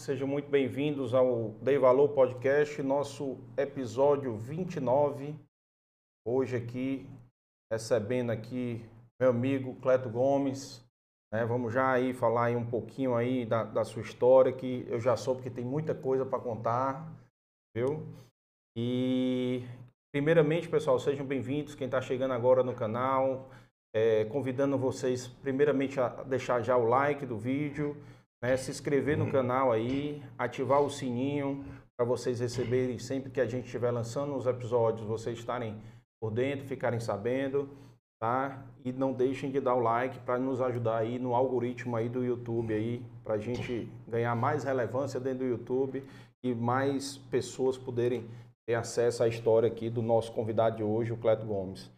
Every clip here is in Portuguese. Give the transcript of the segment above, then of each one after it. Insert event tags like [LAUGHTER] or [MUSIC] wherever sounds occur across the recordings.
sejam muito bem-vindos ao Dei Valor Podcast, nosso episódio 29. Hoje aqui, recebendo aqui meu amigo Cleto Gomes. Né? Vamos já aí falar aí um pouquinho aí da, da sua história, que eu já soube que tem muita coisa para contar, viu? E primeiramente, pessoal, sejam bem-vindos, quem está chegando agora no canal, é, convidando vocês primeiramente a deixar já o like do vídeo, né, se inscrever no canal aí, ativar o sininho para vocês receberem sempre que a gente estiver lançando os episódios, vocês estarem por dentro, ficarem sabendo, tá? E não deixem de dar o like para nos ajudar aí no algoritmo aí do YouTube aí, para a gente ganhar mais relevância dentro do YouTube e mais pessoas poderem ter acesso à história aqui do nosso convidado de hoje, o Cleto Gomes.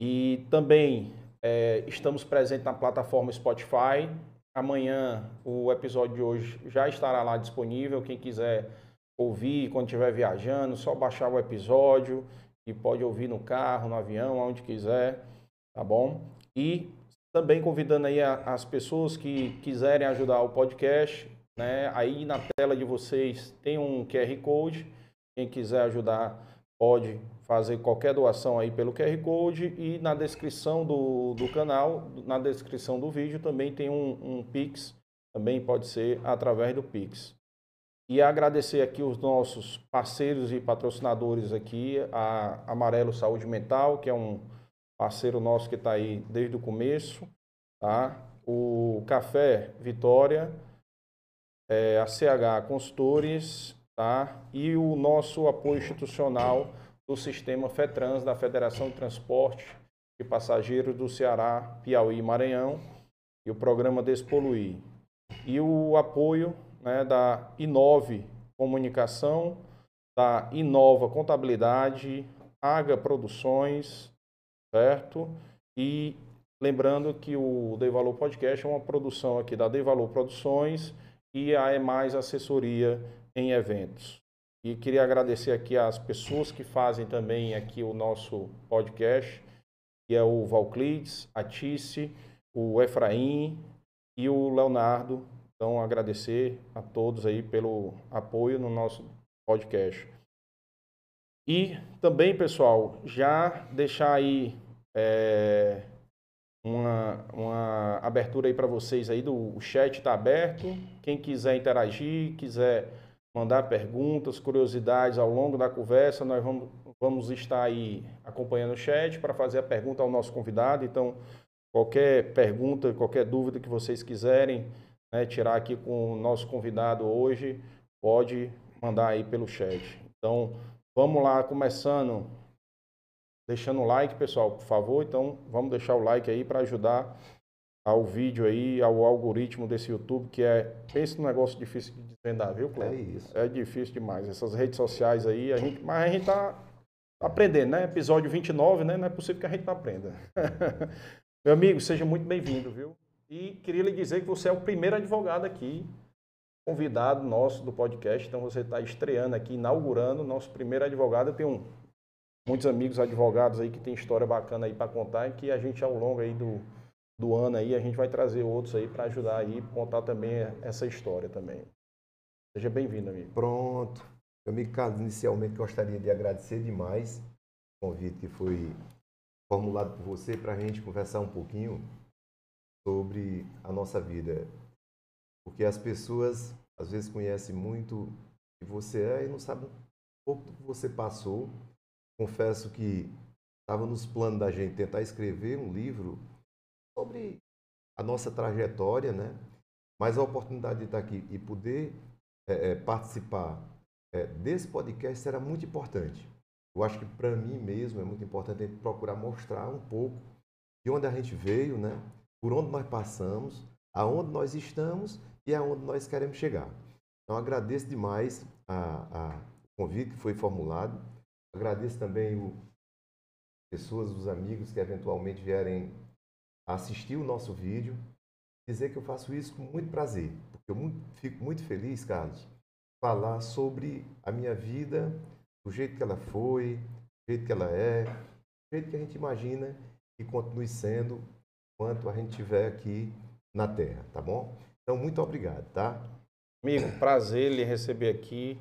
E também é, estamos presentes na plataforma Spotify, Amanhã o episódio de hoje já estará lá disponível. Quem quiser ouvir quando estiver viajando, só baixar o episódio e pode ouvir no carro, no avião, onde quiser, tá bom? E também convidando aí as pessoas que quiserem ajudar o podcast, né? Aí na tela de vocês tem um QR Code. Quem quiser ajudar pode fazer qualquer doação aí pelo QR Code e na descrição do, do canal, na descrição do vídeo também tem um, um Pix, também pode ser através do Pix. E agradecer aqui os nossos parceiros e patrocinadores aqui, a Amarelo Saúde Mental, que é um parceiro nosso que está aí desde o começo, tá? O Café Vitória, é, a CH Consultores, tá? E o nosso apoio institucional do sistema FETRANS da Federação de Transporte de Passageiros do Ceará, Piauí e Maranhão e o programa Despoluir. E o apoio né, da Inove Comunicação, da Inova Contabilidade, Aga Produções, certo? E lembrando que o Dei Valor Podcast é uma produção aqui da Dei Valor Produções e a É Mais Assessoria em Eventos. E queria agradecer aqui as pessoas que fazem também aqui o nosso podcast, que é o Valclides, a Tice, o Efraim e o Leonardo. Então, agradecer a todos aí pelo apoio no nosso podcast. E também, pessoal, já deixar aí é, uma, uma abertura aí para vocês aí do o chat está aberto. Quem quiser interagir, quiser mandar perguntas, curiosidades ao longo da conversa. Nós vamos, vamos estar aí acompanhando o chat para fazer a pergunta ao nosso convidado. Então, qualquer pergunta, qualquer dúvida que vocês quiserem né, tirar aqui com o nosso convidado hoje, pode mandar aí pelo chat. Então, vamos lá, começando, deixando o like, pessoal, por favor. Então, vamos deixar o like aí para ajudar ao vídeo aí, ao algoritmo desse YouTube, que é, pense num negócio difícil de desvendar, viu, Cléber? É isso. É difícil demais. Essas redes sociais aí, a gente, mas a gente tá aprendendo, né? Episódio 29, né? Não é possível que a gente não aprenda. [LAUGHS] Meu amigo, seja muito bem-vindo, viu? E queria lhe dizer que você é o primeiro advogado aqui, convidado nosso do podcast. Então você está estreando aqui, inaugurando o nosso primeiro advogado. Eu tenho muitos amigos advogados aí que tem história bacana aí para contar e que a gente ao longo aí do do ano aí, a gente vai trazer outros aí para ajudar aí, contar também essa história também. Seja bem-vindo, amigo. Pronto. Meu amigo Carlos, inicialmente gostaria de agradecer demais o convite que foi formulado por você para a gente conversar um pouquinho sobre a nossa vida. Porque as pessoas às vezes conhecem muito que você é e não sabem um pouco do que você passou. Confesso que estava nos planos da gente tentar escrever um livro sobre a nossa trajetória, né? Mas a oportunidade de estar aqui e poder é, é, participar é, desse podcast será muito importante. Eu acho que para mim mesmo é muito importante a gente procurar mostrar um pouco de onde a gente veio, né? Por onde nós passamos, aonde nós estamos e aonde nós queremos chegar. Então agradeço demais a, a, convite que foi formulado. Agradeço também o pessoas, os amigos que eventualmente vierem assistir o nosso vídeo, dizer que eu faço isso com muito prazer, porque eu muito, fico muito feliz, Carlos, falar sobre a minha vida, do jeito que ela foi, do jeito que ela é, do jeito que a gente imagina que continue sendo enquanto a gente estiver aqui na Terra, tá bom? Então, muito obrigado, tá? Amigo, prazer lhe receber aqui.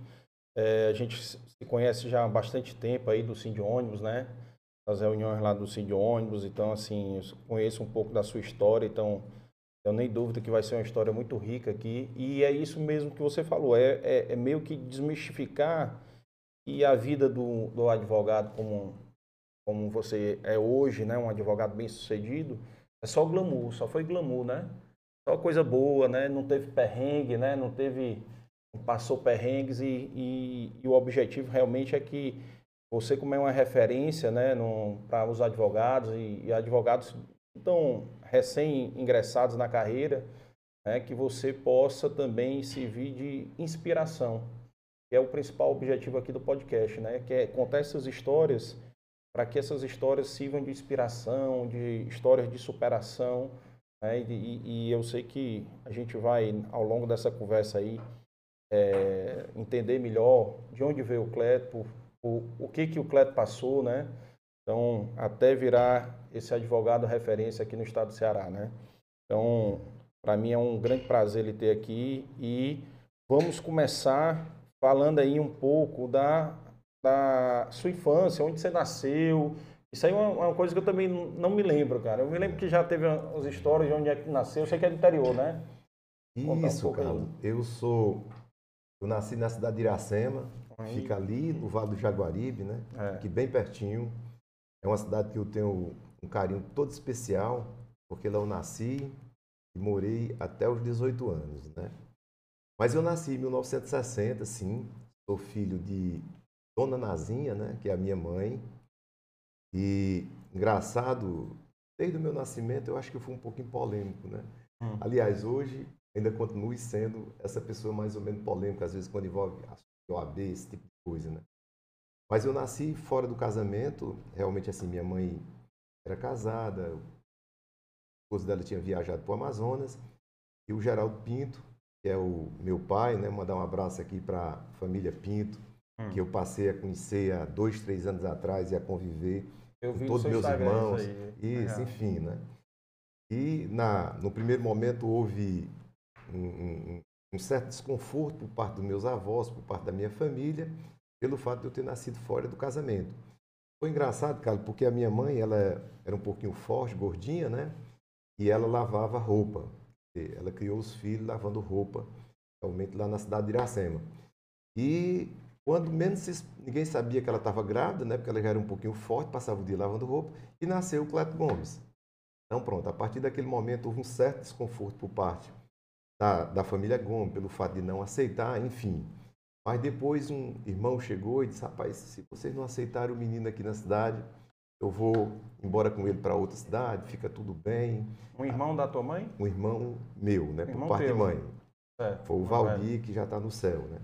É, a gente se conhece já há bastante tempo aí do Sim de Ônibus, né? As reuniões lá do de Ônibus, então assim, eu conheço um pouco da sua história, então eu nem dúvida que vai ser uma história muito rica aqui. E é isso mesmo que você falou, é, é, é meio que desmistificar e a vida do, do advogado como, como você é hoje, né? Um advogado bem sucedido, é só glamour, só foi glamour, né? Só coisa boa, né? Não teve perrengue, né? Não teve. Passou perrengues e, e, e o objetivo realmente é que você, como é uma referência, né? Para os advogados e, e advogados então recém-ingressados na carreira, né, que você possa também servir de inspiração, que é o principal objetivo aqui do podcast, né, que é contar essas histórias para que essas histórias sirvam de inspiração, de histórias de superação, né? E, e, eu sei que a gente vai, ao longo dessa conversa aí, é, entender melhor de onde veio o Cleto, o, o que, que o Cleto passou, né? Então, até virar esse advogado referência aqui no estado do Ceará, né? Então, para mim é um grande prazer ele ter aqui e vamos começar falando aí um pouco da, da sua infância, onde você nasceu, isso aí é uma, uma, coisa que eu também não me lembro, cara. Eu me lembro que já teve as histórias de onde é que nasceu. Eu sei que é do interior, né? Isso, um Carlos. Eu sou. Eu nasci na cidade de Iracema, aí. fica ali no Vale do Jaguaribe, né? É. Aqui bem pertinho. É uma cidade que eu tenho um carinho todo especial, porque lá eu nasci e morei até os 18 anos, né? Mas eu nasci em 1960, sim. Sou filho de Dona Nazinha, né? Que é a minha mãe e engraçado, desde o meu nascimento eu acho que eu fui um pouquinho polêmico, né? Hum. Aliás, hoje ainda continuo sendo essa pessoa mais ou menos polêmica, às vezes quando envolve OAB, esse tipo de coisa, né? Mas eu nasci fora do casamento, realmente assim, minha mãe era casada, o esposo dela tinha viajado para o Amazonas, e o Geraldo Pinto, que é o meu pai, né? Mandar um abraço aqui para a família Pinto, hum. que eu passei a conhecer há dois, três anos atrás e a conviver eu vi todos meus irmãos. Isso, aí. isso enfim, né? E na, no primeiro momento houve um, um, um, certo desconforto por parte dos meus avós, por parte da minha família, pelo fato de eu ter nascido fora do casamento. Foi engraçado, cara, porque a minha mãe ela era um pouquinho forte, gordinha, né? E ela lavava roupa. Ela criou os filhos lavando roupa, realmente lá na cidade de Iracema. E quando menos ninguém sabia que ela estava grávida, né? Porque ela já era um pouquinho forte, passava o dia lavando roupa, e nasceu o Cleto Gomes. Então pronto, a partir daquele momento houve um certo desconforto por parte da, da família Gomes, pelo fato de não aceitar, enfim. Mas depois um irmão chegou e disse, rapaz, se vocês não aceitarem o menino aqui na cidade, eu vou embora com ele para outra cidade, fica tudo bem. Um irmão da tua mãe? Um irmão meu, né? Um por parte teu. de mãe. É, Foi o Valdir, que já está no céu, né?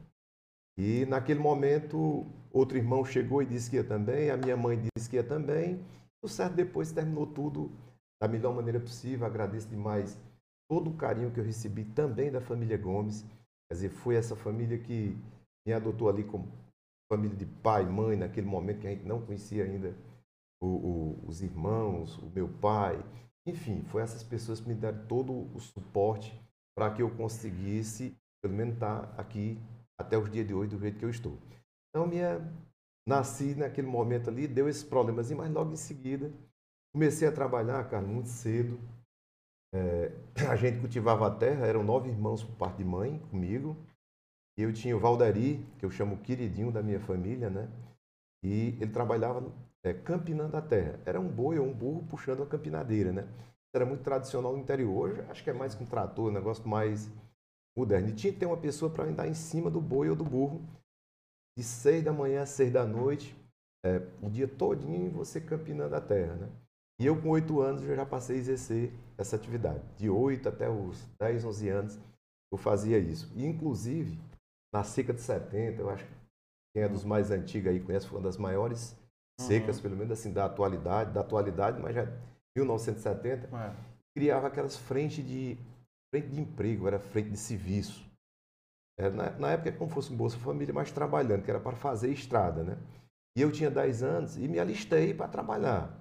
E naquele momento, outro irmão chegou e disse que ia também, a minha mãe disse que ia também. O certo depois terminou tudo da melhor maneira possível. Agradeço demais todo o carinho que eu recebi também da família Gomes. Quer dizer, foi essa família que me adotou ali como família de pai, mãe, naquele momento que a gente não conhecia ainda o, o, os irmãos, o meu pai. Enfim, foi essas pessoas que me deram todo o suporte para que eu conseguisse, pelo menos, estar aqui até os dias de hoje do jeito que eu estou. Então, minha, nasci naquele momento ali, deu esses problemas, mas logo em seguida comecei a trabalhar, cara, muito cedo. É, a gente cultivava a terra, eram nove irmãos por parte de mãe comigo. E eu tinha o Valdari, que eu chamo queridinho da minha família, né? E ele trabalhava é, campinando a terra. Era um boi ou um burro puxando a campinadeira, né? Era muito tradicional no interior. Hoje acho que é mais com trator, um negócio mais moderno. E tinha que ter uma pessoa para andar em cima do boi ou do burro, de seis da manhã a seis da noite, é, o dia todinho você campinando a terra, né? E eu com oito anos eu já passei a exercer essa atividade. De oito até os dez, onze anos eu fazia isso. E inclusive, na seca de 70, eu acho que quem é dos mais antigos aí conhece, foi uma das maiores secas, uhum. pelo menos assim, da atualidade, da atualidade, mas já 1970, é. criava aquelas frentes de frente de emprego, era frente de serviço. Era, na, na, época, como fosse um Bolsa Família, mas trabalhando, que era para fazer estrada, né? E eu tinha 10 anos e me alistei para trabalhar.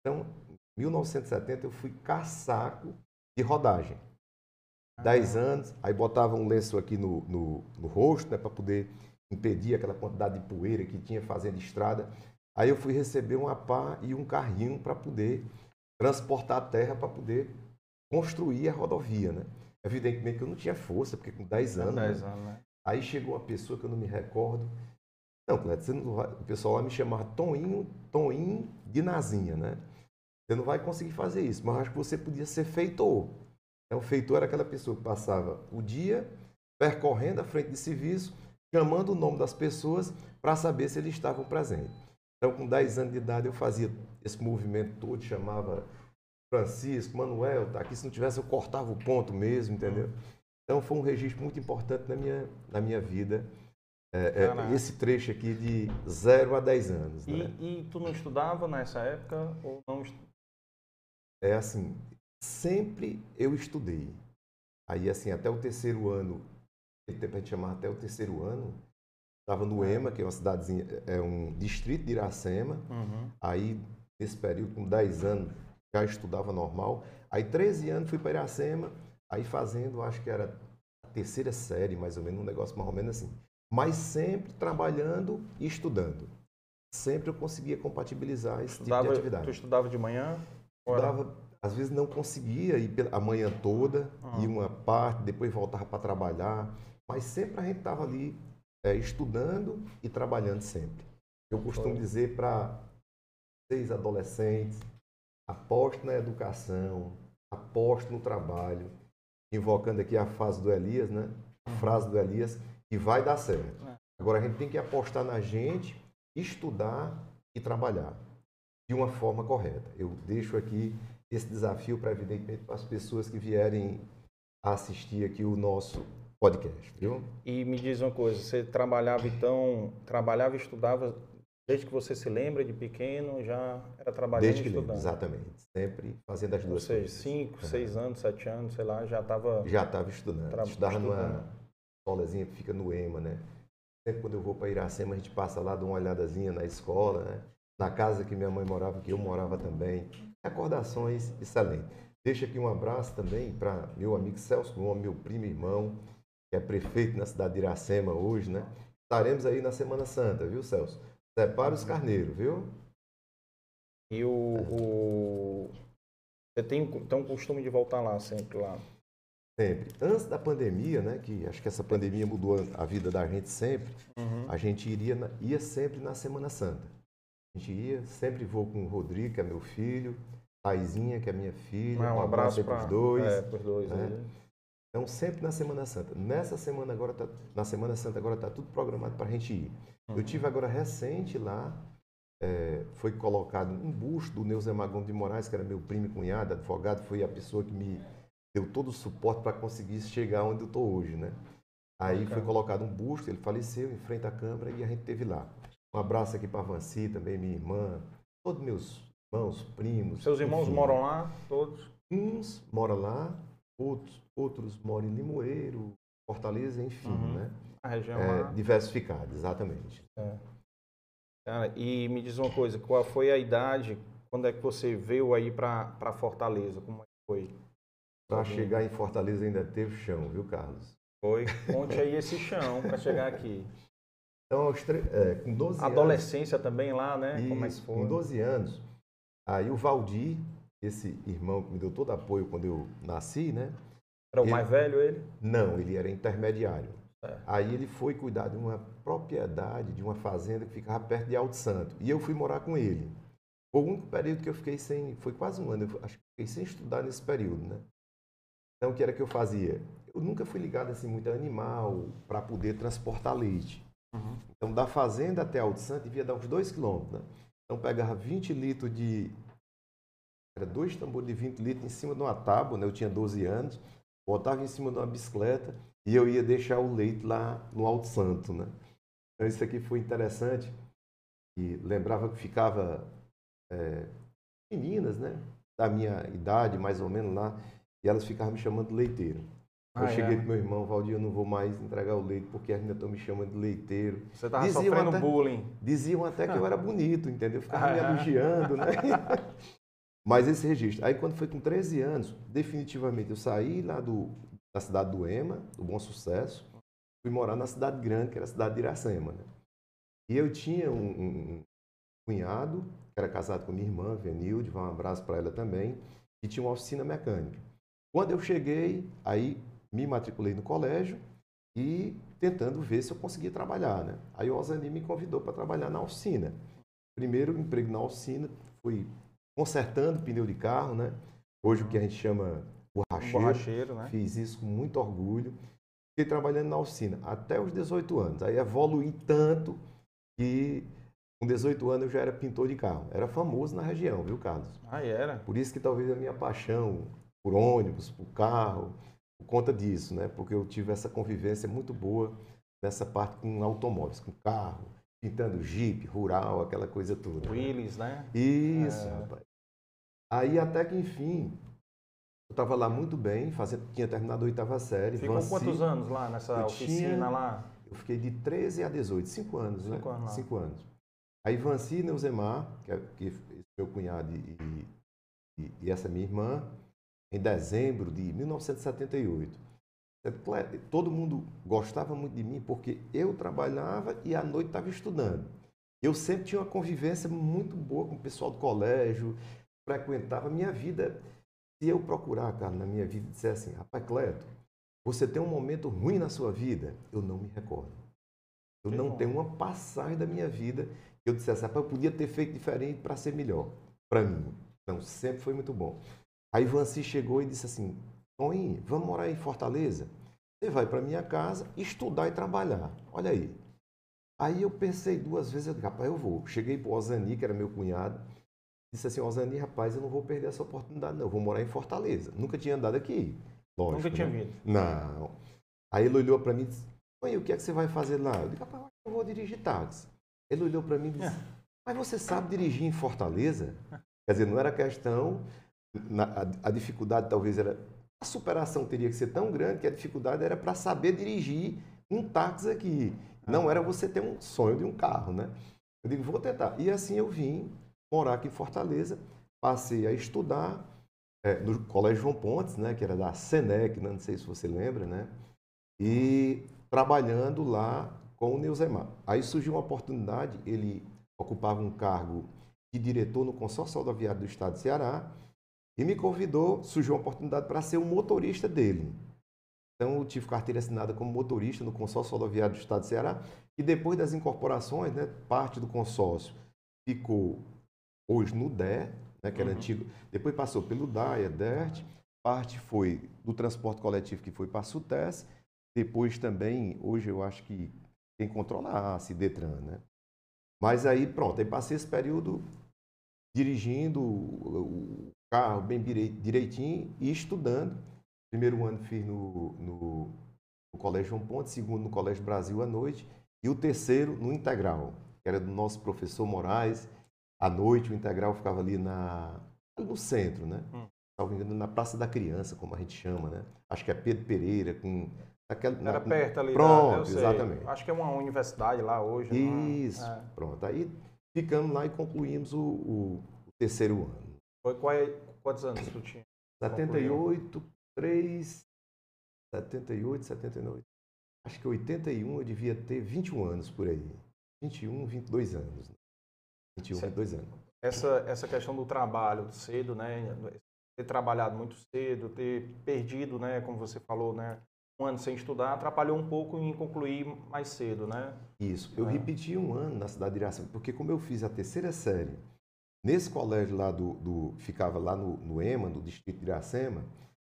Então, 1970, eu fui caçaco de rodagem. 10 anos, aí botava um lenço aqui no, no, no rosto, né, para poder impedir aquela quantidade de poeira que tinha fazendo estrada. Aí eu fui receber uma pá e um carrinho para poder transportar a terra para poder construir a rodovia, né? Evidentemente que eu não tinha força, porque com 10 anos. 10 né? anos, né? Aí chegou uma pessoa que eu não me recordo. Não, Cleto, o pessoal lá me chamava Toninho, Toninho de Nazinha, né? Você não vai conseguir fazer isso, mas acho que você podia ser feitor. Então, o feitor era aquela pessoa que passava o dia percorrendo a frente de serviço, chamando o nome das pessoas para saber se eles estavam presentes. Então, com 10 anos de idade, eu fazia esse movimento todo, chamava Francisco, Manuel, tá aqui. Se não tivesse, eu cortava o ponto mesmo, entendeu? Então, foi um registro muito importante na minha, na minha vida. É, é, esse trecho aqui de 0 a 10 anos. E, né? e tu não estudava nessa época? Ou não É assim, sempre eu estudei. Aí, assim, até o terceiro ano, aquele tempo a gente chamava até o terceiro ano, estava no EMA, que é uma cidadezinha, é um distrito de Iracema. Uhum. Aí, nesse período, com 10 anos, já estudava normal. Aí, 13 anos, fui para Iracema, aí fazendo, acho que era a terceira série, mais ou menos, um negócio mais ou menos assim. Mas sempre trabalhando e estudando. Sempre eu conseguia compatibilizar esse estudava, tipo de atividade. Tu estudava de manhã? Estudava, às vezes não conseguia ir a manhã toda, Uhum. ir uma parte, depois voltava para trabalhar. Mas sempre a gente estava ali é, estudando e trabalhando sempre. Eu costumo dizer para seis adolescentes, aposte na educação, aposte no trabalho, invocando aqui a fase do Elias, né? A frase do Elias, que vai dar certo. É. Agora a gente tem que apostar na gente, estudar e trabalhar de uma forma correta. Eu deixo aqui esse desafio para evidentemente para as pessoas que vierem assistir aqui o nosso podcast, viu? E me diz uma coisa, você trabalhava então, trabalhava e estudava desde que você se lembra de pequeno, já era trabalhando Desde e que lembro, estudando? exatamente. Sempre fazendo as Ou duas seja, coisas. cinco, É. seis anos, sete anos, sei lá, já estava... Já estava estudando. Tra- Estudava numa estudando. escolazinha que fica no EMA, né? Sempre quando eu vou para Iracema, a gente passa lá, dá uma olhadazinha na escola, né? Na casa que minha mãe morava, que eu morava também. Recordações excelentes. Deixo aqui um abraço também para meu amigo Celso Gomes, meu primo irmão, que é prefeito na cidade de Iracema hoje, né? Estaremos aí na Semana Santa, viu, Celso? Separa os carneiros, viu? E o, o... Você tem então o costume de voltar lá sempre lá? Sempre. Antes da pandemia, né? Que acho que essa pandemia mudou a vida da gente sempre. Uhum. A gente iria, na- ia sempre na Semana Santa. A gente ia, sempre vou com o Rodrigo, que é meu filho, Taizinha, que é minha filha, Ah, um abraço aí para pros dois. É, dois. né? Então, sempre na Semana Santa. Nessa semana agora, tá, na Semana Santa agora está tudo programado para a gente ir. Uhum. Eu tive agora recente lá, é, foi colocado um busto do Neuza Magão de Moraes, que era meu primo e cunhado, advogado, foi a pessoa que me deu todo o suporte para conseguir chegar onde eu estou hoje, né? Aí foi Bacana. colocado um busto, ele faleceu em frente à Câmara e a gente teve lá. Um abraço aqui para a Vanci, também minha irmã, todos meus irmãos, primos. Seus irmãos enfim. moram lá, todos? Uns moram lá, outros, outros moram em Limoeiro, Fortaleza, enfim, Uhum. né? A região É, lá. diversificado, exatamente. Cara, e me diz uma coisa, qual foi a idade, quando é que você veio aí para Fortaleza? Como é que foi? Para chegar em Fortaleza ainda teve chão, viu, Carlos? Foi, conte aí esse chão para chegar aqui. Então, é, com 12 anos. Adolescência também lá, né? Como é que? Com 12 anos, aí o Valdir, esse irmão que me deu todo apoio quando eu nasci, né? Era o ele- mais velho ele? Não, ele era intermediário. É. Aí ele foi cuidar de uma propriedade, de uma fazenda que ficava perto de Alto Santo. E eu fui morar com ele. Foi único período que eu fiquei sem. Foi quase um ano, eu acho que fiquei sem estudar nesse período, né? Então, o que era que eu fazia? Eu nunca fui ligado assim muito a animal para poder transportar leite. Uhum. Então, da fazenda até Alto Santo devia dar uns 2 quilômetros, né? Então, pegava 20 litros de. Era dois tambores de 20 litros em cima de uma tábua, né? Eu tinha 12 anos. Botava em cima de uma bicicleta e eu ia deixar o leite lá no Alto Santo, né? Então, isso aqui foi interessante. E lembrava que ficava é, meninas, né? Da minha idade, mais ou menos lá. E elas ficavam me chamando de leiteiro. Eu Ah, cheguei é. pro meu irmão, Valdir, eu não vou mais entregar o leite porque ainda estão me chamando de leiteiro. Você tava Diziam sofrendo até- bullying. Diziam até que eu era bonito, entendeu? Ficavam me [LAUGHS] Ah. elogiando, né? [LAUGHS] Mas esse registro. Aí quando foi com 13 anos, definitivamente eu saí lá do, da cidade do Ema, do Bom Sucesso, fui morar na cidade grande, que era a cidade de Iracema. Né? E eu tinha um, um, um cunhado, que era casado com minha irmã, Venilde, um abraço para ela também, e tinha uma oficina mecânica. Quando eu cheguei, aí me matriculei no colégio e tentando ver se eu conseguia trabalhar. Né? Aí o Osani me convidou para trabalhar na oficina. Primeiro emprego na oficina, fui consertando pneu de carro, né? Hoje o que a gente chama borracheiro. Borracheiro, né? Fiz isso com muito orgulho. Fiquei trabalhando na oficina até os 18 anos. Aí evolui tanto que com 18 anos eu já era pintor de carro. Era famoso na região, viu, Carlos? Ah, era? Por isso que talvez a minha paixão por ônibus, por carro, por conta disso, né? Porque eu tive essa convivência muito boa nessa parte com automóveis, com carro, pintando Jeep, rural, aquela coisa toda. Willys, né? Isso, é... rapaz. Aí até que enfim, eu estava lá muito bem, fazendo, tinha terminado a oitava série. Ficou Vanci, quantos anos lá nessa oficina tinha, lá? Eu fiquei de 13 a 18, 5 anos, cinco né? Anos 5 anos. Aí Vanci Neuzemar, que é, que é meu cunhado e, e, e essa minha irmã, em dezembro de 1978. Todo mundo gostava muito de mim porque eu trabalhava e à noite estava estudando. Eu sempre tinha uma convivência muito boa com o pessoal do colégio, frequentava a minha vida. Se eu procurar, cara, na minha vida e disser assim, rapaz, Cleto, você tem um momento ruim na sua vida? Eu não me recordo. Eu que não bom. tenho uma passagem da minha vida que eu dissesse, rapaz, eu podia ter feito diferente para ser melhor, para mim. Então, sempre foi muito bom. Aí Vanci chegou e disse assim: Tony, vamos morar em Fortaleza? Você vai para minha casa estudar e trabalhar. Olha aí. Aí eu pensei duas vezes, eu disse, rapaz, eu vou. Cheguei para o Ozani, que era meu cunhado, disse assim, Ozani, rapaz, eu não vou perder essa oportunidade, não. Eu vou morar em Fortaleza. Nunca tinha andado aqui. Lógico, Nunca tinha né? vindo. Não. Aí ele olhou para mim e disse, Tony, o que é que você vai fazer lá? Eu disse, rapaz, eu vou dirigir táxi. Ele olhou para mim e disse, é. mas você sabe dirigir em Fortaleza? Quer dizer, não era questão na, a, a, dificuldade talvez era. A superação teria que ser tão grande que a dificuldade era para saber dirigir um táxi aqui. Não era você ter um sonho de um carro, né? Eu digo, vou tentar. E assim eu vim morar aqui em Fortaleza, passei a estudar é, no Colégio João Pontes, né, que era da Senec, né, não sei se você lembra, né? E trabalhando lá com o Neuzemar. Aí surgiu uma oportunidade, ele ocupava um cargo de diretor no consórcio rodoviário do estado de Ceará, e me convidou, surgiu uma oportunidade para ser o motorista dele. Então, eu tive carteira assinada como motorista no consórcio rodoviário do Estado de Ceará. E depois das incorporações, né, parte do consórcio ficou hoje no DER, né, que era uhum. antigo. Depois passou pelo DAIA, DERT. Parte foi do transporte coletivo, que foi para a SUTES. Depois também, hoje eu acho que quem controla a Cidetran, né? Mas aí, pronto, aí passei esse período dirigindo o carro bem direitinho e estudando. Primeiro ano fiz no, no, no Colégio João Ponte, segundo no Colégio Brasil à noite e o terceiro no Integral, que era do nosso professor Moraes. À noite o Integral ficava ali na, no centro, né? Hum. Engano, na Praça da Criança, como a gente chama, né? Acho que é Pedro Pereira, com Aquela, Era na, perto ali. Pronto, exatamente. Acho que é uma universidade lá hoje. É? Isso, é? pronto. Aí ficamos lá e concluímos o, o, o terceiro ano. Foi qual, quantos anos tu tinha? 78, 3, 78, 79. Acho que 81 eu devia ter 21 anos por aí. 21, 22 anos. 21, certo. 22 anos. Essa, essa questão do trabalho cedo, né? Ter trabalhado muito cedo, ter perdido, né? Como você falou, né? Um ano sem estudar, atrapalhou um pouco em concluir mais cedo, né? Isso. Eu é. repeti um ano na cidade de Iracema, porque como eu fiz a terceira série Nesse colégio lá do, do ficava lá no, no, EMA, no distrito de Iracema,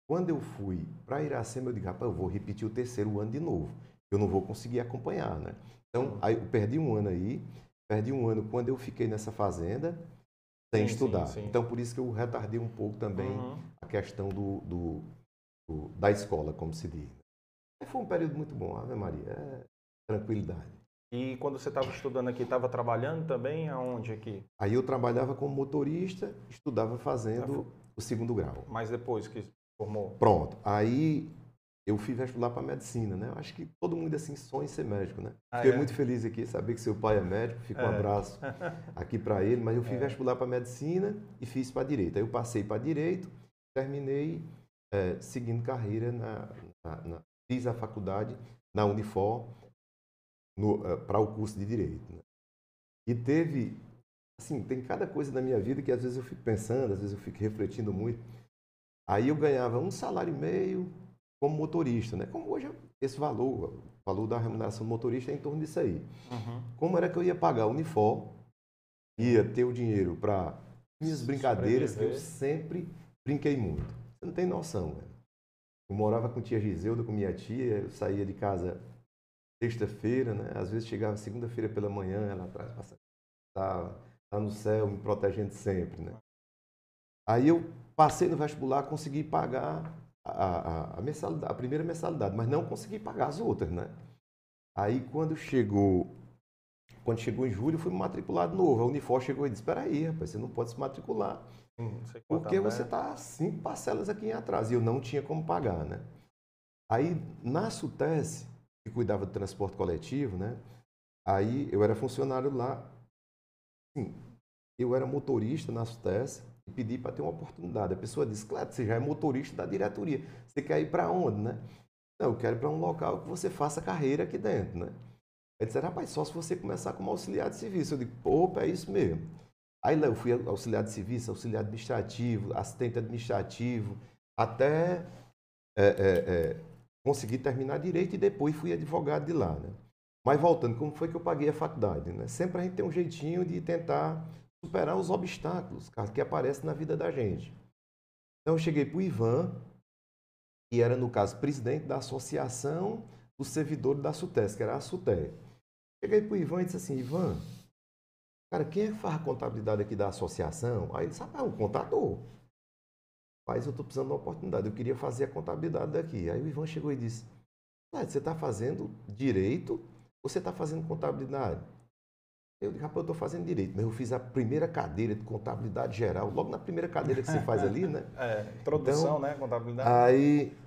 quando eu fui para Iracema, eu digo, rapaz, eu vou repetir o terceiro ano de novo. Eu não vou conseguir acompanhar, né? Então, aí eu perdi um ano aí, perdi um ano quando eu fiquei nessa fazenda sem sim, estudar. Sim, sim. Então, por isso que eu retardei um pouco também uhum. a questão do, do, do, da escola, como se diz. Foi um período muito bom, Ave Maria, é tranquilidade. E quando você estava estudando aqui, estava trabalhando também? Aonde aqui? Aí eu trabalhava como motorista, estudava fazendo o segundo grau. Mas depois que formou? Pronto. Aí eu fui vestibular para medicina, né? Eu acho que todo mundo assim sonha em ser médico, né? Ah, Fiquei é? muito feliz aqui, saber que seu pai é médico, fica é. um abraço [LAUGHS] aqui para ele, mas eu fui é. para medicina e fiz para direito. Aí eu passei para direito, terminei é, seguindo carreira na, na, na, Fiz a faculdade na Unifor para o curso de Direito. Né? E teve, assim, tem cada coisa na minha vida que às vezes eu fico pensando, às vezes eu fico refletindo muito. Aí eu ganhava um salário e meio como motorista, né? Como hoje esse valor, o valor da remuneração do motorista é em torno disso aí. Uhum. Como era que eu ia pagar o Unifor, ia ter o dinheiro para minhas brincadeiras, que eu sempre brinquei muito. Você não tem noção, velho. Eu morava com tia Giseuda, com minha tia, eu saía de casa sexta-feira, né? Às vezes chegava segunda-feira pela manhã, ela atrás passava, tá, tá no céu, me protegendo sempre, né? Aí eu passei no vestibular, consegui pagar a, a, a, mensalidade, a primeira mensalidade, mas não consegui pagar as outras, né? Aí quando chegou, quando chegou em julho, fui matriculado novo. A Unifor chegou e disse: Espera aí, rapaz, você não pode se matricular. Hum, porque você está cinco parcelas aqui em atrás. E eu não tinha como pagar, né? Aí, na SUTES, que cuidava do transporte coletivo, né? Aí eu era funcionário lá. Sim, eu era motorista na SUTES e pedi para ter uma oportunidade. A pessoa disse, claro, você já é motorista da diretoria. Você quer ir para onde, né? Não, eu quero ir para um local que você faça carreira aqui dentro, né? Ele disse, rapaz, só se você começar como auxiliar de serviço. Eu digo, opa, é isso mesmo. Aí lá eu fui auxiliar de serviço, auxiliar administrativo, assistente administrativo, até é, é, é, conseguir terminar direito e depois fui advogado de lá, né? Mas voltando, como foi que eu paguei a faculdade? Né? Sempre a gente tem um jeitinho de tentar superar os obstáculos que aparecem na vida da gente. Então eu cheguei para o Ivan, que era, no caso, presidente da Associação dos Servidores da SUTES, que era a SUTE. Cheguei para o Ivan e disse assim, Ivan, cara, quem é que faz a contabilidade aqui da associação? Aí ele disse, ah, é um contador. Mas eu estou precisando de uma oportunidade, eu queria fazer a contabilidade daqui. Aí o Ivan chegou e disse, você está fazendo direito ou você está fazendo contabilidade? Eu disse, rapaz, eu estou fazendo direito, mas eu fiz a primeira cadeira de contabilidade geral, logo na primeira cadeira que você faz ali, né? [LAUGHS] É, introdução, então, né? Contabilidade. Aí,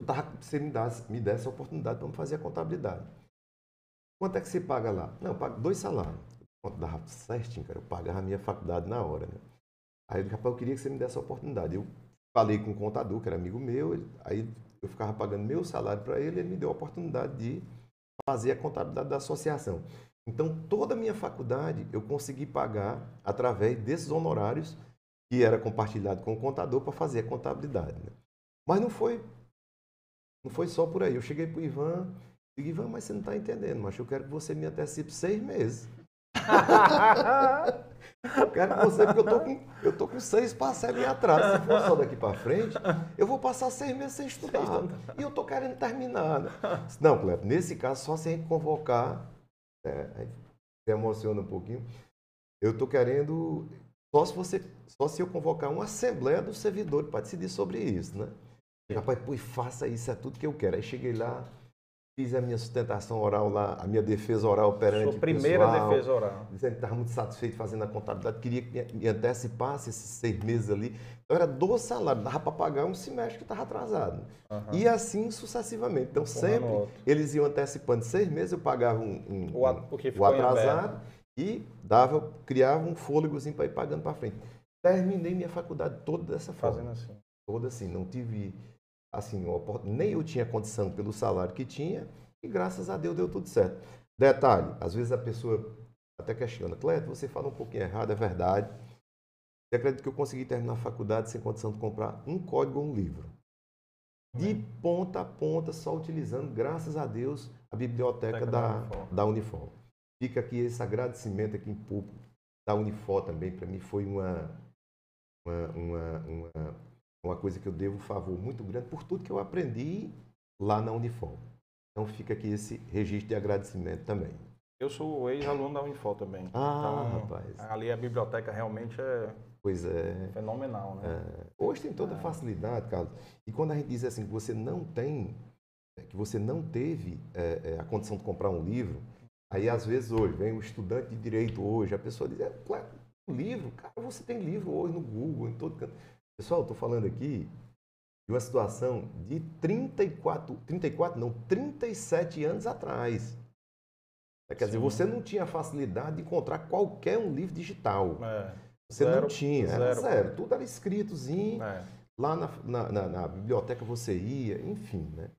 eu tava, você me, desse, me desse a oportunidade para fazer a contabilidade. Quanto é que você paga lá? Não, eu pago dois salários. Quanto dava certinho, cara, eu pagava a minha faculdade na hora, né? Aí disse, rapaz, eu queria que você me desse a oportunidade. Eu falei com o contador, que era amigo meu, ele, aí eu ficava pagando meu salário para ele, ele me deu a oportunidade de fazer a contabilidade da associação. Então, toda a minha faculdade eu consegui pagar através desses honorários que era compartilhado com o contador para fazer a contabilidade. Né? Mas não foi, não foi só por aí. Eu cheguei para o Ivan Ivan, mas você não está entendendo, mas eu quero que você me antecipe seis meses. Eu [LAUGHS] quero que você, porque eu tô com, eu tô com seis parcelas em atraso. Se for só daqui para frente, eu vou passar seis meses sem estudar. E eu estou querendo terminar. Né? Não, Cleto, nesse caso, só se a gente convocar é, se emociona um pouquinho. Eu estou querendo, só se você, só se eu convocar uma assembleia dos servidores para decidir sobre isso, né? Rapaz, pois faça isso, é tudo que eu quero. Aí cheguei lá, Fiz a minha sustentação oral lá, a minha defesa oral perante Sua primeira pessoal, defesa oral. Dizendo que estava muito satisfeito fazendo a contabilidade, queria que me antecipasse esses seis meses ali. Então era 12 salários, dava para pagar um semestre que estava atrasado. Uhum. E assim sucessivamente. Então um sempre eles iam antecipando seis meses, eu pagava um, um, o, um, o atrasado e dava, criava um fôlegozinho para ir pagando para frente. Terminei minha faculdade toda dessa forma. Fazendo assim. Toda assim, não tive assim, nem eu tinha condição pelo salário que tinha, e graças a Deus deu tudo certo. Detalhe, às vezes a pessoa até questiona, Cleto, você fala um pouquinho errado, é verdade. Você acredita que eu consegui terminar a faculdade sem condição de comprar um código ou um livro? De ponta a ponta, só utilizando, graças a Deus, a biblioteca da, da Unifor. Fica aqui esse agradecimento aqui em público da Unifor também, para mim foi uma, uma, uma, uma uma coisa que eu devo um favor muito grande por tudo que eu aprendi lá na Unifor. Então fica aqui esse registro de agradecimento também. Eu sou ex-aluno da Unifor também. Ah, então, rapaz. Ali a biblioteca realmente é Pois é. Fenomenal, né? É. Hoje tem toda a é. facilidade, Carlos. E quando a gente diz assim que você não tem, é, que você não teve é, é, a condição de comprar um livro, aí às vezes hoje vem o estudante de direito hoje, a pessoa diz, é, claro, um livro, cara, você tem livro hoje no Google, em todo canto. Pessoal, estou falando aqui de uma situação de 34, 34 não, 37 anos atrás. Quer Sim. dizer, você não tinha facilidade de encontrar qualquer um livro digital. É. Você zero, não tinha, era zero. zero. Tudo era escritozinho. É. lá na, na, na, na biblioteca você ia, enfim, né?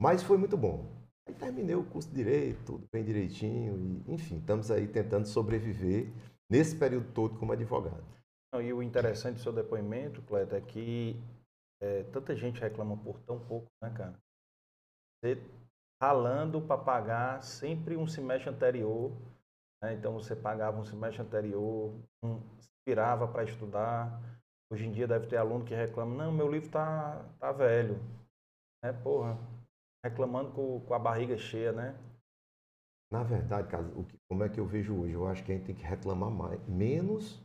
Mas foi muito bom. Aí terminei o curso de Direito, tudo bem direitinho, e, enfim, estamos aí tentando sobreviver nesse período todo como advogado. E o interessante do seu depoimento, Cleto, é que é, tanta gente reclama por tão pouco, né, cara? Você ralando para pagar sempre um semestre anterior, né? então você pagava um semestre anterior, um, inspirava para estudar. Hoje em dia deve ter aluno que reclama, não, meu livro tá, tá velho. Né, porra, reclamando com, com a barriga cheia, né? Na verdade, Carlos, o que, como é que eu vejo hoje? Eu acho que a gente tem que reclamar mais, menos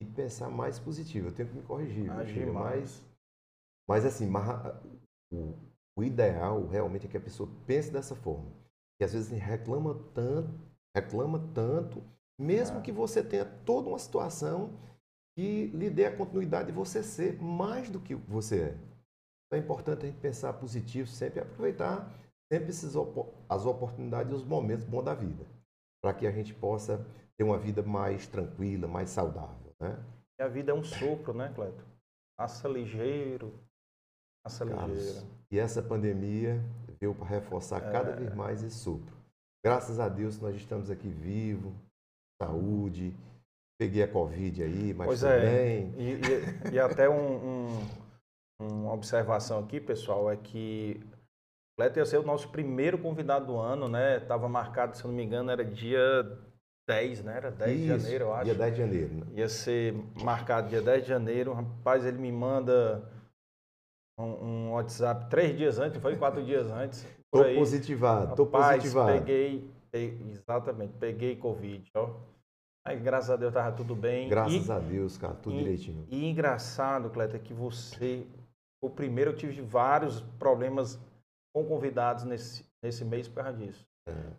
e pensar mais positivo. Eu tenho que me corrigir. Agir mais. Mas assim, o, o ideal realmente é que a pessoa pense dessa forma. E às vezes reclama tanto, reclama tanto, mesmo é. que você tenha toda uma situação que lhe dê a continuidade de você ser mais do que você é. Então é importante a gente pensar positivo sempre aproveitar sempre esses, as oportunidades e os momentos bons da vida, para que a gente possa ter uma vida mais tranquila, mais saudável. Né? E a vida é um sopro, né, Cleto? Passa ligeiro, passa ligeiro. E essa pandemia veio para reforçar é... cada vez mais esse sopro. Graças a Deus nós estamos aqui vivos, saúde. Peguei a Covid aí, mas pois é. bem. E, e, e até um, um, uma observação aqui, pessoal, é que o Cleto ia ser o nosso primeiro convidado do ano, né? Estava marcado, se eu não me engano, era dia 10, né? Era 10 Isso, de janeiro, eu acho. Dia 10 de janeiro. Né? Ia ser marcado dia 10 de janeiro. Rapaz, ele me manda um, um WhatsApp três dias antes, foi quatro dias antes. [LAUGHS] Tô aí. positivado, tô Rapaz, positivado. Peguei, peguei, exatamente, peguei Covid, ó. Aí, graças a Deus, tava tudo bem. Graças e, a Deus, cara, tudo e, direitinho. E engraçado, Cleta, que você, o primeiro, eu tive vários problemas com convidados nesse, nesse mês por causa disso.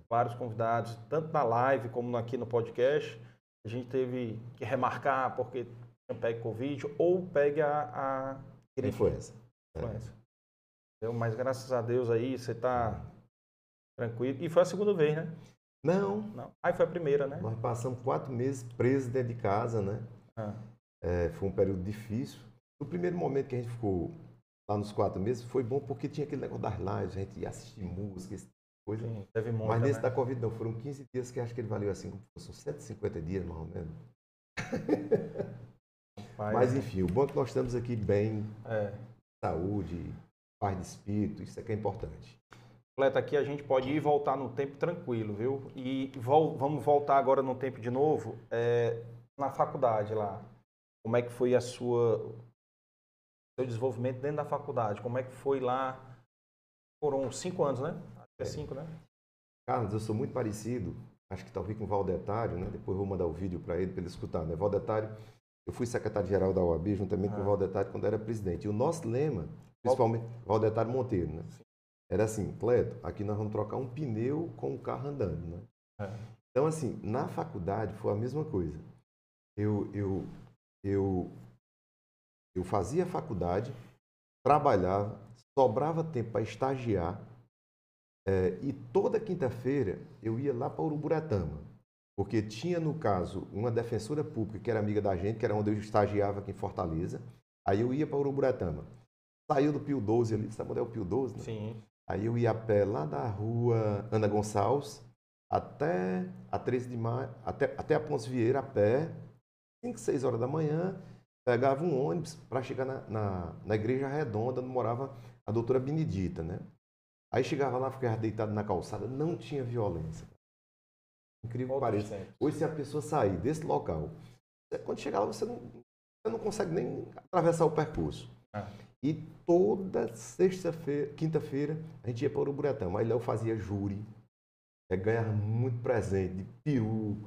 Vários convidados, tanto na live como aqui no podcast. A gente teve que remarcar porque pego Covid ou pegue a, a influenza. influenza. É. Mas graças a Deus aí você está tranquilo. E foi a segunda vez, né? Não. Não. Aí foi a primeira, né? Nós passamos quatro meses presos dentro de casa, né? Ah. É, foi um período difícil. No primeiro momento que a gente ficou lá nos quatro meses, foi bom porque tinha aquele negócio das lives, a gente ia assistir música, esse coisa. Sim, teve muita, Mas nesse né? da Covid não, foram 15 dias que acho que ele valeu assim, como fossem 150 dias, mais ou menos. Mas né? enfim, o bom é que nós estamos aqui bem, é. saúde, paz de espírito, isso é que é importante. Completa aqui a gente pode ir e voltar no tempo tranquilo, viu? E vol vamos voltar agora no tempo de novo, é, na faculdade lá. Como é que foi a sua seu desenvolvimento dentro da faculdade? Como é que foi lá? Foram cinco anos, né? É cinco, né? Carlos, eu sou muito parecido, acho que talvez com o Valdetário, né? Depois eu vou mandar o vídeo para ele, para ele escutar, né? Valdetário, eu fui secretário-geral da OAB juntamente ah. com o ah. Valdetário quando era presidente. E o nosso lema, principalmente, Valdetário Monteiro, né? Sim. Era assim, Cleto, aqui nós vamos trocar um pneu com o carro andando, né? É. Então, assim, na faculdade foi a mesma coisa. Eu, eu, eu, eu fazia faculdade, trabalhava, sobrava tempo para estagiar, é, e toda quinta-feira eu ia lá para Uruburetama, porque tinha, no caso, uma defensora pública que era amiga da gente, que era onde eu estagiava aqui em Fortaleza. Aí eu ia para Uruburetama. Saiu do Pio 12 ali, sabe onde é o Pio 12? Né? Sim. Aí eu ia a pé lá da rua Ana Gonçalves até a 13 de maio, até, até a Ponce Vieira a pé, 5, 6 horas da manhã, pegava um ônibus para chegar na, na, na, Igreja Redonda, onde morava a doutora Benedita, né? Aí chegava lá, ficava deitado na calçada, não tinha violência. Incrível que pareça. Hoje, se a pessoa sair desse local, quando chegar lá, você não, você não consegue nem atravessar o percurso. Ah. E toda sexta-feira, quinta-feira, a gente ia para o Uruburetão. Aí Léo fazia júri, é, ganhava muito presente de peru,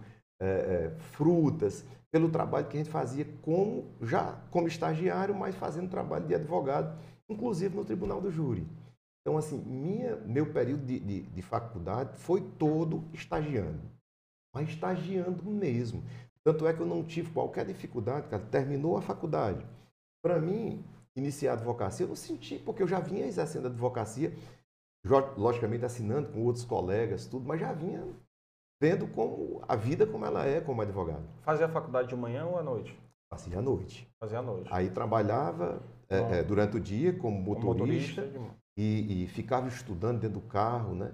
é, é, frutas, pelo trabalho que a gente fazia como já como estagiário, mas fazendo trabalho de advogado, inclusive no Tribunal do Júri. Então, assim, minha, meu período de, de, de faculdade foi todo estagiando, mas estagiando mesmo. Tanto é que eu não tive qualquer dificuldade, cara. Terminou a faculdade. Para mim, iniciar a advocacia, eu não senti, porque eu já vinha exercendo a advocacia, logicamente assinando com outros colegas, tudo, mas já vinha vendo como a vida como ela é como advogado. Fazia a faculdade de manhã ou à noite? Fazia à noite. Fazia à noite. Aí trabalhava é, é, durante o dia como motorista, motorista de- e, e ficava estudando dentro do carro, né?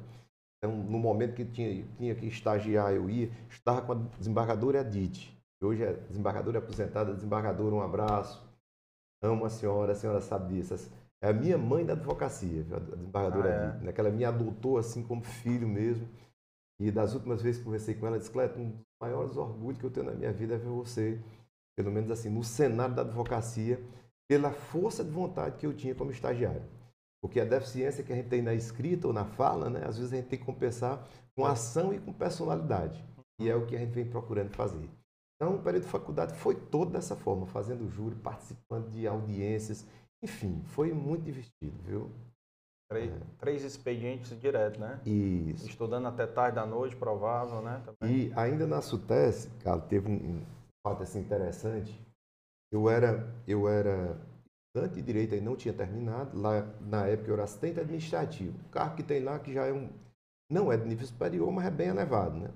Então, no momento que tinha, tinha que estagiar, eu ia. Estava com a desembargadora Edith, hoje é desembargadora aposentada. Desembargadora, um abraço. Amo a senhora, a senhora sabe disso. É a minha mãe da advocacia, a desembargadora Ah, é? Edith, né? que ela me adotou assim como filho mesmo. E das últimas vezes que conversei com ela, disse, Cleto, um dos maiores orgulhos que eu tenho na minha vida é ver você, pelo menos assim, no cenário da advocacia, pela força de vontade que eu tinha como estagiário. Porque a deficiência que a gente tem na escrita ou na fala, né, às vezes a gente tem que compensar com ação e com personalidade. E é o que a gente vem procurando fazer. Então, o período de faculdade foi todo dessa forma, fazendo júri, participando de audiências, enfim, foi muito divertido, viu? Três, É. três expedientes direto, né? Isso. Estudando até tarde da noite, provável, né? Também. E ainda na SUTES, cara, teve um, um fato assim interessante. Eu era, eu era estudante de direito e não tinha terminado. Lá na época eu era assistente administrativo. O cargo que tem lá que já é um não é de nível superior, mas é bem elevado, né?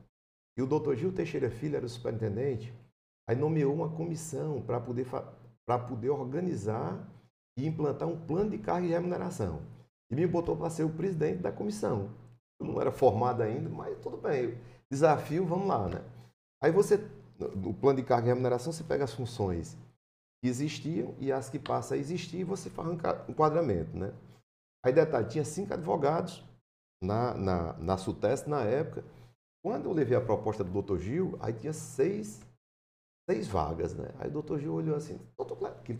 E o doutor Gil Teixeira Filho era o superintendente. Aí nomeou uma comissão para poder para poder organizar e implantar um plano de carga e remuneração. E me botou para ser o presidente da comissão. Eu não era formado ainda, mas tudo bem. Desafio, vamos lá, né? Aí você, no plano de carga e remuneração, você pega as funções que existiam e as que passam a existir você faz um enquadramento, né? Aí, detalhe, tinha cinco advogados na, na, na na época. Quando eu levei a proposta do doutor Gil, aí tinha seis, seis vagas, né? Aí o doutor Gil olhou assim, doutor Cleber, que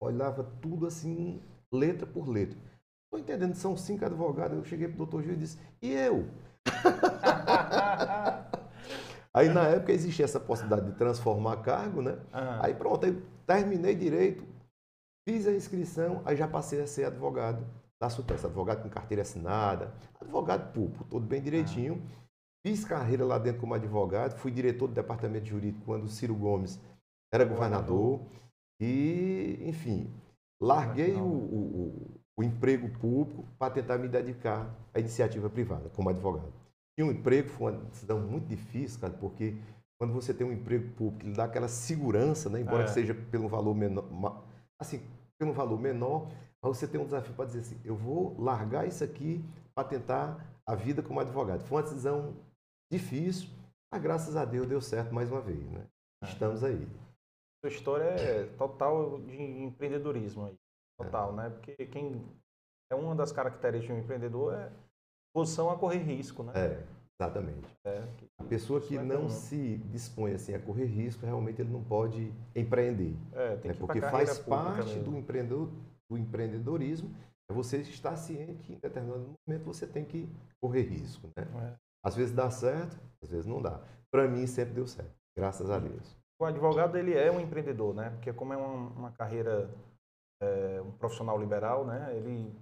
olhava tudo assim, letra por letra. Estou entendendo, são cinco advogados. Eu cheguei para o doutor Gil e disse, e eu? [LAUGHS] Aí na época existia essa possibilidade de transformar cargo, né? Ah, Aí pronto, aí terminei direito, fiz a inscrição, aí já passei a ser advogado da SUTES, advogado com carteira assinada, advogado público, todo bem direitinho. Fiz carreira lá dentro como advogado, fui diretor do departamento jurídico quando o Ciro Gomes era governador. E, enfim, larguei o- o- o emprego público para tentar me dedicar à iniciativa privada como advogado. Tinha um emprego, foi uma decisão muito difícil, cara, porque quando você tem um emprego público, ele dá aquela segurança, né? embora É. que seja pelo valor menor, assim, pelo valor menor, mas você tem um desafio para dizer assim, eu vou largar isso aqui para tentar a vida como advogado. Foi uma decisão difícil, mas graças a Deus deu certo mais uma vez, né? É. Estamos aí. Sua história é total de empreendedorismo aí. Total, né? Porque quem é uma das características de um empreendedor é posição a correr risco, né? É, exatamente. É, que- A pessoa que não se dispõe assim a correr risco, realmente ele não pode empreender. é, tem né? que Porque faz parte do, empreendedor, do empreendedorismo é você estar ciente que em determinado momento você tem que correr risco. Né? É. Às vezes dá certo, às vezes não dá. Para mim sempre deu certo, graças a Deus. O advogado ele é um empreendedor, né? Porque como é uma, uma carreira, é, um profissional liberal, né? Ele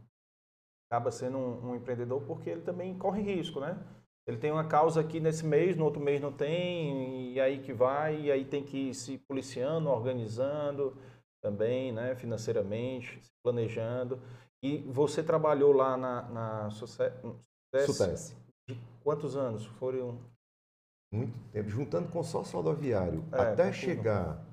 acaba sendo um, um empreendedor porque ele também corre risco, né? Ele tem uma causa aqui nesse mês, no outro mês não tem, e aí que vai, e aí tem que ir se policiando, organizando também, né? Financeiramente, se planejando. E você trabalhou lá na, na Sutece. de quantos anos? Foram Muito tempo. Juntando consórcio rodoviário, É, até chegar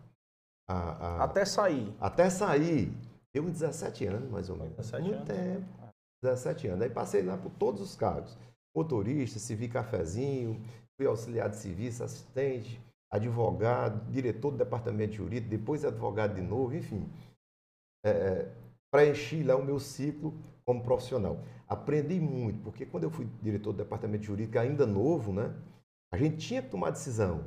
a, a- até sair. até sair, deu uns 17 anos, mais ou menos. 17 Muito anos. tempo. 17 anos. Aí passei lá por todos os cargos. Motorista, servi cafezinho, fui auxiliar de serviço, assistente, advogado, diretor do departamento jurídico, depois advogado de novo, enfim. É, é, preenchi lá o meu ciclo como profissional. Aprendi muito, porque quando eu fui diretor do departamento jurídico, ainda novo, né? A gente tinha que tomar decisão.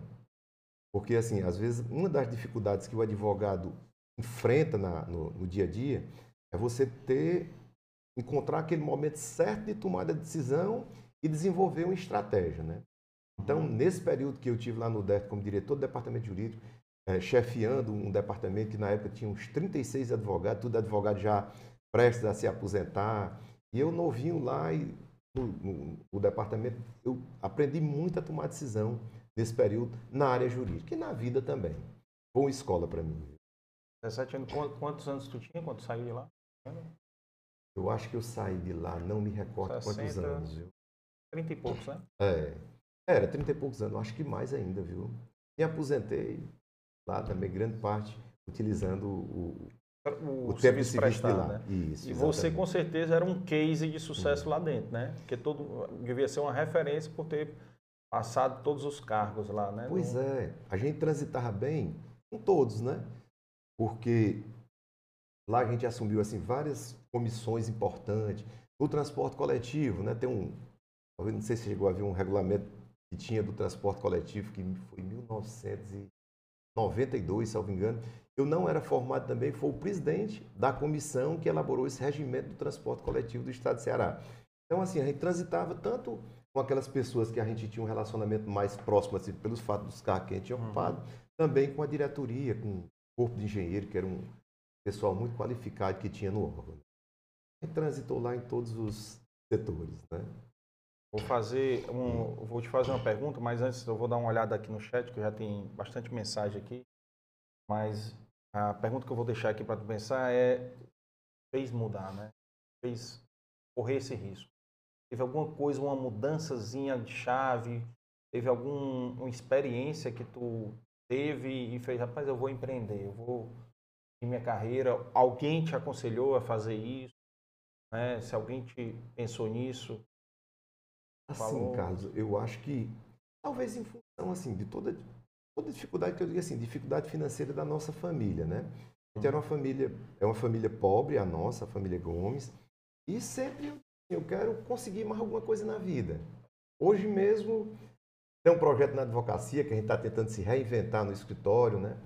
Porque, assim, às vezes, uma das dificuldades que o advogado enfrenta na- no, no dia a dia é você ter, encontrar aquele momento certo de tomada de decisão e desenvolver uma estratégia, né? Então, nesse período que eu tive lá no DERT como diretor do departamento jurídico, eh, chefiando um departamento que na época tinha uns 36 advogados, tudo advogado já prestes a se aposentar, e eu novinho lá e no, no- no departamento, eu aprendi muito a tomar decisão nesse período na área jurídica e na vida também. Uma escola para mim. 17 anos. Quantos anos tu tinha quando saiu de lá? Eu acho que eu saí de lá, não me recordo quantos 60. anos, viu? 30 e poucos, né? É. Era 30 e poucos anos, acho que mais ainda, viu? Me aposentei lá também, grande parte utilizando o, o, o tempo serviço serviço de lá. né? Isso, E você exatamente. com certeza era um case de sucesso lá dentro, né? Porque todo devia ser uma referência por ter passado todos os cargos lá, né? Pois No- é, a gente transitava bem com todos, né? Porque lá a gente assumiu assim várias comissões importantes. No transporte coletivo, né? Tem um, talvez não sei se chegou a ver um regulamento que tinha do transporte coletivo que foi em 1992, se não me engano. Eu não era formado também, foi o presidente da comissão que elaborou esse regimento do transporte coletivo do Estado de Ceará. Então, assim, a gente transitava tanto com aquelas pessoas que a gente tinha um relacionamento mais próximo, assim, pelos fatos dos cargos que a gente tinha Uhum. ocupado, também com a diretoria, com o corpo de engenheiro, que era um pessoal muito qualificado que tinha no órgão. Transitou lá em todos os setores, né? Vou fazer um, vou te fazer uma pergunta, mas antes eu vou dar uma olhada aqui no chat, que já tem bastante mensagem aqui. Mas a pergunta que eu vou deixar aqui para tu pensar é fez mudar, né? Fez correr esse risco. Teve alguma coisa, uma mudançazinha de chave? Teve alguma experiência que tu teve e fez, rapaz, eu vou empreender, eu vou em minha carreira. Alguém te aconselhou a fazer isso? Né? Se alguém te pensou nisso? Assim, Falou. Carlos, eu acho que talvez em função assim de toda toda dificuldade que eu digo assim, dificuldade financeira da nossa família, né? A gente era uma família, é uma família pobre a nossa, a família Gomes, e sempre eu, eu quero conseguir mais alguma coisa na vida. Hoje mesmo tem um projeto na advocacia que a gente está tentando se reinventar no escritório, né?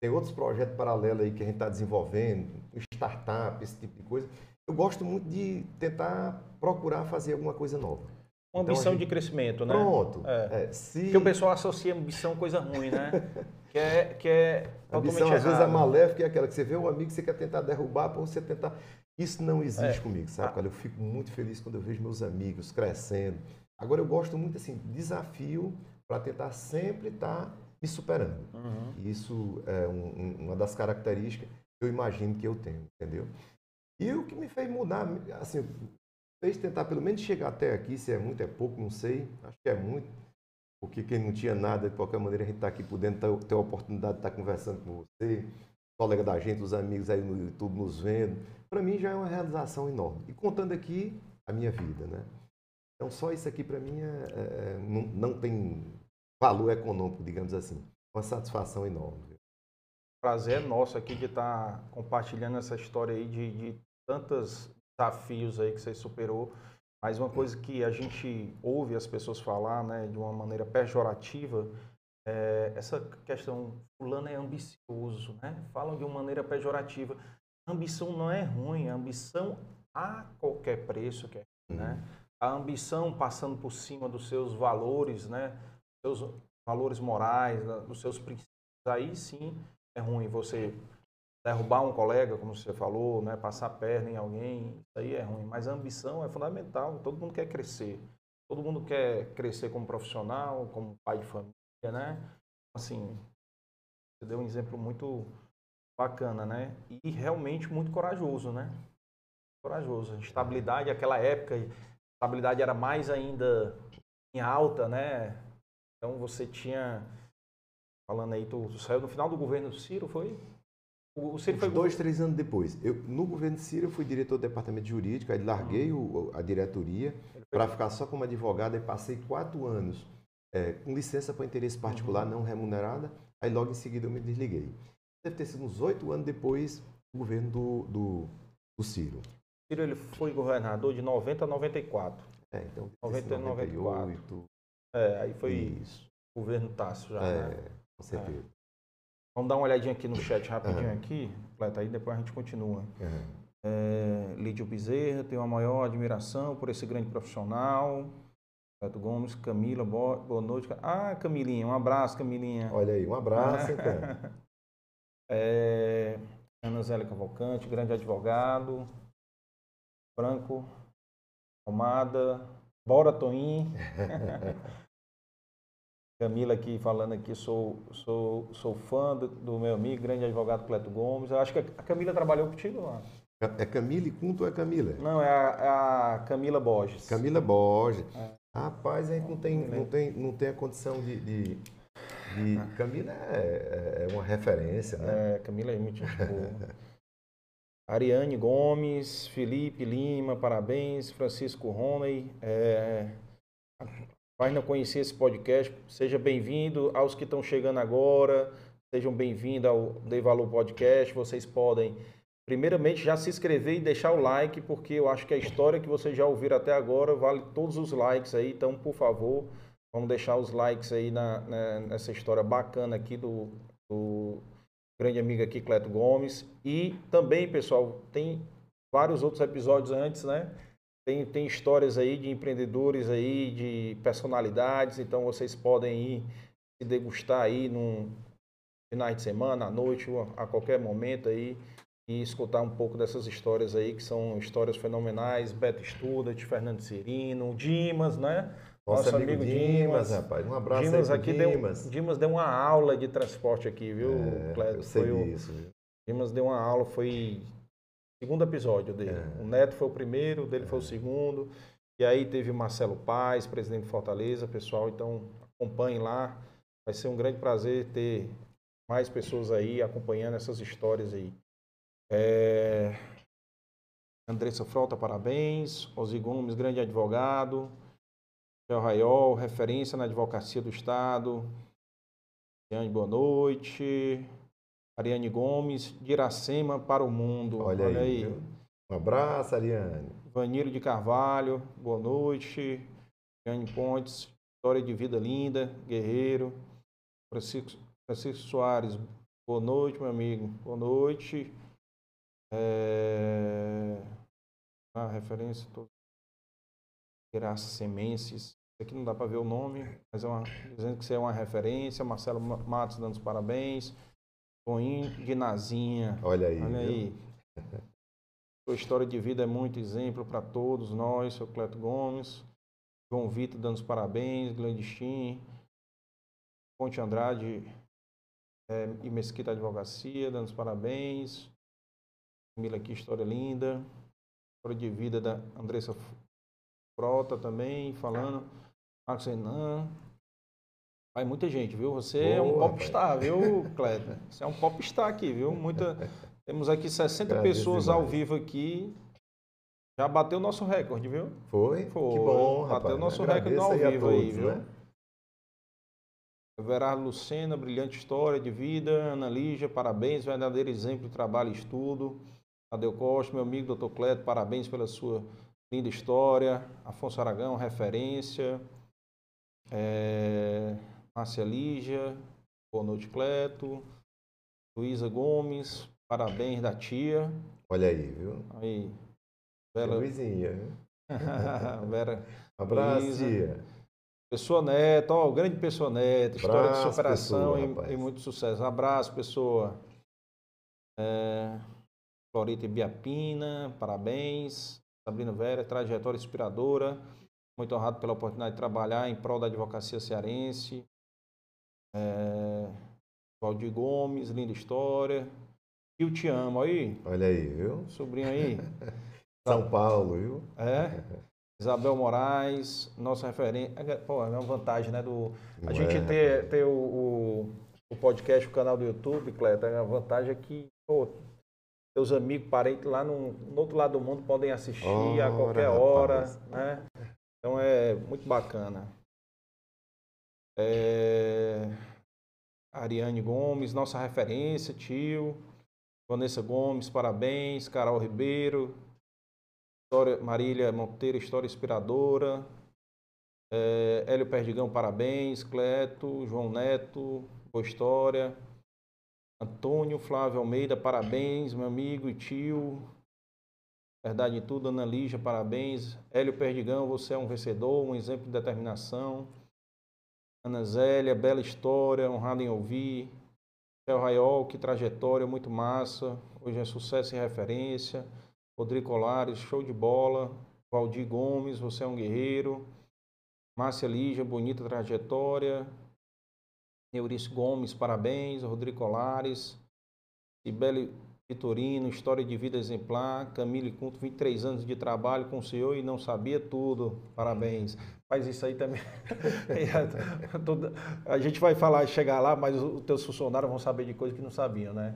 Tem outros projetos paralelos aí que a gente está desenvolvendo, startup, esse tipo de coisa. Eu gosto muito de tentar procurar fazer alguma coisa nova. Uma Então, a ambição gente- de crescimento, né? Pronto. É. É, se Porque o pessoal associa ambição a coisa ruim, né? [LAUGHS] Que é, que é a totalmente ambição às vezes é errado. maléfica, é aquela que você vê um amigo que você quer tentar derrubar para você tentar. Isso não existe É. comigo, sabe? Ah. cara? Eu fico muito feliz quando eu vejo meus amigos crescendo. Agora eu gosto muito assim, desafio para tentar sempre estar me superando. Uhum. Isso é um- uma das características que eu imagino que eu tenho, entendeu? E o que me fez mudar, assim, fez tentar pelo menos chegar até aqui, se é muito, é pouco, não sei, acho que é muito, porque quem não tinha nada, de qualquer maneira, a gente está aqui podendo ter, a oportunidade de estar conversando com você, colega da gente, os amigos aí no YouTube nos vendo, para mim já é uma realização enorme. E contando aqui a minha vida, né? Então só isso aqui para mim é, é- é- não, não tem valor econômico, digamos assim. Uma satisfação enorme. prazer é nosso aqui de estar compartilhando essa história aí de, de tantos desafios aí que você superou. Mas uma coisa que a gente ouve as pessoas falar, né, de uma maneira pejorativa, é essa questão, fulano é ambicioso, né? Falam de uma maneira pejorativa. Ambição não é ruim, a ambição a qualquer preço, que é, né? A ambição passando por cima dos seus valores, né? Seus valores morais, dos seus princípios, aí sim é ruim você derrubar um colega, como você falou, né, passar a perna em alguém, isso aí é ruim. Mas a ambição é fundamental. Todo mundo quer crescer. Todo mundo quer crescer como profissional, como pai de família, né? Assim, você deu um exemplo muito bacana, né? E realmente muito corajoso, né? Corajoso. Estabilidade, aquela época, estabilidade era mais ainda em alta, né? Então você tinha falando aí, tu, tu saiu no final do governo do Ciro, foi? O, Ciro foi dois, três anos depois. Eu, no governo Ciro, eu fui diretor do departamento jurídico, aí larguei o- a diretoria para ficar só como advogado e passei quatro anos é, com licença para interesse particular não remunerada, aí logo em seguida eu me desliguei. Deve ter sido uns oito anos depois do governo do, do, do Ciro. Ciro ele foi governador de 90 a 94. É, então, 90 e 94. 98, É, aí foi Isso. o governo Tássio já, É, né? com certeza. Vamos dar uma olhadinha aqui no chat rapidinho Aham. aqui, Cleta, aí depois a gente continua. Aham. É, Lídio Bezerra, tenho a maior admiração por esse grande profissional. Cleto Gomes, Camila, boa, boa noite. Ah, Camilinha, um abraço, Camilinha. Olha aí, um abraço, então. [LAUGHS] É, Ana Zélia Cavalcante, grande advogado. Franco, Almada, Bora Toim. [LAUGHS] Camila aqui falando aqui, sou, sou, sou fã do, do meu amigo, grande advogado Cleto Gomes. Eu acho que a Camila trabalhou contigo lá. É Camila e Cunto ou é Camila? Não, é a, é a Camila Borges. Camila Borges. É. Rapaz, a gente não tem, não tem, não tem a condição de, de, E Camila é, é uma referência, né? É, Camila é muito boa. Ariane Gomes, Felipe Lima, parabéns. Francisco Roney, é, não conhecer esse podcast, seja bem-vindo. Aos que estão chegando agora, sejam bem-vindos ao Dei Valor Podcast. Vocês podem, primeiramente, já se inscrever e deixar o like, porque eu acho que a história que vocês já ouviram até agora vale todos os likes aí. Então, por favor, vamos deixar os likes aí na, na nessa história bacana aqui do, do grande amigo aqui, Cleto Gomes. E também, pessoal, tem vários outros episódios antes, né? Tem, tem histórias aí de empreendedores aí, de personalidades, então vocês podem ir se degustar aí num final de semana, à noite, a qualquer momento aí, e escutar um pouco dessas histórias aí, que são histórias fenomenais, Beto Student, Fernando Cirino, Dimas, né? Nosso, Nosso amigo, amigo Dimas, Dimas, rapaz. Um abraço Dimas aqui Dimas. Deu, Dimas deu uma aula de transporte aqui, viu, é, Cleto? Eu sei foi disso. O, Dimas deu uma aula, foi segundo episódio dele. É. O Neto foi o primeiro, o dele é. foi o é. segundo. E aí teve Marcelo Paz, presidente de Fortaleza, pessoal. Então acompanhem lá. Vai ser um grande prazer ter mais pessoas aí acompanhando essas histórias aí. É... Andressa Frota, parabéns. Ozi Gomes, grande advogado. Michel Raiol, referência na advocacia do Estado. Jeane, boa noite. Ariane Gomes, de Iracema para o mundo. Olha, Olha aí. aí. Um abraço, Ariane. Vanilo de Carvalho, boa noite. Jeane Pontes, história de vida linda, guerreiro. Francisco, Francisco Soares, boa noite, meu amigo. Boa noite. É... A referência, Graças Semenses. Aqui não dá para ver o nome, mas é uma, dizendo que você é uma referência. Marcelo Matos dando os parabéns. Boim de Nazinha. Olha aí. Olha aí. Sua história de vida é muito exemplo para todos nós, seu Cleto Gomes. João Vitor dando os parabéns. Glandistin. Ponte Andrade é, e Mesquita Advocacia dando os parabéns. Camila aqui, história linda. História de vida da Andressa Frota também, falando. Marcos Renan. Vai muita gente, viu? Você Boa, é um popstar, viu, Cleber? Você é um popstar aqui, viu? Muita... Temos aqui 60 pessoas ao vivo aqui. Já bateu o nosso recorde, viu? Foi? Foi. Que bom, rapaz. Bateu o nosso recorde ao vivo aí, viu? Né? Everardo Lucena, brilhante história de vida. Ana Lígia, parabéns, verdadeiro exemplo de trabalho e estudo. Tadeu Costa, meu amigo Dr. Cleto, parabéns pela sua linda história. Afonso Aragão, referência. É... Márcia Lígia, boa noite, Cleto. Luísa Gomes, parabéns da tia. Olha aí, viu? Aí. Bela... Luizinha? [LAUGHS] Vera. [LAUGHS] Abraço, Luísa. tia. Pessoa Neto, ó, grande Pessoa Neto, história de superação pessoa, e, e, muito sucesso. Um abraço, pessoa. É... Florita Biapina, parabéns. Sabrina Vera, trajetória inspiradora. Muito honrado pela oportunidade de trabalhar em prol da advocacia cearense. É... Valdir Gomes, linda história. Eu te amo aí. Olha aí, viu? Sobrinho aí. [LAUGHS] São Paulo, viu? É. Isabel Moraes, nossa referência. É, pô, é uma vantagem, né? Do, a Não gente é, ter, ter o, o, o, podcast, o canal do YouTube, Cleto, a vantagem é que pô, seus amigos, parentes lá no, no, outro lado do mundo podem assistir Ora, a qualquer hora, rapaz. né? Então é muito bacana. É... Ariane Gomes, nossa referência, tio. Vanessa Gomes, parabéns. Carol Ribeiro. História, Marília Monteiro, história inspiradora. É, Hélio Perdigão, parabéns. Cleto, João Neto, boa história. Antônio Flávio Almeida, parabéns, meu amigo e tio. Verdade em tudo, Ana Lígia, parabéns. Hélio Perdigão, você é um vencedor, um exemplo de determinação. Ana Zélia, bela história, honrado em ouvir. Theo Raiol, que trajetória, muito massa. Hoje é sucesso e referência. Rodrigo Colares, show de bola. Valdir Gomes, você é um guerreiro. Márcia Lígia, bonita trajetória. Neurice Gomes, parabéns. Rodrigo Colares. Cibele Vitorino, história de vida exemplar. Camille Cunto, 23 anos de trabalho com o senhor e não sabia tudo. Parabéns. Mas isso aí também. [LAUGHS] a gente vai falar, chegar lá, mas os teus funcionários vão saber de coisas que não sabiam, né?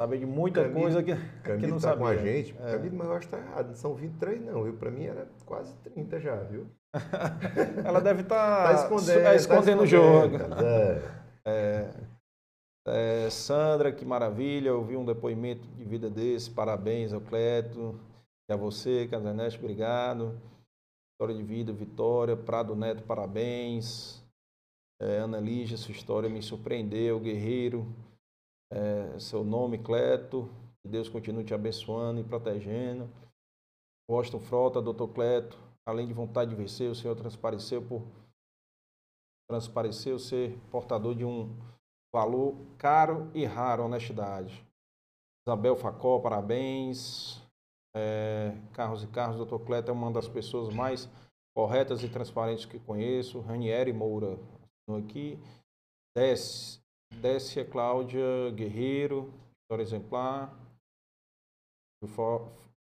Saber de muita Camille, coisa que, Camille que não tá sabia. com a gente. É. Camille, mas eu acho que tá errado. Não são 23, não. Eu, pra mim era quase 30 já, viu? [LAUGHS] Ela deve estar Tá escondendo. é, escondendo o jogo. É. É, é, Sandra, que maravilha, eu vi um depoimento de vida desse, parabéns ao Cleto, e a você, Casanete, obrigado. História de vida, Vitória, Prado Neto, parabéns. É, Ana Lígia, sua história me surpreendeu, Guerreiro, é, seu nome, Cleto, que Deus continue te abençoando e protegendo. Washington Frota, doutor Cleto, além de vontade de vencer, o senhor transpareceu por transpareceu ser portador de um valor caro e raro, honestidade. Isabel Facó, parabéns. É, Carlos e Carlos, doutor Cleto é uma das pessoas mais corretas e transparentes que conheço. Ranieri Moura, aqui. Décia, Décia Cláudia Guerreiro, história exemplar.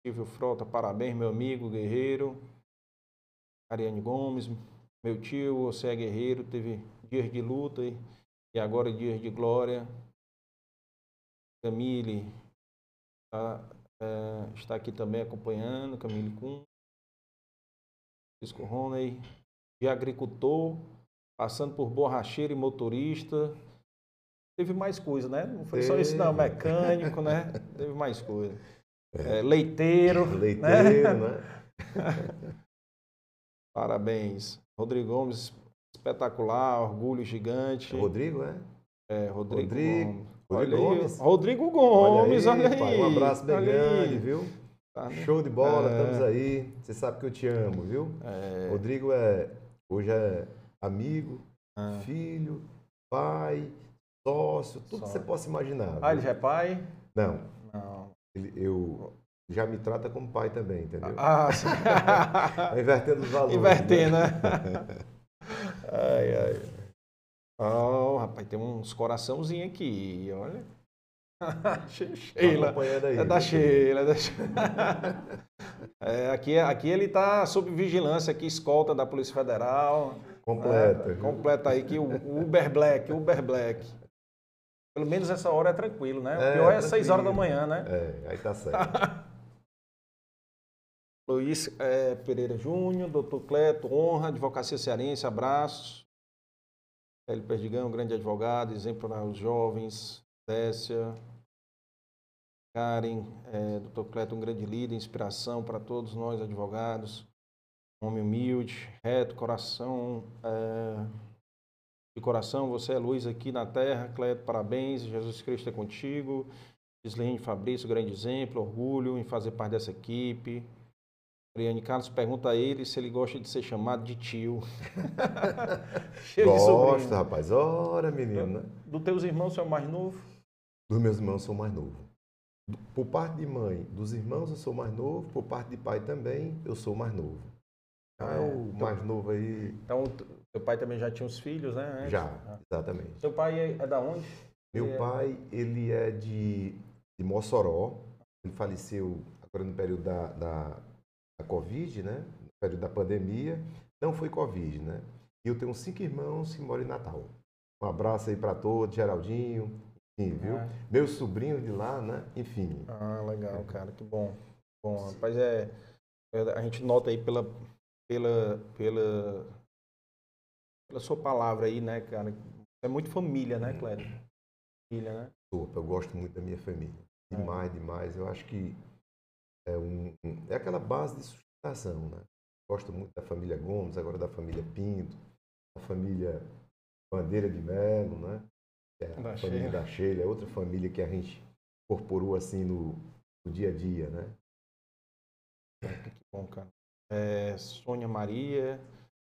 Silvio Frota, parabéns, meu amigo Guerreiro. Ariane Gomes, meu tio, você é guerreiro, teve dias de luta e, e agora dias de glória. Camille tá, é, está aqui também acompanhando, Camille Kuhn. Francisco Roney, de agricultor, passando por borracheiro e motorista. Teve mais coisa, né? Não foi só isso não, Teve. mecânico, né? [LAUGHS] Teve mais coisa. É, leiteiro, Leiteiro, né? né? [LAUGHS] Parabéns. Rodrigo Gomes, espetacular, orgulho gigante. Rodrigo, é? É, Rodrigo, Rodrigo- Gomes. Rodrigo Olha aí, Gomes. Rodrigo Gomes, olha aí. pai, Um abraço bem olha grande, aí. viu? Tá, né? Show de bola, É. estamos aí. Você sabe que eu te amo, viu? É, Rodrigo é hoje é amigo, ah. filho, pai, sócio, tudo que você possa imaginar. Ah, viu? ele já é pai? Não, Não. ele, eu já me trata como pai também, entendeu? Ah, sim. [LAUGHS] Tá invertendo os valores. Inverter, né? né? [LAUGHS] ai, ai. Oh, rapaz, tem uns coraçãozinhos aqui, olha. [LAUGHS] Sheila. acompanhando aí. É da viu? Sheila, é da Sheila. [LAUGHS] É, aqui, aqui ele está sob vigilância, aqui, escolta da Polícia Federal. Completa. É, completa aí que o Uber Black, Uber Black. Pelo menos essa hora é tranquilo, né? O É, pior é 6 horas da manhã, né? É, aí tá certo. [LAUGHS] Luiz é, Pereira Júnior, doutor Cleto, honra, advocacia cearense, abraços. Hélio Perdigão, grande advogado, exemplo para os jovens. Décia, Karen, é, doutor Cleto, um grande líder, inspiração para todos nós advogados. Homem humilde, reto, coração. é, de coração, você é luz aqui na terra. Cleto, parabéns. Jesus Cristo é contigo. Gislaine Fabrício, grande exemplo, orgulho em fazer parte dessa equipe. Ariane Carlos pergunta a ele se ele gosta de ser chamado de tio. [LAUGHS] Sobrinho. rapaz. Ora, menino, né? Dos teus irmãos, você é o mais novo? Dos meus irmãos, sou mais novo. Do- Por parte de mãe, dos irmãos, eu sou mais novo. Por parte de pai também, eu sou mais novo. Ah, é o então- mais novo aí, Então, teu pai também já tinha os filhos, né? antes? já, Ah. exatamente. Teu pai é, é da onde? Meu Ele é- pai, ele é de, de Mossoró. Ele faleceu agora no período da, da, da Covid, né? No período da pandemia. Não foi Covid, né? E eu tenho cinco irmãos que moram em Natal. Um abraço aí para todos, Geraldinho, enfim, viu? Ah. Meus sobrinhos de lá, né? Enfim. Ah, legal, cara, que bom. Bom, rapaz, é, é, a gente nota aí pela, pela, pela, pela sua palavra aí, né, cara? É muito família, né, Cléber? Família, né? Eu gosto muito da minha família. É. Demais, demais. Eu acho que é, um, é aquela base de sustentação, né? Gosto muito da família Gomes, agora da família Pinto, da família Bandeira de Melo, né? É a Da família Sheila. da Sheila, é outra família que a gente incorporou assim no, no dia a dia, né? Que bom, cara. É, Sônia Maria,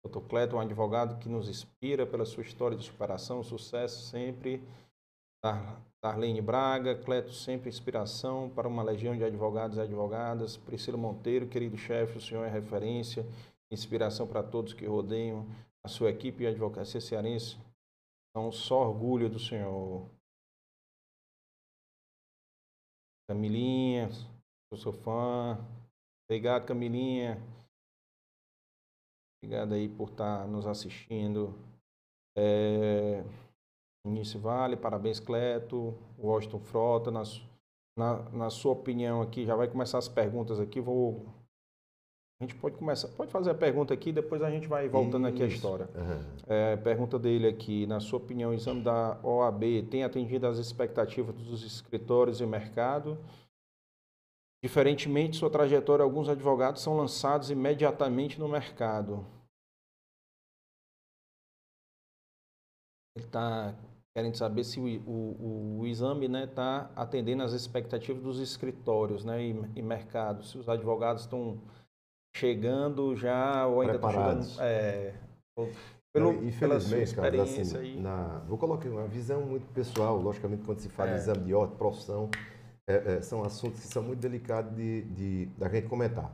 Dr. Cleto, um advogado que nos inspira pela sua história de superação, sucesso sempre. Dar- Darlene Braga, Cleto, sempre inspiração para uma legião de advogados e advogadas. Priscila Monteiro, querido chefe, o senhor é referência, inspiração para todos que rodeiam a sua equipe de advocacia cearense. Então, só orgulho do senhor. Camilinha, eu sou fã. Obrigado, Camilinha. Obrigado aí por estar nos assistindo. É... Início Vale, parabéns, Cleto. Washington Frota, na, na, na sua opinião aqui, já vai começar as perguntas aqui. Vou a gente pode começar, pode fazer a pergunta aqui, depois a gente vai voltando Isso. aqui a história. Uhum. É, pergunta dele aqui, na sua opinião, o exame da OAB tem atendido às expectativas dos escritórios e mercado? Diferentemente de sua trajetória, alguns advogados são lançados imediatamente no mercado. Ele está querendo saber se o, o, o exame está né, tá atendendo às expectativas dos escritórios né, e, e mercado, se os advogados estão chegando já ou ainda Preparados. chegando. É, pelo, Não, infelizmente, Carlos, assim, aí. na, vou colocar uma visão muito pessoal, logicamente, quando se fala é. de exame de ordem, profissão, é, é, são assuntos que são muito delicados de, de, da gente comentar.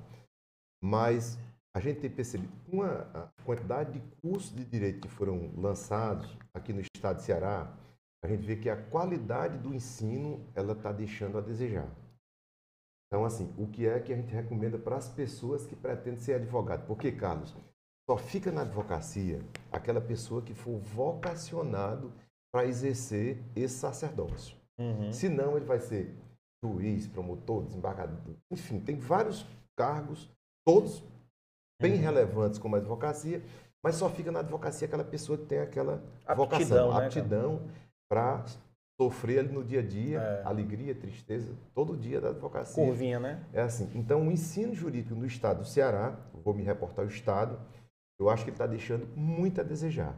Mas a gente tem percebido com a, quantidade de cursos de direito que foram lançados aqui no estado de Ceará, a gente vê que a qualidade do ensino ela está deixando a desejar. Então, assim, o que é que a gente recomenda para as pessoas que pretendem ser advogado? Porque, Carlos, só fica na advocacia aquela pessoa que for vocacionado para exercer esse sacerdócio. Uhum. Senão, ele vai ser juiz, promotor, desembargador, enfim, tem vários cargos, todos bem uhum. relevantes como a advocacia, mas só fica na advocacia aquela pessoa que tem aquela aptidão, vocação, né, aptidão para sofrer ali no dia a dia, é. alegria, tristeza, todo dia da advocacia. Curvinha, né? É assim. Então, o ensino jurídico no estado do Ceará, vou me reportar ao estado, eu acho que ele está deixando muito a desejar.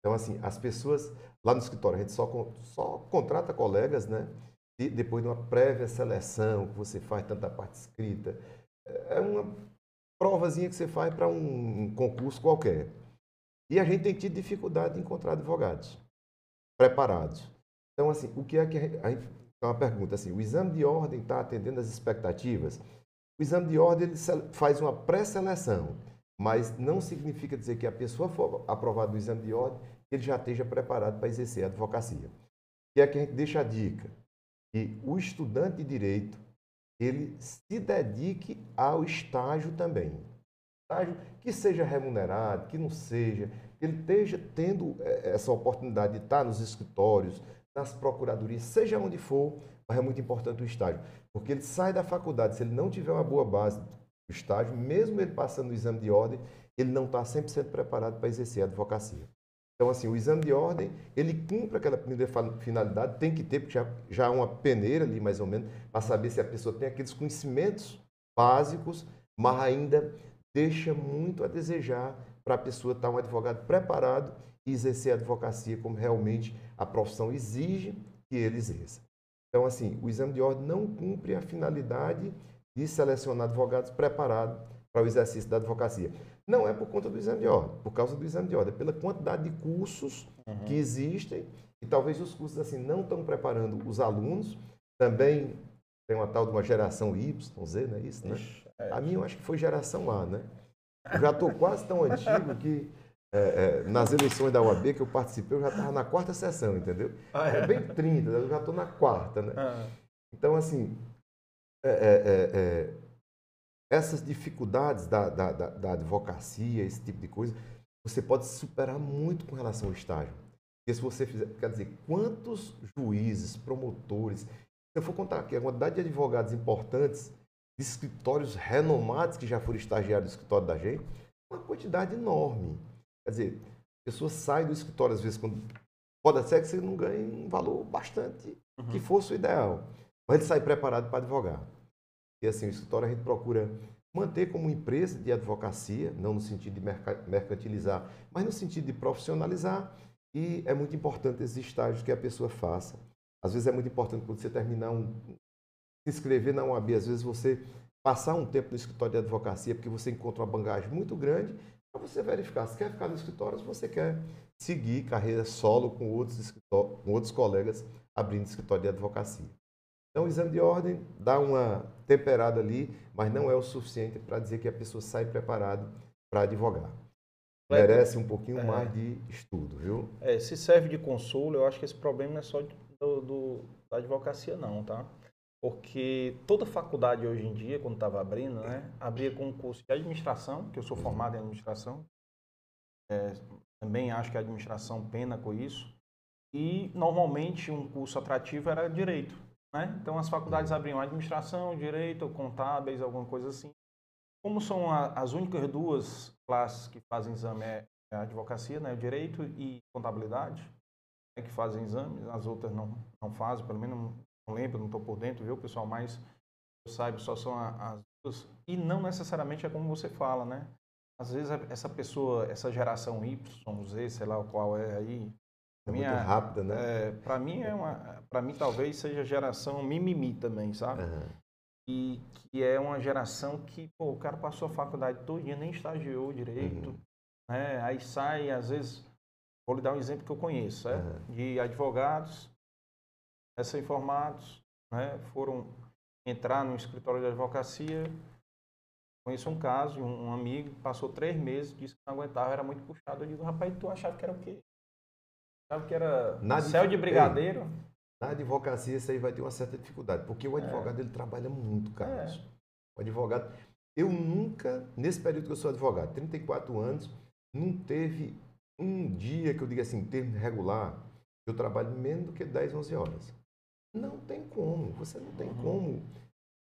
Então, assim, as pessoas lá no escritório, a gente só, só contrata colegas, né? E depois de uma prévia seleção que você faz, tanta parte escrita, é uma provazinha que você faz para um concurso qualquer. E a gente tem tido dificuldade de encontrar advogados preparados. Então, assim, o que é que a gente. Então, uma pergunta assim: o exame de ordem está atendendo às expectativas? O exame de ordem ele faz uma pré-seleção, mas não significa dizer que a pessoa for aprovada no exame de ordem, ele já esteja preparado para exercer a advocacia. É que a gente deixa a dica? Que o estudante de direito ele se dedique ao estágio também. Estágio que seja remunerado, que não seja, que ele esteja tendo eh, essa oportunidade de estar nos escritórios, nas procuradorias, seja onde for, mas é muito importante o estágio. Porque ele sai da faculdade, se ele não tiver uma boa base do estágio, mesmo ele passando no exame de ordem, ele não está 100% preparado para exercer a advocacia. Então, assim, o exame de ordem, ele cumpre aquela primeira finalidade, tem que ter, porque já, já há uma peneira ali, mais ou menos, para saber se a pessoa tem aqueles conhecimentos básicos, mas ainda deixa muito a desejar para a pessoa estar um advogado preparado e exercer a advocacia como realmente a profissão exige que ele exerça. Então, assim, o exame de ordem não cumpre a finalidade de selecionar advogados preparados para o exercício da advocacia. Não é por conta do exame de ordem, por causa do exame de ordem, é pela quantidade de cursos uhum. que existem e talvez os cursos assim não estão preparando os alunos. Também tem uma tal de uma geração Y, Z, não é isso, né? Ixi, é. A minha eu acho que foi geração A, né? Eu já estou quase tão antigo que é, é, nas eleições da UAB que eu participei, eu já estava na quarta sessão, entendeu? Ah, é? é? bem 30, eu já estou na quarta, né? Ah. Então, assim, é, é, essas dificuldades da, da, da, da, advocacia, esse tipo de coisa, você pode superar muito com relação ao estágio. Porque se você fizer, quer dizer, quantos juízes, promotores, se eu for contar aqui a quantidade de advogados importantes, de escritórios renomados que já foram estagiários do escritório da gente, uma quantidade enorme. Quer dizer, a pessoa sai do escritório, às vezes, quando. Pode ser que você não ganhe um valor bastante uhum. que fosse o ideal. Mas ele sai preparado para advogar. E assim, o escritório a gente procura manter como empresa de advocacia, não no sentido de mercantilizar, mas no sentido de profissionalizar. E é muito importante esses estágios que a pessoa faça. Às vezes é muito importante quando você terminar um. se inscrever na UAB, às vezes você passar um tempo no escritório de advocacia, porque você encontra uma bagagem muito grande para você verificar se quer ficar no escritório, se você quer seguir carreira solo com outros, com outros colegas abrindo escritório de advocacia. Então, o exame de ordem dá uma temperada ali, mas não é o suficiente para dizer que a pessoa sai preparada para advogar. Merece um pouquinho é, mais de estudo, viu? É, se serve de consolo, eu acho que esse problema não é só do, do, da advocacia, não, tá? porque toda faculdade hoje em dia, quando estava abrindo, né, abria com um curso de administração, que eu sou formado em administração. É, também acho que a administração pena com isso. E normalmente um curso atrativo era direito. Né? Então as faculdades abriam administração, direito, contábeis, alguma coisa assim. Como são a, as únicas duas classes que fazem exame é a advocacia, né, direito e contabilidade, né, que fazem exames, as outras não, não fazem, pelo menos não lembro, não estou por dentro, viu, pessoal? Mas eu saiba, só são as duas. E não necessariamente é como você fala, né? Às vezes essa pessoa, essa geração Y, Z, sei lá qual é aí. É minha, muito rápida, né? É, para mim é uma, para mim talvez seja geração mimimi também, sabe? Uhum. E que é uma geração que, pô, o cara passou a faculdade todinha, nem estagiou direito, uhum. né? Aí sai, às vezes, vou lhe dar um exemplo que eu conheço, é? Uhum. de advogados recém-formados, né, foram entrar no escritório de advocacia. Conheço um caso, um, um amigo passou três meses, disse que não aguentava, era muito puxado. Eu digo, rapaz, tu achava que era o quê? Achava que era na céu de brigadeiro? Ei, na advocacia isso aí vai ter uma certa dificuldade, porque o é. advogado é. ele trabalha muito, Carlos. É. O advogado, eu nunca, nesse período que eu sou advogado, 34 anos, não teve um dia que eu diga assim, em termo regular, eu trabalho menos do que 10, 11 horas. Não tem como. Você não tem uhum. como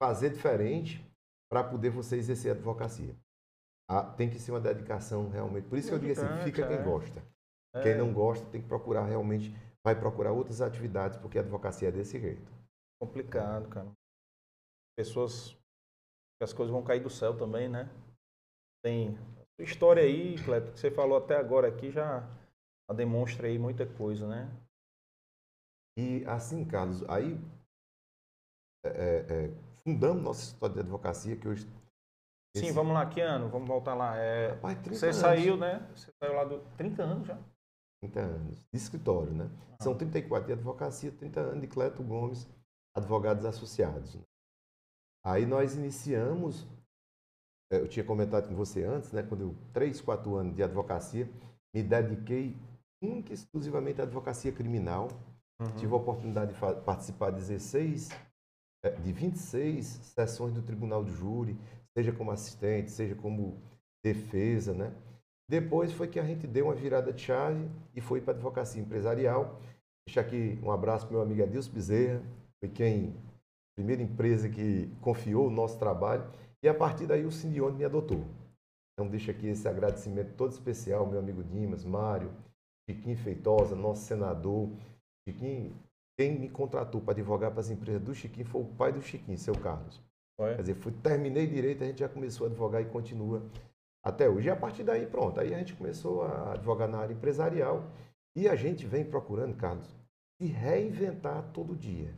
fazer diferente para poder você exercer a advocacia. Ah, tem que ser uma dedicação realmente. Por isso que eu digo assim, fica quem é. gosta. É. Quem não gosta tem que procurar realmente, vai procurar outras atividades, porque a advocacia é desse jeito. Complicado, cara. Pessoas, as coisas vão cair do céu também, né? Tem história aí, Cleto, que você falou até agora aqui já demonstra aí muita coisa, né? E assim, Carlos, aí é, é, é, fundamos nossa história de advocacia, que hoje. Esse... Sim, vamos lá, que ano? Vamos voltar lá. É, Rapaz, você anos. saiu, né? Você saiu lá do 30 anos já. 30 anos. De escritório, né? Ah. São 34 de advocacia, 30 anos de Cleto Gomes, advogados associados. Né? Aí nós iniciamos, é, eu tinha comentado com você antes, né? Quando eu, 3, 4 anos de advocacia, me dediquei única e exclusivamente à advocacia criminal Uhum. Tive a oportunidade de participar de 16, é, de 26 sessões do Tribunal de Júri, seja como assistente, seja como defesa, né? Depois foi que a gente deu uma virada de chave e foi para a advocacia empresarial. Deixa aqui um abraço para meu amigo Adilson Bezerra, foi quem, primeira empresa que confiou o nosso trabalho. E a partir daí o Sindione me adotou. Então deixa aqui esse agradecimento todo especial, meu amigo Dimas, Mário, Chiquinho Feitosa, nosso senador, Chiquinho, quem me contratou para advogar para as empresas do Chiquinho foi o pai do Chiquinho, seu Carlos. Quer dizer, fui, terminei direito, a gente já começou a advogar e continua até hoje. E a partir daí, pronto, aí a gente começou a advogar na área empresarial e a gente vem procurando, Carlos, se reinventar todo dia.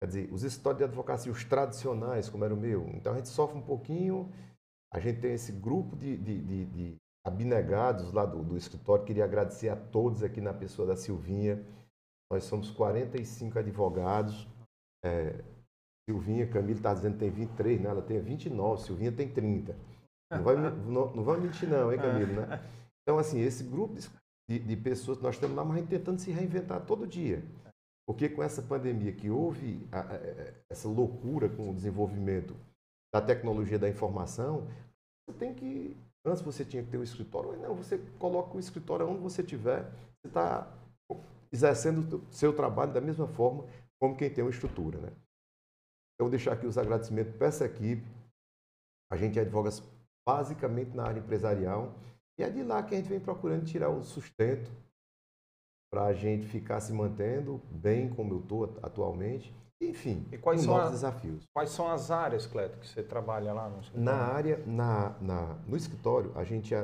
Quer dizer, os escritórios de advocacia, os tradicionais, como era o meu, então a gente sofre um pouquinho, a gente tem esse grupo de, de, de, de abnegados lá do, do escritório, queria agradecer a todos aqui na pessoa da Silvinha, nós somos 45 advogados. É, Silvinha, Camilo está dizendo que tem 23, né? ela tem 29, Silvinha tem 30. Não vai, não, não vai mentir não, hein, Camilo? Né? [LAUGHS] Então, assim, esse grupo de, de pessoas que nós estamos lá, mas tentando se reinventar todo dia. Porque com essa pandemia que houve, a, a, essa loucura com o desenvolvimento da tecnologia da informação, você tem que. Antes você tinha que ter o um escritório, não, você coloca o escritório onde você tiver, você está exercendo o seu trabalho da mesma forma como quem tem uma estrutura. Né? Então, deixar aqui os agradecimentos para essa equipe. A gente advoga basicamente na área empresarial e é de lá que a gente vem procurando tirar o sustento para a gente ficar se mantendo bem como eu estou atualmente. Enfim, e quais são novos a, desafios. Quais são as áreas, Cleto, que você trabalha lá no escritório? Na área, na, na, no escritório, a gente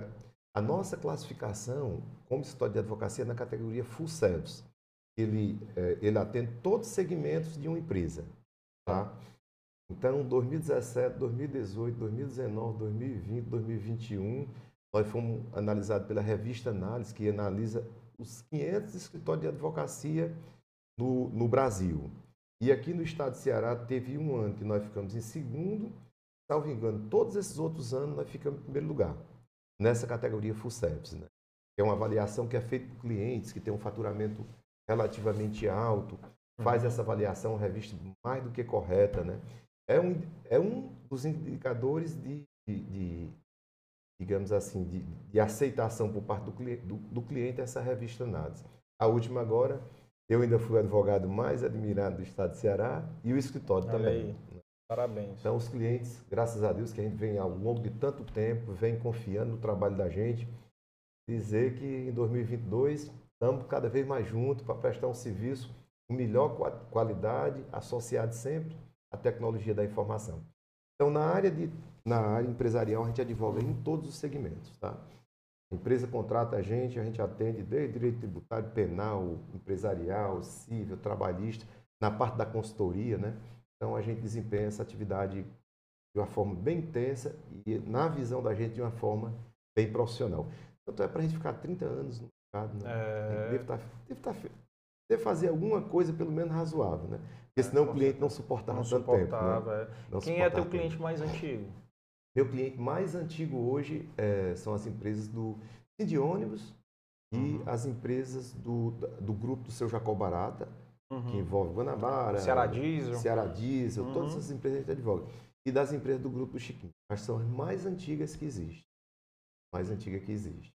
a nossa classificação como escritório de advocacia é na categoria Full Service. Ele, é, ele atende todos os segmentos de uma empresa. Tá? Então, 2017, 2018, 2019, 2020, 2021, nós fomos analisados pela revista Análise, que analisa os 500 escritórios de advocacia no, no Brasil. E aqui no estado de Ceará teve um ano que nós ficamos em segundo, salvo engano, todos esses outros anos nós ficamos em primeiro lugar nessa categoria full service. Né? É uma avaliação que é feita por clientes que têm um faturamento relativamente alto, faz essa avaliação, revista mais do que correta, né? É um, é um dos indicadores de, de, de digamos assim, de, de, aceitação por parte do, do, do cliente essa revista NADS. A última agora, eu ainda fui o advogado mais admirado do estado de Ceará e o escritório Olha também. Aí. Parabéns. Então, os clientes, graças a Deus, que a gente vem ao longo de tanto tempo, vem confiando no trabalho da gente, dizer que em 2022 estamos cada vez mais juntos para prestar um serviço com melhor qualidade, associado sempre à tecnologia da informação. Então, na área, de, na área empresarial, a gente advoga em todos os segmentos. Tá? A empresa contrata a gente, a gente atende desde direito tributário, penal, empresarial, civil, trabalhista, na parte da consultoria, né? Então, a gente desempenha essa atividade de uma forma bem intensa e, na visão da gente, de uma forma bem profissional. Tanto é para a gente ficar 30 anos no mercado, né? É... Deve, estar, deve, estar, deve fazer alguma coisa, pelo menos, razoável, né? Porque senão é, o cliente não suportava não tanto suportava, tempo. Né? É. Quem é teu cliente tempo. mais antigo? Meu cliente mais antigo hoje é, são as empresas do de ônibus e uhum. as empresas do, do grupo do seu Jacó Barata, uhum. que envolve Guanabara, Ceará Diesel, Ceará Diesel uhum. todas essas empresas a gente advoga. E das empresas do grupo do Chiquinho. As são as mais antigas que existem. Mais antiga que existe.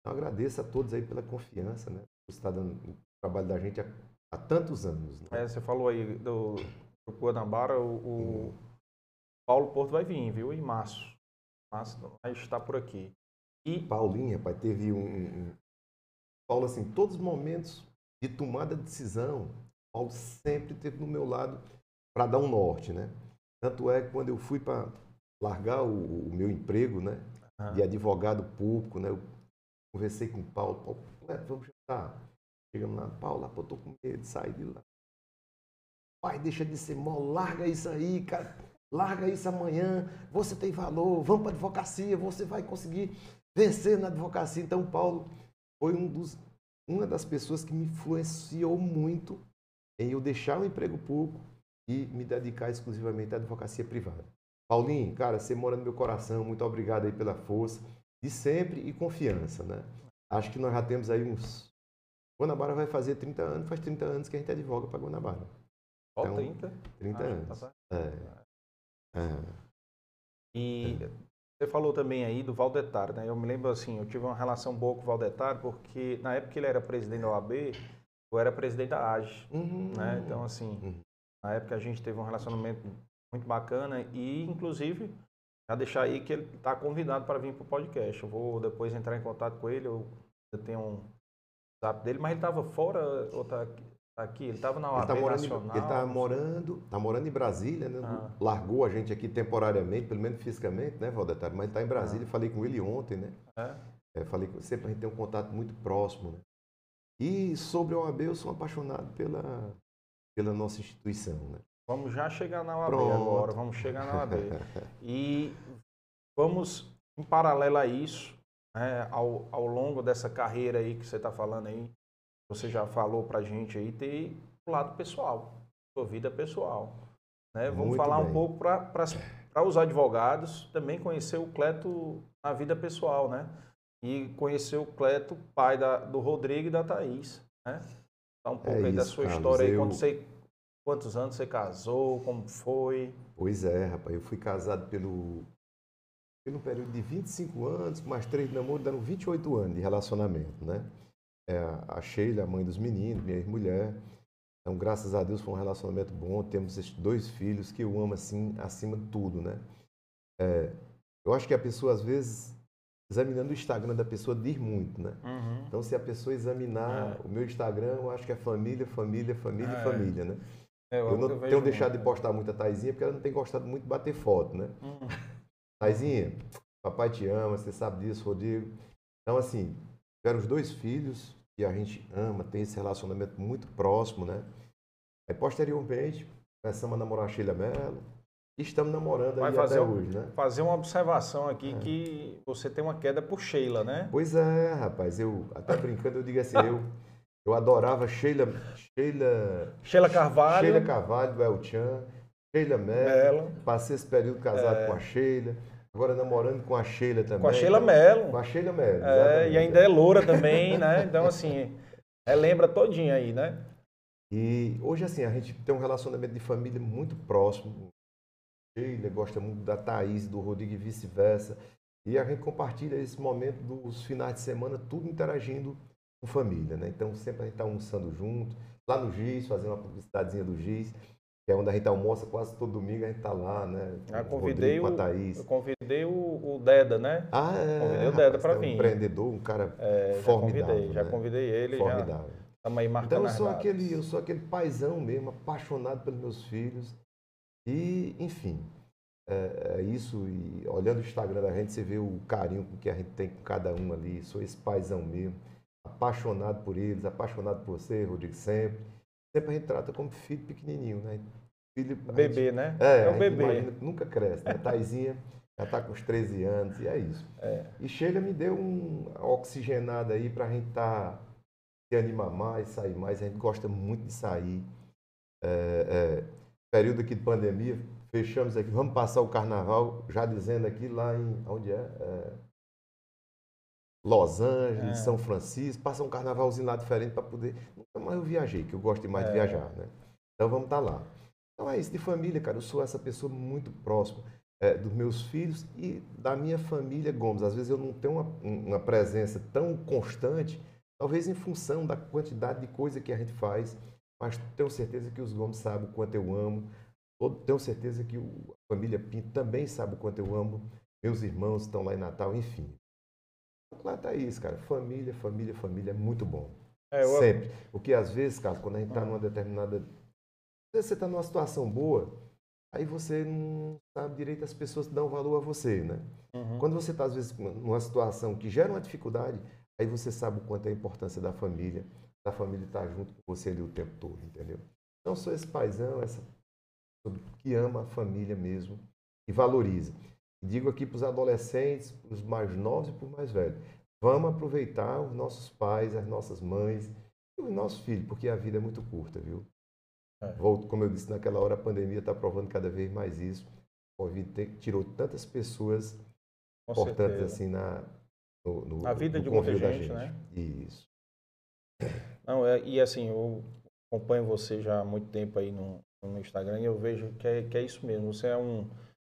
Então agradeço a todos aí pela confiança, né? Por estar dando o trabalho da gente há, tantos anos. Né? É, você falou aí do, do Guanabara, o, o Paulo Porto vai vir, viu? Em março. Março vai estar por aqui. E Paulinha, pai, teve um, um... Paulo, assim, todos os momentos de tomada de decisão, Paulo sempre esteve no meu lado para dar um norte, né? Tanto é que quando eu fui para largar o, o, meu emprego, né, de advogado público, né, eu conversei com o Paulo, Paulo, vamos jantar. Chegamos lá, Paulo, pô, tô com medo de sair de lá. Pai, deixa de ser mó, larga isso aí, cara. Larga isso amanhã, você tem valor, vamos para a advocacia, você vai conseguir vencer na advocacia. Então, Paulo foi um dos, uma das pessoas que me influenciou muito em eu deixar o emprego público e me dedicar exclusivamente à advocacia privada. Paulinho, cara, você mora no meu coração, muito obrigado aí pela força de sempre e confiança, né? Acho que nós já temos aí uns... Guanabara vai fazer 30 anos, faz 30 anos que a gente advoga para Guanabara. Só então, 30? 30 anos. Tá é. é. E é. Você falou também aí do Valdetar, né? Eu me lembro assim, eu tive uma relação boa com o Valdetar, porque na época que ele era presidente da OAB, eu era presidente da AGE, uhum. né? Então, assim, uhum. na época a gente teve um relacionamento muito bacana e, inclusive, já deixar aí que ele está convidado para vir para o podcast. Eu vou depois entrar em contato com ele, eu, eu tenho um zap dele, mas ele estava fora ou tá aqui? Tá aqui, ele estava na OAB ele tá morando, Nacional. Ele está morando, tá morando em Brasília, né? Ah. Largou a gente aqui temporariamente, pelo menos fisicamente, né, Valdetário? Mas ele está em Brasília, ah. falei com ele ontem, né? É? É, falei com sempre a gente tem um contato muito próximo, né? E sobre a OAB, eu sou apaixonado pela, pela nossa instituição, né? Vamos já chegar na OAB Pronto. agora, vamos chegar na OAB. e vamos, em paralelo a isso, né, ao, ao longo dessa carreira aí que você está falando aí, você já falou para a gente aí, ter o lado pessoal, sua vida pessoal. Né? Vamos Muito falar bem. um pouco para os advogados também conhecer o Cleto na vida pessoal, né? E conhecer o Cleto, pai da, do Rodrigo e da Thaís, né? Falar um pouco é aí isso, da sua Carlos, história aí, eu... quando você, quantos anos você casou, como foi? Pois é, rapaz, eu fui casado pelo, pelo período de 25 anos, mais três de namoro, dando 28 anos de relacionamento, né? é a Sheila, a mãe dos meninos, minha mulher. Então, graças a Deus, foi um relacionamento bom. Temos esses dois filhos que eu amo assim, acima de tudo, né? É, eu acho que a pessoa, às vezes, examinando o Instagram da pessoa, diz muito, né? Uhum. Então, se a pessoa examinar é. o meu Instagram, eu acho que é família, família, família é. família, né? É, eu, eu não tenho deixado de postar muita Taizinha, porque ela não tem gostado muito de bater foto, né? Uhum. Taizinha, papai te ama, você sabe disso, Rodrigo. Então, assim, Tiveram os dois filhos, que a gente ama, tem esse relacionamento muito próximo, né? Aí, posteriormente, começamos a namorar a Sheila Mello. E estamos namorando Vai aí até um, hoje, né? Fazer uma observação aqui é. que você tem uma queda por Sheila, né? Pois é, rapaz. Eu, até brincando, eu digo assim, eu, eu adorava Sheila... Sheila... Sheila Carvalho. Sheila Carvalho, do El Chan. Sheila Mello. Passei esse período casado é. com a Sheila. Agora namorando com a Sheila também. Com a Sheila Mello. Com a Sheila Mello. É, e ainda é loura também, né? Então, assim, é, lembra todinha aí, né? E hoje, assim, a gente tem um relacionamento de família muito próximo. Sheila gosta muito da Thaís, do Rodrigo e vice-versa. E a gente compartilha esse momento dos finais de semana, tudo interagindo com família, né? Então, sempre a gente está almoçando junto. Lá no GIS, fazendo uma publicidadezinha do GIS, que é onde a gente almoça quase todo domingo, a gente está lá, né? Ah, convidei o, eu convidei o, o, Deda, né? Ah, é. Convidei o Deda para é vir. Um empreendedor, um cara é, formidável. Já convidei, já né? convidei ele. Formidável. Já... Estamos aí marcando então eu sou aquele, eu sou aquele paizão mesmo, apaixonado pelos meus filhos. E, enfim, é, é, isso. E olhando o Instagram da gente, você vê o carinho que a gente tem com cada um ali. Sou esse paizão mesmo, apaixonado por eles, apaixonado por você, Rodrigo, sempre. Sempre a gente trata como filho pequenininho, né? Filho, bebê, gente, né? É, é o bebê. nunca cresce, né? Taizinha já está com os 13 anos e é isso. É. E Sheila me deu um oxigenado aí para a gente estar. Tá se animar mais, sair mais. A gente gosta muito de sair. É, é, período aqui de pandemia, fechamos aqui, vamos passar o carnaval, já dizendo aqui lá em. Onde é? é Los Angeles, é. São Francisco, passa um carnavalzinho lá diferente para poder. Nunca mais eu viajei, que eu gosto demais de é. viajar, né? Então vamos estar tá lá. Então é isso, de família, cara. Eu sou essa pessoa muito próxima é, dos meus filhos e da minha família Gomes. Às vezes eu não tenho uma, uma presença tão constante Talvez em função da quantidade de coisa que a gente faz, mas tenho certeza que os Gomes sabem o quanto eu amo. Tenho certeza que a família Pinto também sabe o quanto eu amo. Meus irmãos estão lá em Natal, enfim. Lá está isso, cara. Família, família, família é muito bom. É, eu... Sempre. Porque às vezes, cara, quando a gente está numa determinada. Às vezes você está numa situação boa, aí você não sabe direito as pessoas dão valor a você, né? Uhum. Quando você está, às vezes, numa situação que gera uma dificuldade, Aí você sabe o quanto é a importância da família, da família estar junto com você ali o tempo todo, entendeu? Então, sou esse paizão, essa que ama a família mesmo e valoriza. Digo aqui para os adolescentes, para os mais novos e para os mais velhos, vamos aproveitar os nossos pais, as nossas mães e os nossos filhos, porque a vida é muito curta, viu? É. Volto, como eu disse naquela hora, a pandemia está provando cada vez mais isso. O Covid tirou tantas pessoas com importantes certeza. assim na, no, no, a vida de muita gente, gente, né? Isso. Não, é, e assim, eu acompanho você já há muito tempo aí no, no Instagram e eu vejo que é, que é isso mesmo. Você é um,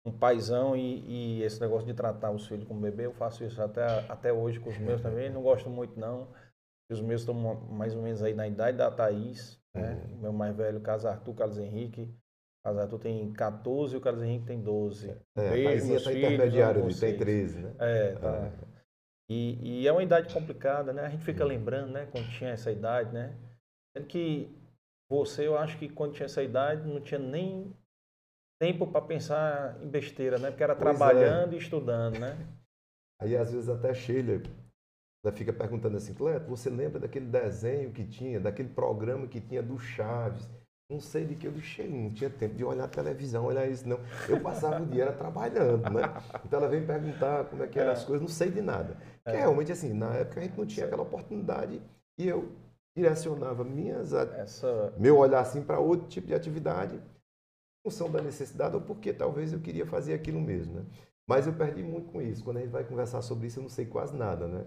um paizão e, e, esse negócio de tratar os filhos como bebê, eu faço isso até, até hoje com os meus também. Não gosto muito, não. Os meus estão mais ou menos aí na idade da Thaís, né? Uhum. Meu mais velho, Carlos Arthur, Carlos Henrique. Carlos Arthur tem 14 e o Carlos Henrique tem 12. É, Beijo, a está intermediário, ele tem 13, né? É, tá. Ah. E, e, é uma idade complicada, né? A gente fica lembrando, né? Quando tinha essa idade, né? Sendo que você, eu acho que quando tinha essa idade, não tinha nem tempo para pensar em besteira, né? Porque era pois é. trabalhando é. e estudando, né? Aí, às vezes, até Sheila fica perguntando assim, Cleto, você lembra daquele desenho que tinha, daquele programa que tinha do Chaves? Não sei de que eu deixei, não tinha tempo de olhar a televisão, olhar isso, não. Eu passava o dia era trabalhando, né? Então ela veio perguntar como é que eram é. as coisas, não sei de nada. Porque é. realmente, assim, na época a gente não tinha aquela oportunidade e eu direcionava minhas, Essa... meu olhar assim para outro tipo de atividade, função da necessidade ou porque talvez eu queria fazer aquilo mesmo, né? Mas eu perdi muito com isso. Quando a gente vai conversar sobre isso, eu não sei quase nada, né?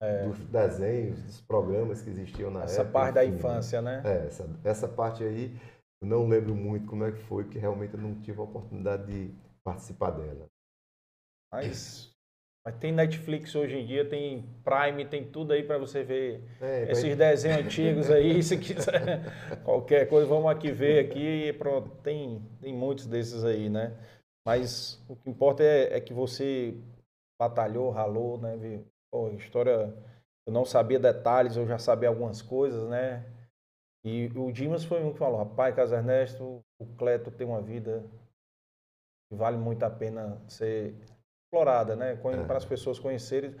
é. dos desenhos, dos programas que existiam na essa época. Essa parte da infância, né? É, essa, essa parte aí, eu não lembro muito como é que foi, porque realmente eu não tive a oportunidade de participar dela. Mas, mas tem Netflix hoje em dia, tem Prime, tem tudo aí para você ver é, esses desenhos antigos aí, [LAUGHS] se quiser qualquer coisa, vamos aqui ver aqui, pronto, tem, tem muitos desses aí, né? Mas o que importa é, é que você batalhou, ralou, né? Pô, história, eu não sabia detalhes, eu já sabia algumas coisas, né? E o Dimas foi um que falou, rapaz, Casa Ernesto, o Cleto tem uma vida que vale muito a pena ser explorada, né? É. Para as pessoas conhecerem.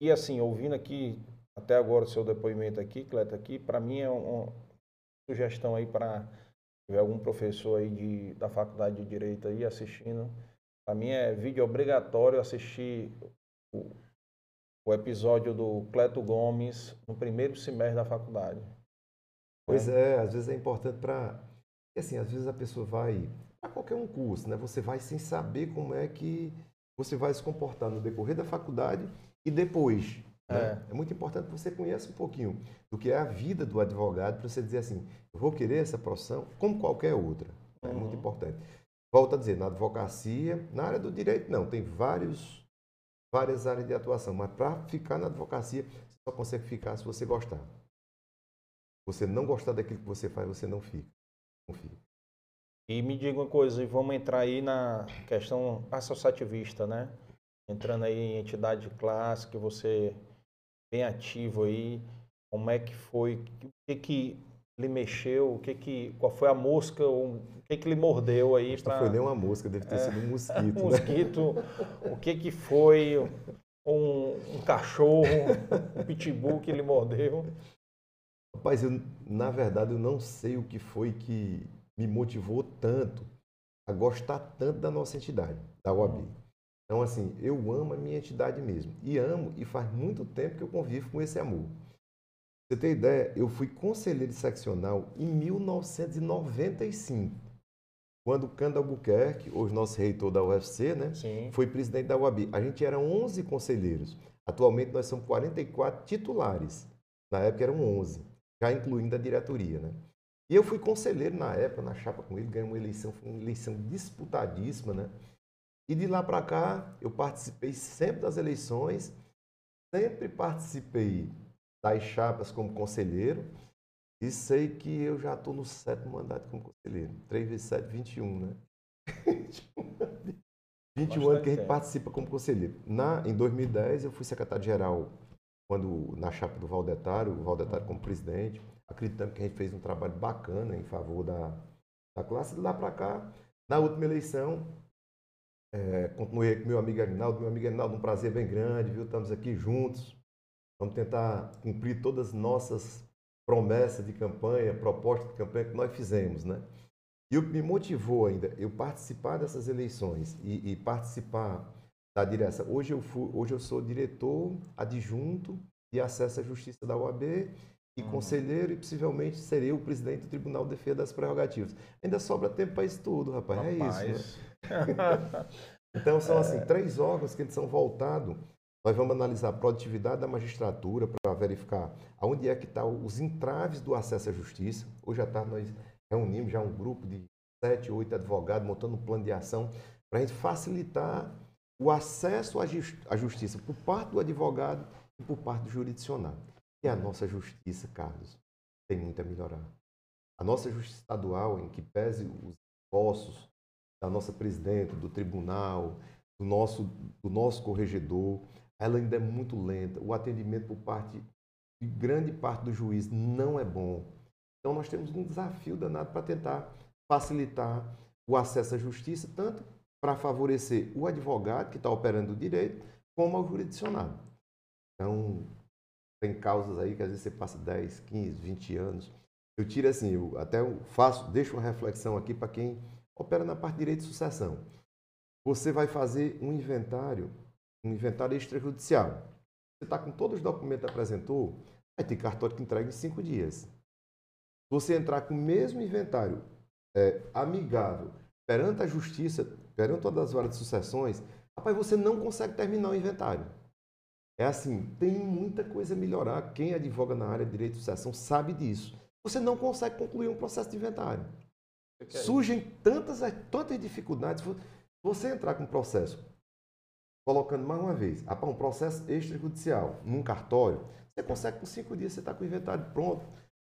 E assim, ouvindo aqui, até agora o seu depoimento aqui, Cleto, aqui, para mim é uma sugestão aí para algum professor aí de, da faculdade de Direito aí assistindo. Para mim é vídeo obrigatório assistir o, o episódio do Cleto Gomes no primeiro semestre da faculdade. Pois é, é às vezes é importante para. Assim, às vezes a pessoa vai para qualquer um curso, né? Você vai sem saber como é que você vai se comportar no decorrer da faculdade e depois. Né? É. é muito importante que você conheça um pouquinho do que é a vida do advogado para você dizer assim, eu vou querer essa profissão como qualquer outra. É uhum. muito importante. Volto a dizer, na advocacia, na área do direito não, tem vários, várias áreas de atuação, mas para ficar na advocacia, você só consegue ficar se você gostar. Você não gostar daquilo que você faz, você não fica. Não fica. E me diga uma coisa, vamos entrar aí na questão associativista, né? Entrando aí em entidade de classe, que você bem ativo aí, como é que foi, o que que lhe mexeu, o que que, qual foi a mosca, o que que lhe mordeu aí para... Não foi nem uma mosca, deve ter é, sido um [LAUGHS] mosquito. um mosquito, o que que foi um, um cachorro, um pitbull que lhe mordeu? Rapaz, eu, na verdade eu não sei o que foi que me motivou tanto a gostar tanto da nossa entidade, da OAB. Então, assim, eu amo a minha entidade mesmo. E amo, e faz muito tempo que eu convivo com esse amor. Você tem ideia? Eu fui conselheiro seccional em 1995, quando Cândido Albuquerque, hoje nosso reitor da UFC, né, Sim. foi presidente da UAB. A gente era 11 conselheiros. Atualmente nós somos 44 titulares. Na época eram 11, já incluindo a diretoria, né? E eu fui conselheiro na época, na chapa com ele, ganhei uma eleição, foi uma eleição disputadíssima, né? E de lá para cá, eu participei sempre das eleições, sempre participei das chapas como conselheiro, e sei que eu já estou no sétimo mandato como conselheiro. 3 vezes 7, 21, né? [LAUGHS] 21 anos que a gente participa como conselheiro. Na, em 2010, eu fui secretário-geral quando na chapa do Valdetário, o Valdetário como presidente acreditamos que a gente fez um trabalho bacana em favor da, da classe. De lá para cá, na última eleição, é, continuei com meu amigo Arinaldo. Meu amigo Arinaldo, um prazer bem grande, viu? Estamos aqui juntos. Vamos tentar cumprir todas as nossas promessas de campanha, propostas de campanha que nós fizemos, né? E o que me motivou ainda, eu participar dessas eleições e, e participar da direção. Hoje eu, fui, hoje eu sou diretor adjunto de acesso à justiça da OAB e conselheiro e possivelmente serei o presidente do Tribunal de Defesa das Prerrogativas. Ainda sobra tempo para isso tudo, rapaz. rapaz. É isso. Né? [LAUGHS] então são assim é. três órgãos que eles são voltados. Nós vamos analisar a produtividade da magistratura para verificar aonde é que estão tá os entraves do acesso à justiça. Hoje à tarde nós reunimos já um grupo de sete, oito advogados montando um plano de ação para a gente facilitar o acesso à justiça por parte do advogado e por parte do jurisdicionado. E a nossa justiça, Carlos, tem muito a melhorar. A nossa justiça estadual, em que pese os esforços da nossa presidente, do tribunal, do nosso, do nosso corregedor, ela ainda é muito lenta. O atendimento por parte de grande parte do juiz não é bom. Então nós temos um desafio danado para tentar facilitar o acesso à justiça, tanto para favorecer o advogado que está operando o direito, como ao jurisdicionado. Então, tem causas aí que às vezes você passa 10, 15, 20 anos. Eu tiro assim, eu até faço, deixo uma reflexão aqui para quem opera na parte de direito de sucessão. Você vai fazer um inventário, um inventário extrajudicial. Você está com todos os documentos que apresentou, vai ter cartório que entrega em cinco dias. Se você entrar com o mesmo inventário é, amigável perante a justiça, perante todas as de sucessões, rapaz, você não consegue terminar o inventário. É assim, tem muita coisa a melhorar. Quem advoga na área de direito de sucessão sabe disso. Você não consegue concluir um processo de inventário. Surgem tantas, tantas dificuldades. Se você entrar com um processo, colocando mais uma vez, um processo extrajudicial num cartório, você consegue com cinco dias, você está com o inventário pronto.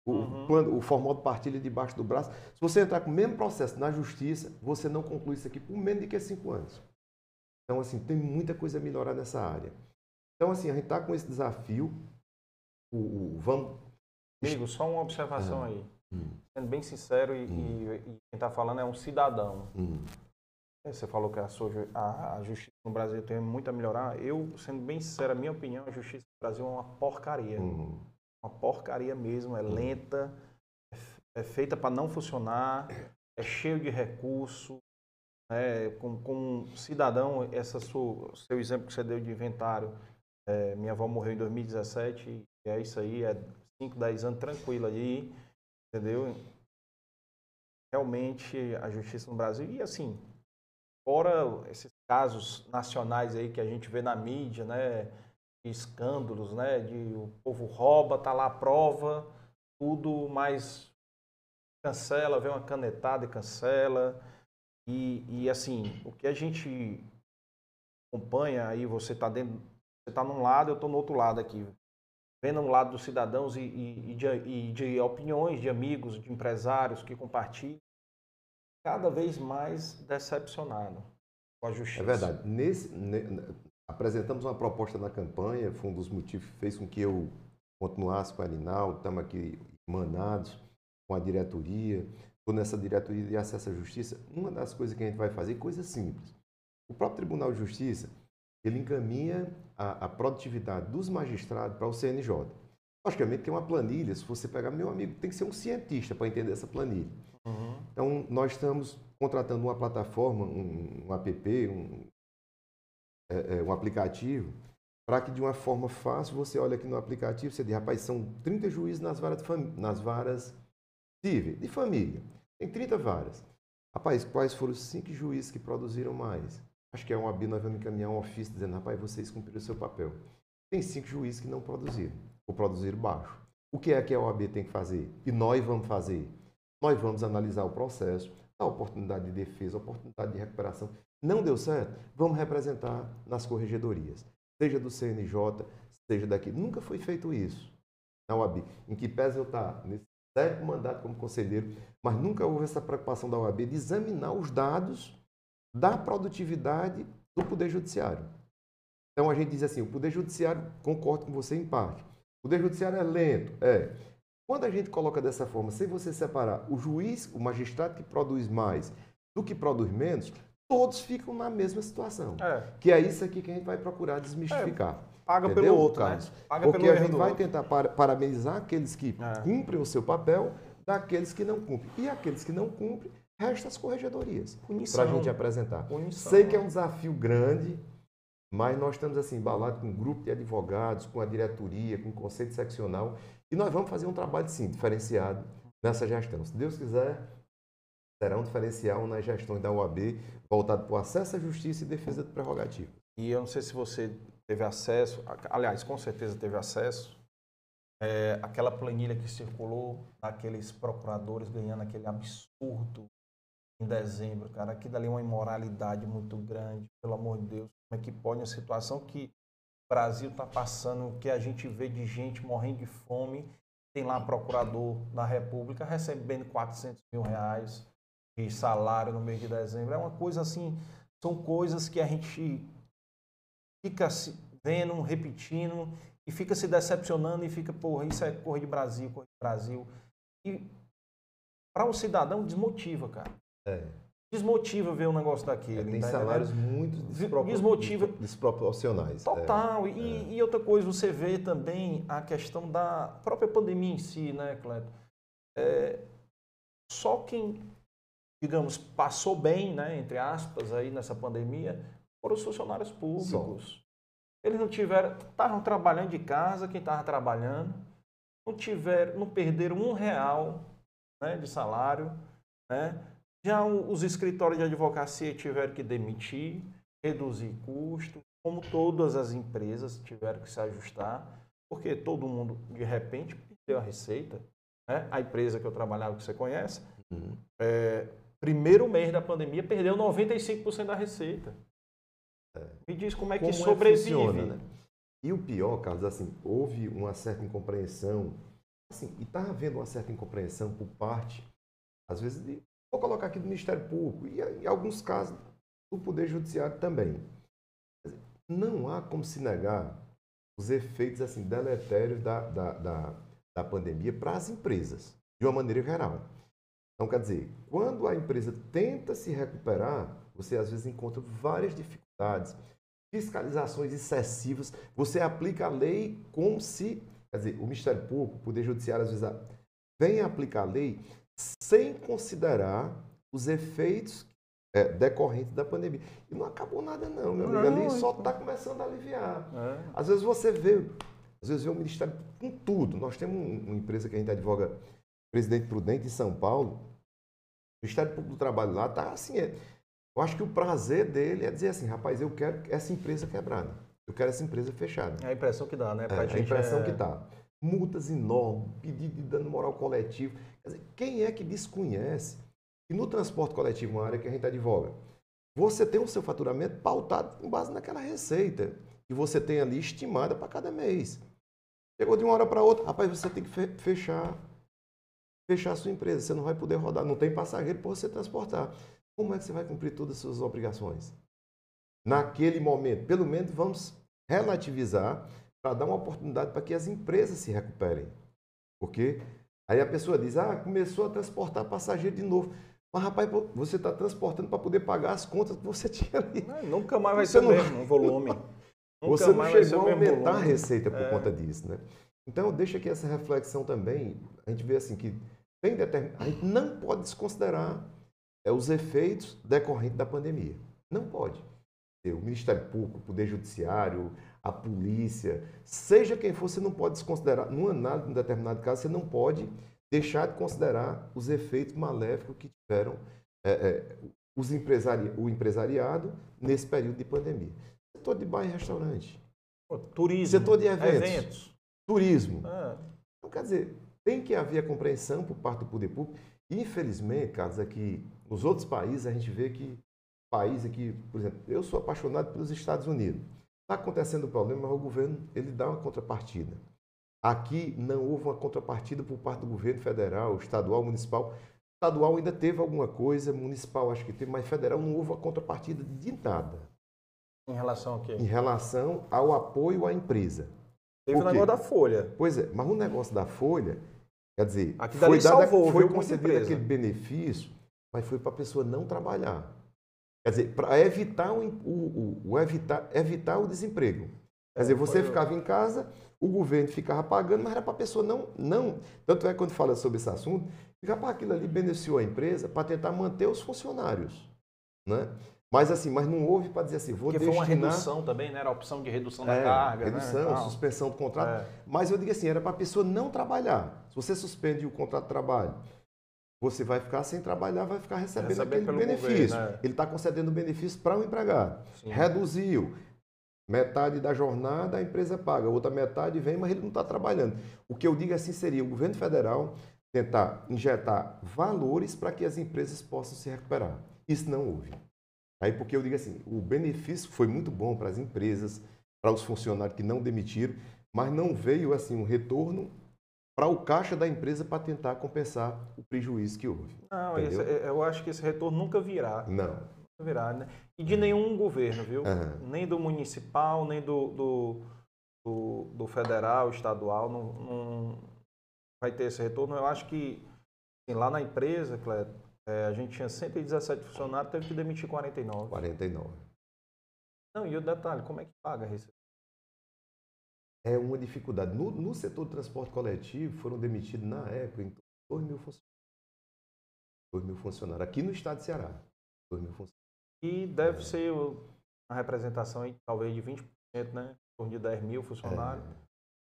O, uhum. plano, o formal de partilha debaixo do braço. Se você entrar com o mesmo processo na justiça, você não conclui isso aqui por menos de que cinco anos. Então, assim, tem muita coisa a melhorar nessa área. Então, assim, a gente está com esse desafio. O, o, vamos. Amigo, só uma observação ah. aí. Hum. Sendo bem sincero, e, hum. e, e quem está falando é um cidadão. Hum. Você falou que a, sua, a, a, justiça no Brasil tem muito a melhorar. Eu, sendo bem sincero, a minha opinião, a justiça no Brasil é uma porcaria. Uhum. Uma porcaria mesmo, é lenta, é, é feita para não funcionar, é cheio de recurso. É, como, como cidadão, essa sua, seu exemplo que você deu de inventário, é, minha avó morreu em 2017 e é isso aí, é 5, 10 anos tranquilo aí, entendeu? Realmente a justiça no Brasil, e assim, fora esses casos nacionais aí que a gente vê na mídia, né? escândalos, né? De o povo rouba, tá lá a prova, tudo, mas cancela, vem uma canetada e cancela. E, e assim, o que a gente acompanha aí, você está dentro, você está num lado, eu estou no outro lado aqui, vendo um lado dos cidadãos e, e, e, de, e, de, opiniões de amigos, de empresários que compartilham, cada vez mais decepcionado com a justiça. É verdade. Nesse, ne, apresentamos uma proposta na campanha, foi um dos motivos que fez com que eu continuasse com a Arinaldo, estamos aqui manados com a diretoria, estou nessa diretoria de acesso à justiça. Uma das coisas que a gente vai fazer, coisa simples. O próprio Tribunal de Justiça, ele encaminha a, a produtividade dos magistrados para o CNJ. Logicamente tem uma planilha, se você pegar, meu amigo, tem que ser um cientista para entender essa planilha. Uhum. Então, nós estamos contratando uma plataforma, um, um app, um, é, é, um aplicativo, para que de uma forma fácil você olhe aqui no aplicativo, você diz, rapaz, são 30 juízes nas varas, nas varas cíveis, de família. Tem 30 varas. Rapaz, quais foram os cinco juízes que produziram mais? Acho que é um AB, nós vamos encaminhar um ofício dizendo, rapaz, vocês cumpriram o seu papel. Tem cinco juízes que não produziram, ou produziram baixo. O que é que a OAB tem que fazer? E nós vamos fazer? Nós vamos analisar o processo, a oportunidade de defesa, a oportunidade de recuperação. Não deu certo? Vamos representar nas corregedorias, seja do CNJ, seja daqui. Nunca foi feito isso na OAB. Em que pese eu estar nesse sétimo mandato como conselheiro, mas nunca houve essa preocupação da OAB de examinar os dados da produtividade do Poder Judiciário. Então a gente diz assim, o Poder Judiciário, concordo com você em parte, o Poder Judiciário é lento, é. Quando a gente coloca dessa forma, sem você separar o juiz, o magistrado que produz mais do que produz menos, todos ficam na mesma situação. É. Que é isso aqui que a gente vai procurar desmistificar. É. Paga Entendeu, pelo outro, Carlos? Né? Paga Porque a gente vai tentar parabenizar aqueles que é. cumprem o seu papel daqueles que não cumprem. E aqueles que não cumprem, Resta as corregedorias para a gente apresentar. Punição. Sei que é um desafio grande, mas nós estamos assim embalados com um grupo de advogados, com a diretoria, com o conceito seccional, e nós vamos fazer um trabalho sim diferenciado nessa gestão. Se Deus quiser, será um diferencial nas gestões da UAB voltado para o acesso à justiça e defesa de prerrogativa. E eu não sei se você teve acesso, aliás, com certeza teve acesso é, aquela planilha que circulou, aqueles procuradores ganhando aquele absurdo em dezembro, cara. Aquilo ali é uma imoralidade muito grande, pelo amor de Deus. Como é que pode uma situação que o Brasil está passando, que a gente vê de gente morrendo de fome, tem lá procurador da República recebendo 400 mil reais de salário no mês de dezembro. É uma coisa assim, são coisas que a gente fica vendo, repetindo e fica se decepcionando e fica, porra, isso é cor de Brasil, cor de Brasil. E para o cidadão desmotiva, cara. É. Desmotiva ver um negócio daquele. É, tem tá salários muito desmotiva. desproporcionais. Total. É, e, é. e, outra coisa, você vê também a questão da própria pandemia em si, né, Cleto? É, só quem, digamos, passou bem, né, entre aspas, aí nessa pandemia, foram os funcionários públicos. Só. Eles não tiveram, estavam trabalhando de casa, quem estava trabalhando, não tiveram, não perderam um real né, de salário, né? Já os escritórios de advocacia tiveram que demitir, reduzir custos, como todas as empresas tiveram que se ajustar, porque todo mundo, de repente, perdeu a receita. Né? A empresa que eu trabalhava, que você conhece, uhum. é, primeiro mês da pandemia, perdeu 95% da receita. É. Me diz como é que como é sobrevive. É funciona, né? E o pior, Carlos, assim, houve uma certa incompreensão, assim, e está havendo uma certa incompreensão por parte, às vezes, de Vou colocar aqui do Ministério Público e, em alguns casos, do Poder Judiciário também. Não há como se negar os efeitos assim, deletérios da, da, da, da pandemia para as empresas, de uma maneira geral. Então, quer dizer, quando a empresa tenta se recuperar, você às vezes encontra várias dificuldades, fiscalizações excessivas, você aplica a lei como se, quer dizer, o Ministério Público, o Poder Judiciário, às vezes, vem aplicar a lei sem considerar os efeitos é, decorrentes da pandemia. E não acabou nada, não, meu amigo. Ali só está começando a aliviar. É. Às vezes você vê, às vezes vê o Ministério com tudo. Nós temos uma empresa que a gente advoga, Presidente Prudente, em São Paulo. O Ministério Público do Trabalho lá está assim. É, eu acho que o prazer dele é dizer assim, rapaz, eu quero essa empresa quebrada. Eu quero essa empresa fechada. É a impressão que dá, né? Pra É, a impressão é- que dá. Multas enormes, pedido de dano moral coletivo. Dizer, quem é que desconhece que no transporte coletivo, uma área que a gente advoga, você tem o seu faturamento pautado com base naquela receita que você tem ali estimada para cada mês. Chegou de uma hora para outra, rapaz, você tem que fe- fechar, fechar a sua empresa. Você não vai poder rodar, não tem passageiro para você transportar. Como é que você vai cumprir todas as suas obrigações? Naquele momento, pelo menos vamos relativizar para dar uma oportunidade para que as empresas se recuperem. Porque aí a pessoa diz, ah, começou a transportar passageiro de novo. Mas, rapaz, você está transportando para poder pagar as contas que você [LAUGHS] tinha ali. Não, nunca mais vai Você ser o não- mesmo volume. [LAUGHS] Nunca Você não chegou o a aumentar a receita por É. conta disso, né? Então, deixa aqui essa reflexão também. A gente vê assim que tem determin... a gente não pode desconsiderar é, os efeitos decorrentes da pandemia. Não pode. O Ministério Público, o Poder Judiciário, a polícia, seja quem for, você não pode desconsiderar, numa análise de um determinado caso, você não pode deixar de considerar os efeitos maléficos que tiveram é, é, os empresari... o empresariado nesse período de pandemia. Setor de bar e restaurante, Turismo. setor de eventos, eventos. turismo. É. Então, quer dizer, tem que haver a compreensão por parte do poder público. Infelizmente, Carlos, aqui nos outros países a gente vê que país aqui, por exemplo, eu sou apaixonado pelos Estados Unidos. Está acontecendo o problema, mas o governo ele dá uma contrapartida. Aqui não houve uma contrapartida por parte do governo federal, estadual, municipal. Estadual ainda teve alguma coisa, municipal acho que teve, mas federal não houve uma contrapartida de nada Em relação ao quê? em relação ao apoio à empresa. Teve o negócio da Folha. Pois é, mas o negócio da Folha, quer dizer, Aqui foi, dali dado, salvou, foi concedido aquele benefício, mas foi para a pessoa não trabalhar. Quer dizer, para evitar o, o- o- evitar, evitar o desemprego. Quer dizer, você foi- ficava em casa, o governo ficava pagando, mas era para a pessoa não, não. Tanto é que quando fala sobre esse assunto, fica para aquilo ali beneficiou a empresa para tentar manter os funcionários. Né? Mas assim, mas não houve para dizer assim, vou Porque foi uma destinar... redução também, né? Era a opção de redução da É, carga. redução, né? e tal. suspensão do contrato. É. Mas eu digo assim, era para a pessoa não trabalhar. Se você suspende o contrato de trabalho, você vai ficar sem trabalhar, vai ficar recebendo Recebendo aquele benefício. governo, é. Ele está concedendo benefício para o empregado. Sim. Reduziu. Metade da jornada a empresa paga, outra metade vem, mas ele não está trabalhando. O que eu digo assim seria o governo federal tentar injetar valores para que as empresas possam se recuperar. Isso não houve. Aí porque eu digo assim, o benefício foi muito bom para as empresas, para os funcionários que não demitiram, mas não veio assim um retorno para o caixa da empresa para tentar compensar o prejuízo que houve. Não, esse- eu acho que esse retorno nunca virá. Não. Nunca virá, né? E de nenhum governo, viu? Aham. Nem do municipal, nem do, do, do, do federal, estadual, não, não vai ter esse retorno. Eu acho que assim, lá na empresa, Cleto, é, a gente tinha 117 funcionários, teve que demitir 49. 49. Não, e o detalhe, como é que paga a receita? É uma dificuldade. No, no setor de transporte coletivo, foram demitidos na época em de 2 mil funcionários. 2 mil funcionários. Aqui no estado de Ceará. 2 mil funcionários. E deve ser o- a representação aí, talvez de 20%, né? Em torno de 10 mil funcionários.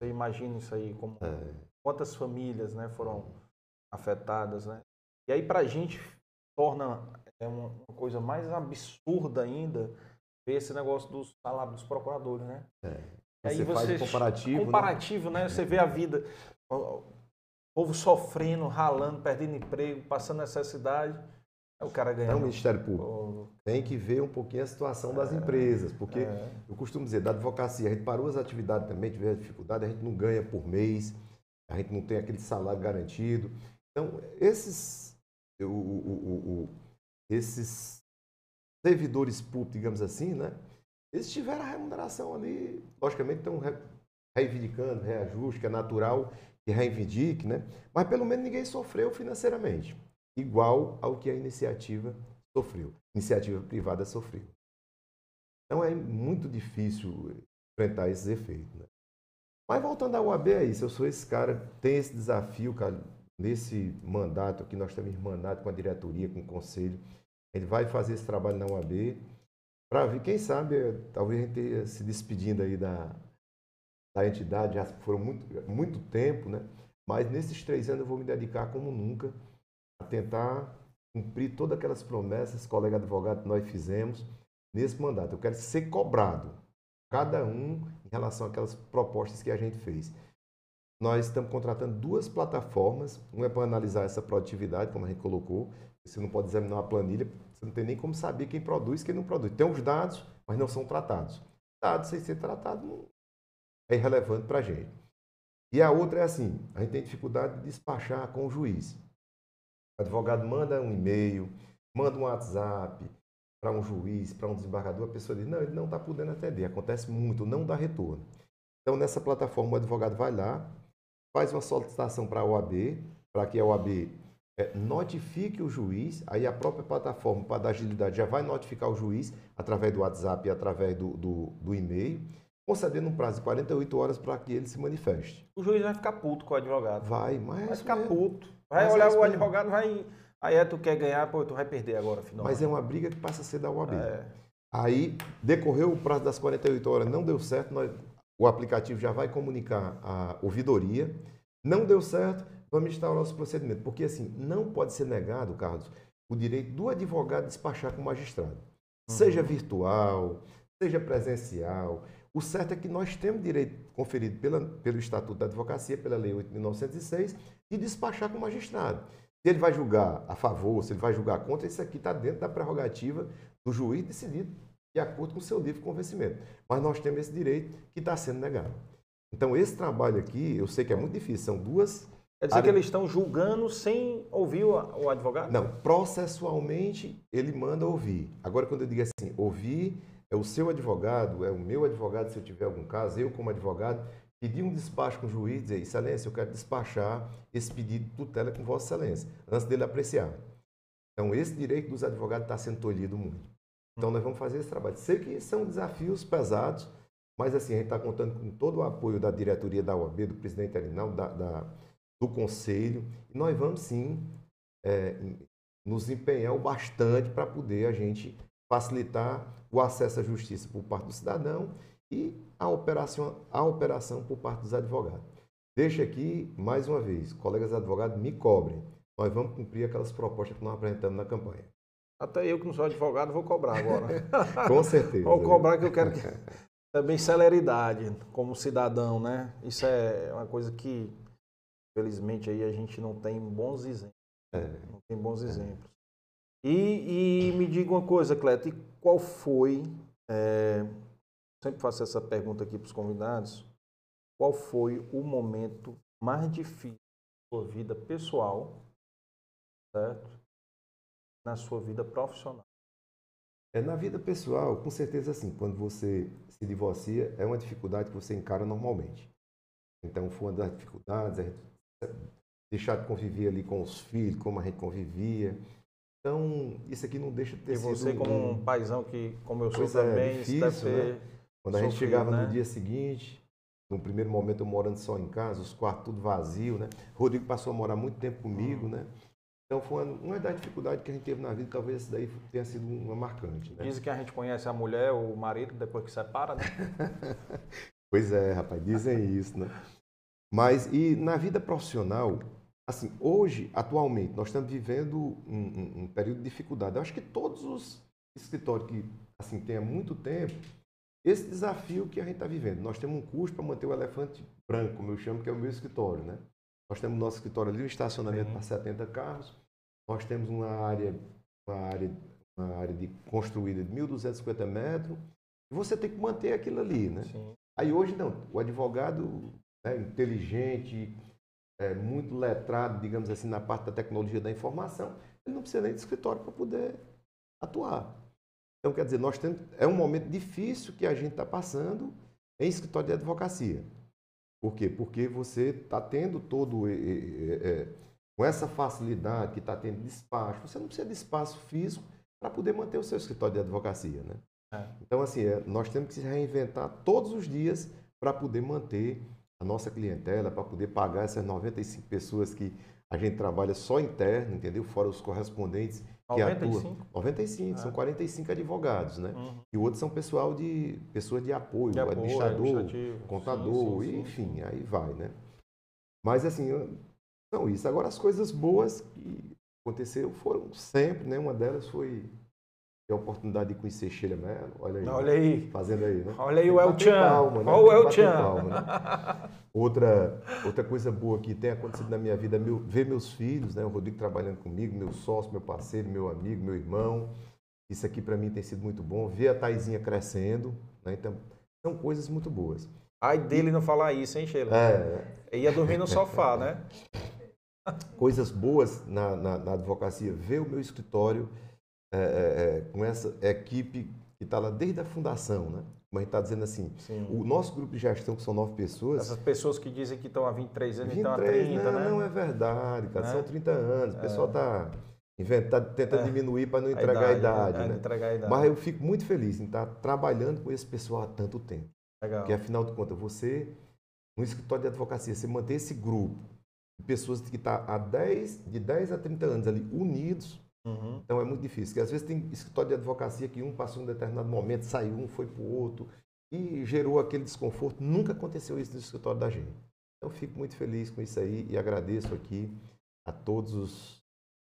Você imagina isso aí, como É, quantas famílias né, foram afetadas, né? E aí para a gente torna é uma, uma coisa mais absurda ainda ver esse negócio dos salários dos procuradores, né? E aí Você faz você o comparativo, né? comparativo, né? Você vê a vida, o, o povo sofrendo, ralando, perdendo emprego, passando necessidade, aí o cara Então, o ganhando. Ministério Público o- tem que ver um pouquinho a situação das empresas, porque é, eu costumo dizer, da advocacia, a gente parou as atividades também, tiver dificuldade, a gente não ganha por mês, a gente não tem aquele salário garantido. Então, esses, o- o- o- o- esses servidores públicos, digamos assim, né? Eles tiveram a remuneração ali, logicamente estão re- reivindicando reajuste, que é natural que reivindique, né? Mas pelo menos ninguém sofreu financeiramente, igual ao que a iniciativa sofreu, iniciativa privada sofreu. Então é muito difícil enfrentar esses efeitos. Né? Mas voltando à UAB, é isso. Eu sou esse cara, tem esse desafio, cara, nesse mandato aqui, nós temos mandato com a diretoria, com o conselho. Gente vai fazer esse trabalho na UAB para ver, quem sabe, talvez a gente esteja se despedindo aí da, da entidade, já foram muito, muito tempo, né? Mas nesses três anos eu vou me dedicar como nunca a tentar cumprir todas aquelas promessas, colega advogado, que nós fizemos nesse mandato. Eu quero ser cobrado. cada um em relação àquelas propostas que a gente fez. Nós estamos contratando duas plataformas, uma é para analisar essa produtividade, como a gente colocou, você não pode examinar uma planilha, você não tem nem como saber quem produz quem não produz. Tem os dados, mas não são tratados. Dados sem ser tratado é irrelevante para a gente. E a outra é assim, a gente tem dificuldade de despachar com o juiz. O advogado manda um e-mail, manda um WhatsApp para um juiz, para um desembargador, a pessoa diz, não, ele não está podendo atender. Acontece muito, não dá retorno. Então, nessa plataforma, o advogado vai lá, faz uma solicitação para a OAB, para que a OAB é, notifique o juiz, aí a própria plataforma, para dar agilidade, já vai notificar o juiz através do WhatsApp e através do, do, do e-mail, concedendo um prazo de 48 horas para que ele se manifeste. O juiz vai ficar puto com o advogado. Vai, mas. Vai ficar puto. Vai mas olhar é o advogado, vai. Aí é, tu quer ganhar, pô, tu vai perder agora, final. Mas é uma briga que passa a ser da OAB. É. Aí, decorreu o prazo das 48 horas, não deu certo, nós, o aplicativo já vai comunicar a ouvidoria. Não deu certo, vamos instaurar os procedimentos. Porque, assim, não pode ser negado, Carlos, o direito do advogado despachar com o magistrado. Uhum. Seja virtual, seja presencial. O certo é que nós temos direito conferido pela, pelo Estatuto da Advocacia, pela Lei 8.906, de despachar com o magistrado. Se ele vai julgar a favor, se ele vai julgar contra, isso aqui está dentro da prerrogativa do juiz decidido de acordo com o seu livre convencimento. Mas nós temos esse direito que está sendo negado. Então, esse trabalho aqui, eu sei que é muito difícil, são duas. Quer dizer áreas... que eles estão julgando sem ouvir o advogado? Não, processualmente ele manda ouvir. Agora, quando eu digo assim, ouvir é o seu advogado, é o meu advogado, se eu tiver algum caso, eu como advogado, pedir um despacho com o juiz, dizer, excelência, eu quero despachar esse pedido de tutela com vossa excelência, antes dele apreciar. Então, esse direito dos advogados está sendo tolhido muito. Então, nós vamos fazer esse trabalho. Sei que são desafios pesados, mas assim, a gente está contando com todo o apoio da diretoria da OAB, do presidente Arinaldo, da, da, do conselho, e nós vamos sim é, nos empenhar o bastante para poder a gente facilitar o acesso à justiça por parte do cidadão e a operação, a operação por parte dos advogados. Deixa aqui, mais uma vez, colegas advogados, me cobrem. Nós vamos cumprir aquelas propostas que nós apresentamos na campanha. Até eu que não sou advogado vou cobrar agora. [LAUGHS] Com certeza. vou cobrar que eu quero que... também celeridade como cidadão, né? Isso é uma coisa que, felizmente, aí a gente não tem bons exemplos. É. Não tem bons exemplos. E, e, me diga uma coisa, Cleto, e qual foi, é, sempre faço essa pergunta aqui para os convidados, qual foi o momento mais difícil da sua vida pessoal, certo? Na sua vida profissional? É, na vida pessoal, com certeza assim, quando você se divorcia, é uma dificuldade que você encara normalmente. Então, foi uma das dificuldades, é deixar de conviver ali com os filhos, como a gente convivia, então, isso aqui não deixa de ter e sido... E você como um, paizão que, como eu sou pois é, também, é, difícil, né? Quando a gente chegava né? no dia seguinte, no primeiro momento eu morando só em casa, os quartos tudo vazio, né? Rodrigo passou a morar muito tempo comigo, hum. né? Então foi uma, uma das dificuldades que a gente teve na vida, talvez essa daí tenha sido uma marcante. Né? Dizem que a gente conhece a mulher ou o marido depois que separa, né? [LAUGHS] pois é, rapaz, dizem isso, né? Mas e na vida profissional, assim, hoje, atualmente, nós estamos vivendo um, um, um, período de dificuldade. Eu acho que todos os escritórios que assim têm há muito tempo, esse desafio que a gente está vivendo. Nós temos um custo para manter o elefante branco, como eu chamo, que é o meu escritório, né? Nós temos nosso escritório ali, um estacionamento para 70 carros. Nós temos uma área, uma área, uma área de construída de 1.250 metros. E você tem que manter aquilo ali, né? Sim. Aí hoje não, o advogado né, inteligente, é, muito letrado, digamos assim, na parte da tecnologia da informação, ele não precisa nem de escritório para poder atuar. Então, quer dizer, nós temos, é um momento difícil que a gente está passando em escritório de advocacia. Por quê? Porque você está tendo todo. É, é, com essa facilidade que está tendo despacho, você não precisa de espaço físico para poder manter o seu escritório de advocacia. Né? É. Então, assim, é, nós temos que se reinventar todos os dias para poder manter a nossa clientela para poder pagar essas 95 pessoas que a gente trabalha só interno, entendeu? Fora os correspondentes que 95? atuam. 95, ah. são 45 advogados, né? Uhum. E outros são pessoal de pessoas de apoio, de apoio administrador, contador, sim, sim, sim, enfim, aí vai, né? Mas assim, são isso. Agora as coisas boas que aconteceram foram sempre, né? Uma delas foi a oportunidade de conhecer Sheila Mello. Olha aí. Olha aí. Fazendo aí, né? Olha aí o El Chan. Palma, né? Olha o El Chan. palma, né? [LAUGHS] Outra, outra coisa boa que tem acontecido na minha vida é meu, ver meus filhos, né? O Rodrigo trabalhando comigo, meu sócio, meu parceiro, meu amigo, meu irmão. Isso aqui para mim tem sido muito bom. Ver a Taizinha crescendo, né? Então, são coisas muito boas. Ai dele não falar isso, hein, Sheila? É, Ia dormir no sofá, né? [LAUGHS] coisas boas na, na, na advocacia. Ver o meu escritório é, é, é, com essa equipe que está lá desde a fundação, né? Como a gente está dizendo assim, Sim. o nosso grupo de gestão, que são nove pessoas, Essas pessoas que dizem que estão há 23 anos e estão há 23, 30, não, né? não é verdade, cara. Né? São 30 anos. O pessoal está inventando, tentando É. diminuir para não A entregar a idade, é, né? Entregar a idade. Mas eu fico muito feliz em estar trabalhando com esse pessoal há tanto tempo. Legal. Porque, afinal de contas, você, no escritório de advocacia, você manter esse grupo de pessoas que estão há 10, de 10 a 30 anos ali unidos, Uhum. então é muito difícil. Porque às vezes tem escritório de advocacia que um passou um determinado momento, saiu um, foi para o outro, e gerou aquele desconforto. Nunca aconteceu isso no escritório da gente. Então, eu fico muito feliz com isso aí e agradeço aqui a todos os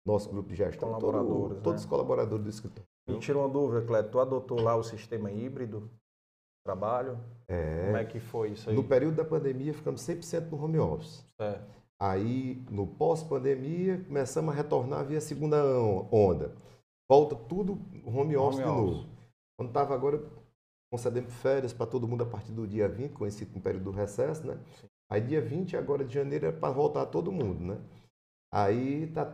nossos grupos de gestão, todo- Colaboradores, né? todos os colaboradores do escritório. Me tira uma dúvida, Cleto. Tu adotou lá o sistema híbrido de trabalho? Como é É, que foi isso aí? no período da pandemia, ficamos 100% no home office. Certo. Aí, no pós-pandemia, começamos a retornar via segunda on- onda. Volta tudo home office Home de office. novo. Quando estava agora concedendo férias para todo mundo a partir do dia 20, conhecido como período do recesso, né? Sim. Aí dia 20 agora de janeiro é para voltar todo mundo, né? Aí tá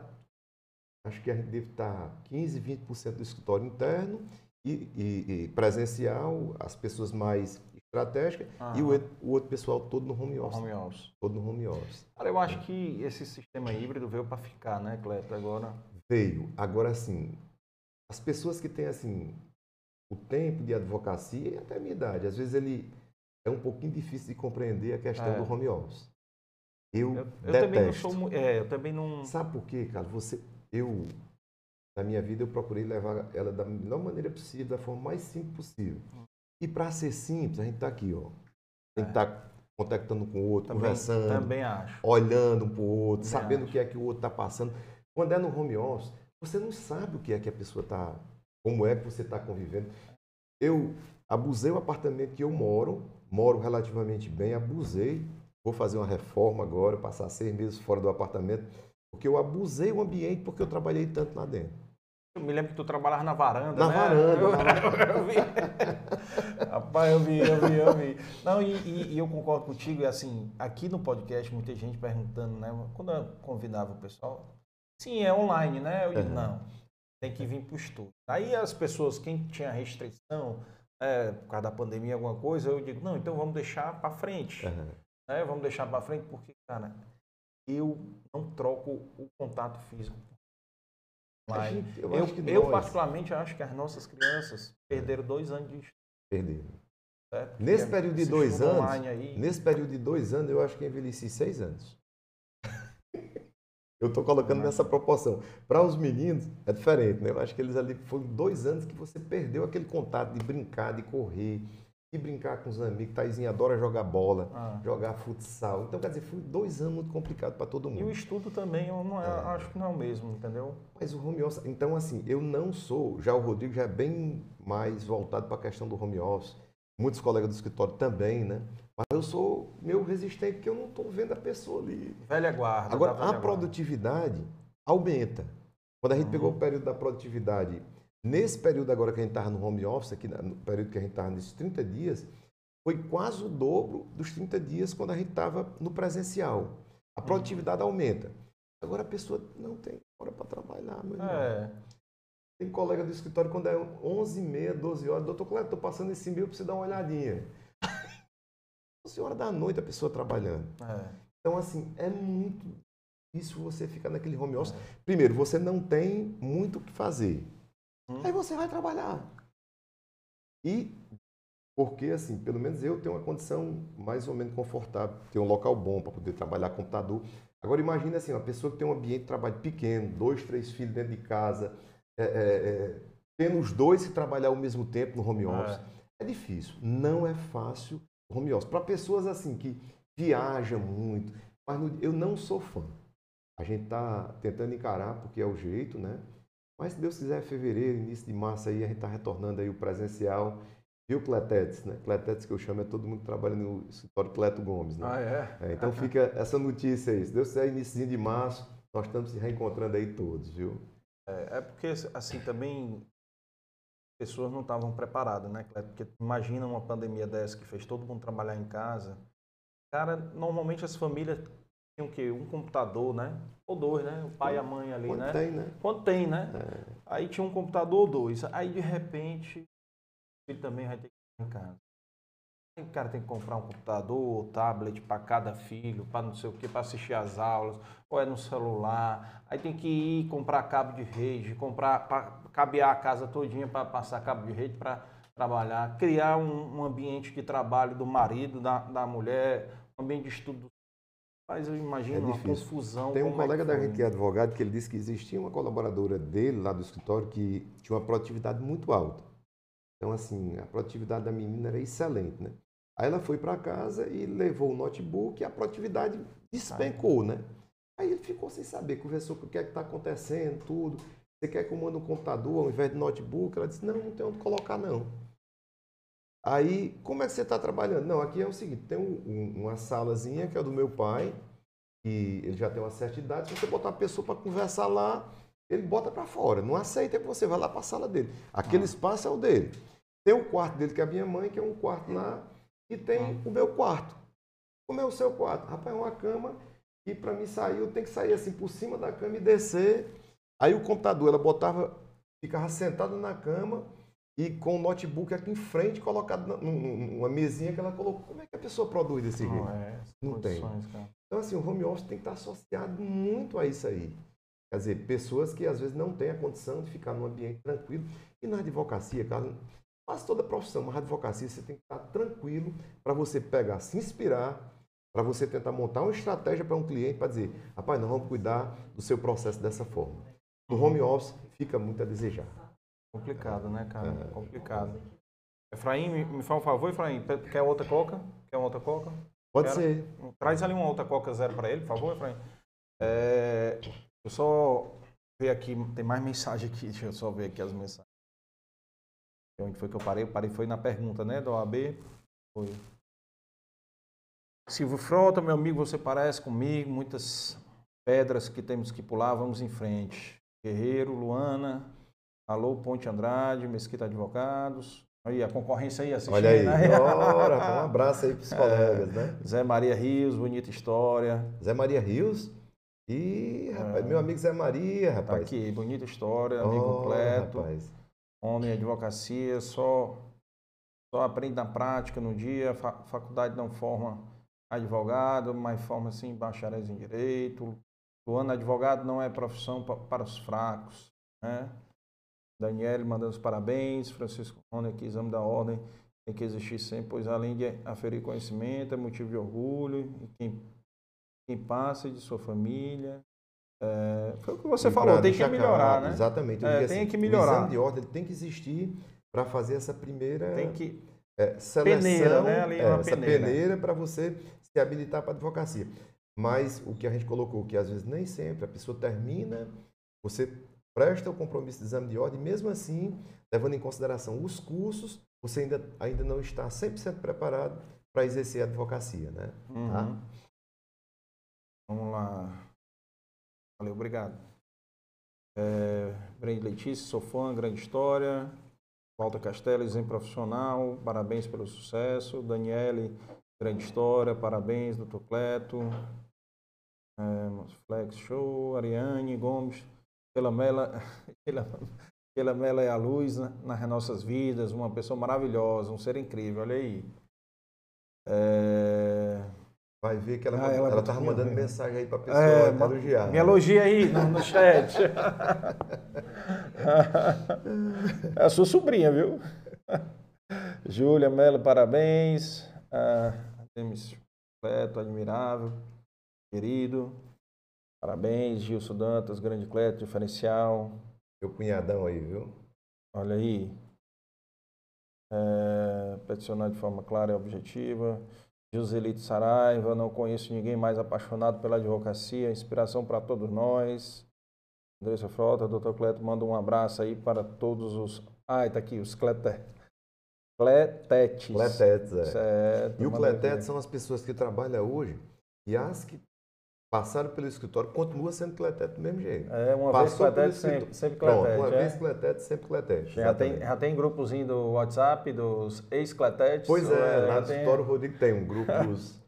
acho que a gente deve estar 15, 20% do escritório interno e, e- e presencial, as pessoas mais estratégicas e o, o outro pessoal todo no home office, home office. todo no home office. Cara, eu acho que esse sistema híbrido veio para ficar, né, Cleto? Agora. Veio. Agora, assim, as pessoas que têm, assim, o tempo de advocacia e até a minha idade, às vezes ele é um pouquinho difícil de compreender a questão É. do home office. Eu, Eu, eu também não sou. É, eu também não. Sabe por quê, cara? Você, eu, na minha vida, eu procurei levar ela da melhor maneira possível, da forma mais simples possível. E para ser simples, a gente tá aqui, ó. Tem que É. estar contactando com o outro, Também, conversando, também acho. olhando um para o outro, Também sabendo acho. o que é que o outro está passando. Quando é no home office, você não sabe o que é que a pessoa está, como é que você está convivendo. Eu abusei o apartamento que eu moro, moro relativamente bem, abusei. Vou fazer uma reforma agora, passar seis meses fora do apartamento, porque eu abusei o ambiente porque eu trabalhei tanto lá dentro. Eu me lembro que tu trabalhava na varanda, Na né? varanda, Eu, na [LAUGHS] eu vi. Rapaz, eu vi, eu vi, eu vi. Não, e, e- e eu concordo contigo, e assim, aqui no podcast, muita gente perguntando, né? Quando eu convidava o pessoal, sim, é online, né? Eu digo, Uhum. não, tem que vir para o estudo. Aí as pessoas, quem tinha restrição, é, por causa da pandemia, alguma coisa, eu digo, não, então vamos deixar para frente. Aham. né? Vamos deixar para frente, porque, cara, eu não troco o contato físico. Online. gente- eu, Eu, que eu, nós particularmente, acho que as nossas crianças perderam dois anos de estudo. perderam. Nesse período de dois anos, aí, Nesse período de dois anos, eu acho que envelheci seis anos. [LAUGHS] Eu estou colocando nessa proporção. Para os meninos, é diferente, né? Eu acho que eles ali foram dois anos que você perdeu aquele contato de brincar, de correr, de brincar com os amigos. Taizinha adora jogar bola, Ah. jogar futsal. Então, quer dizer, foi dois anos muito complicados para todo E o mundo. estudo também, eu não é- acho que não é o mesmo, entendeu? Mas o home office, então assim, eu não sou, já o Rodrigo já é bem mais voltado para a questão do home office. Muitos colegas do escritório também, né? Mas eu sou meio resistente porque eu não estou vendo a pessoa ali. Velha guarda. Agora, velha a guarda. produtividade aumenta. Quando a gente Uhum. pegou o período da produtividade, nesse período agora que a gente estava no home office, aqui no período que a gente estava nesses 30 dias, foi quase o dobro dos 30 dias quando a gente estava no presencial. A Uhum. produtividade aumenta. Agora a pessoa não tem hora para trabalhar, meu irmão. É, Tem colega do escritório quando é 11h30, 12 horas, doutor Cleber, estou passando esse e-mail para você dar uma olhadinha. [LAUGHS] 11 horas da noite a pessoa trabalhando. é. Então, assim, é muito difícil você ficar naquele home office. É. Primeiro, você não tem muito o que fazer. Hum. Aí você vai trabalhar. E porque, assim, pelo menos eu tenho uma condição mais ou menos confortável, ter um local bom para poder trabalhar computador. Agora, imagine assim, uma pessoa que tem um ambiente de trabalho pequeno, dois, três filhos dentro de casa, é, é, é, tendo os dois que trabalhar ao mesmo tempo no home office. É difícil, não é fácil o home office. Para pessoas assim que viajam muito, mas no- eu não sou fã. A gente está tentando encarar porque é o jeito, né? Mas se Deus quiser, fevereiro, início de março aí, a gente está retornando aí o presencial. Viu, Cletetes, né? Cletetes que eu chamo é todo mundo que trabalha no escritório Cleto Gomes, né? Ah, é? é então [LAUGHS] fica essa notícia aí. Se Deus quiser, início de março, nós estamos se reencontrando aí todos, viu? É, é porque, assim, também pessoas não estavam preparadas, né, Cleto? Porque imagina uma pandemia dessa que fez todo mundo trabalhar em casa. Cara, normalmente as famílias o quê? Um computador, né? Ou dois, né? O pai e a mãe ali, Quando né? tem, né? Quando tem, né? É. Aí tinha um computador ou dois. Aí, de repente, ele também vai ter que ir em casa. O cara tem que comprar um computador, tablet para cada filho, para não sei o que, para assistir às aulas, ou é no celular. Aí tem que ir comprar cabo de rede, comprar, pra, cabear a casa todinha para passar cabo de rede para trabalhar, criar um, um, ambiente de trabalho do marido, da, da mulher, um ambiente de estudo. Mas eu imagino é uma confusão. Tem um é colega é da gente que é advogado que ele disse que existia uma colaboradora dele lá do escritório que tinha uma produtividade muito alta. Então, assim, a produtividade da menina era excelente, né? Aí ela foi para casa e levou o notebook e a produtividade despencou, né? Aí ele ficou sem saber, conversou com o que é que está acontecendo, tudo. Você quer que eu mande um computador ao invés de notebook? Ela disse, não, não tem onde colocar, não. Aí, como é que você está trabalhando? Não, aqui é o seguinte, tem um, um, uma salazinha que é do meu pai, que ele já tem uma certa idade, se você botar uma pessoa para conversar lá, ele bota para fora. Não aceita que você vá lá para a sala dele. Aquele ah. espaço é o dele. Tem o quarto dele, que é a minha mãe, que é um quarto lá e tem ah. o meu quarto. Como é o seu quarto? Rapaz, é uma cama e para mim sair, eu tenho que sair assim por cima da cama e descer. Aí o computador, ela botava, ficava sentada na cama e com o notebook aqui em frente, colocado numa mesinha que ela colocou. Como é que a pessoa produz desse jeito? Não, é, Não tem. Cara. Então, assim, o home office tem que estar associado muito a isso aí. Quer dizer, pessoas que às vezes não têm a condição de ficar num ambiente tranquilo. E na advocacia, cara, Quase toda profissão, mas a advocacia você tem que estar tranquilo para você pegar, se inspirar, para você tentar montar uma estratégia para um cliente para dizer, rapaz, nós vamos cuidar do seu processo dessa forma. No home office fica muito a desejar. Complicado, né, cara? É. Complicado. Efraim, me, me fala um favor, Efraim, quer outra coca? Quer outra coca? Pode ser. Traz ali uma outra coca zero para ele, por favor, Efraim. É, eu só ver aqui, tem mais mensagem aqui, [LAUGHS] deixa eu só ver aqui as mensagens. Onde foi que eu parei? Eu parei foi na pergunta, né, da OAB. Foi. Silvio Frota, meu amigo, você parece comigo, muitas pedras que temos que pular, vamos em frente. Guerreiro, Luana, alô, Ponte Andrade, Mesquita Advogados. Aí, a concorrência aí assistindo. Olha aí, né? Ora, um abraço aí para os [LAUGHS] colegas, é, né? Zé Maria Rios, bonita história. Zé Maria Rios? Ih, rapaz, é. meu amigo Zé Maria, tá rapaz. Tá aqui, bonita história, amigo oh, completo. Rapaz homem advocacia, só, só aprende na prática no dia, faculdade não forma advogado, mas forma sim bacharéis em direito. O ano advogado não é profissão para os fracos. Né? Daniel mandando os parabéns, Francisco Rony aqui, exame da ordem tem que existir sempre, pois além de aferir conhecimento, é motivo de orgulho, e quem, quem passa de sua família, é, foi o que você e falou, tem que melhorar, né? Exatamente. É, tem assim, que melhorar. O exame de ordem tem que existir para fazer essa primeira tem que... é, seleção, peneira, né? Ali é, essa peneira, peneira para você se habilitar para advocacia. Mas o que a gente colocou, que às vezes nem sempre a pessoa termina, você presta o compromisso de exame de ordem, mesmo assim, levando em consideração os cursos, você ainda, ainda não está 100% preparado para exercer a advocacia, né? Uhum. Tá? Vamos lá. Valeu, obrigado. É, Brenda Letícia, sou fã, grande história. Walter Castelo, exemplo profissional, parabéns pelo sucesso. Daniele, grande história, parabéns, doutor Cleto. É, Flex Show, Ariane Gomes, pela Mela, [LAUGHS] pela Mela é a luz nas nossas vidas, uma pessoa maravilhosa, um ser incrível, olha aí. É, Vai ver que ela ah, ela estava mandando mensagem aí para a pessoa é, elogiar. Me elogia aí no, no chat. [LAUGHS] é a sua sobrinha, viu? Júlia Mello, parabéns. Ah, Cleto, admirável, querido. Parabéns, Gilson Dantas, grande Cleto, diferencial. Meu cunhadão aí, viu? Olha aí. É, peticionar de forma clara e objetiva. Joselito Saraiva, não conheço ninguém mais apaixonado pela advocacia, inspiração para todos nós. Andressa Frota, doutor Cleto, manda um abraço aí para todos os. Ah, tá aqui, os clete... cletetes. Cletetes, é. Certo. E o aqui. são as pessoas que trabalham hoje e as que passaram pelo escritório continuam sendo cletete do mesmo jeito. É, uma Passou vez cletete, sempre, sempre Pronto, cletete. uma é? vez cletete, sempre cletete. Já tem, já tem grupozinho do WhatsApp dos ex-cletetes? Pois ou é, lá no tem- escritório o Rodrigo tem um grupo [LAUGHS] dos-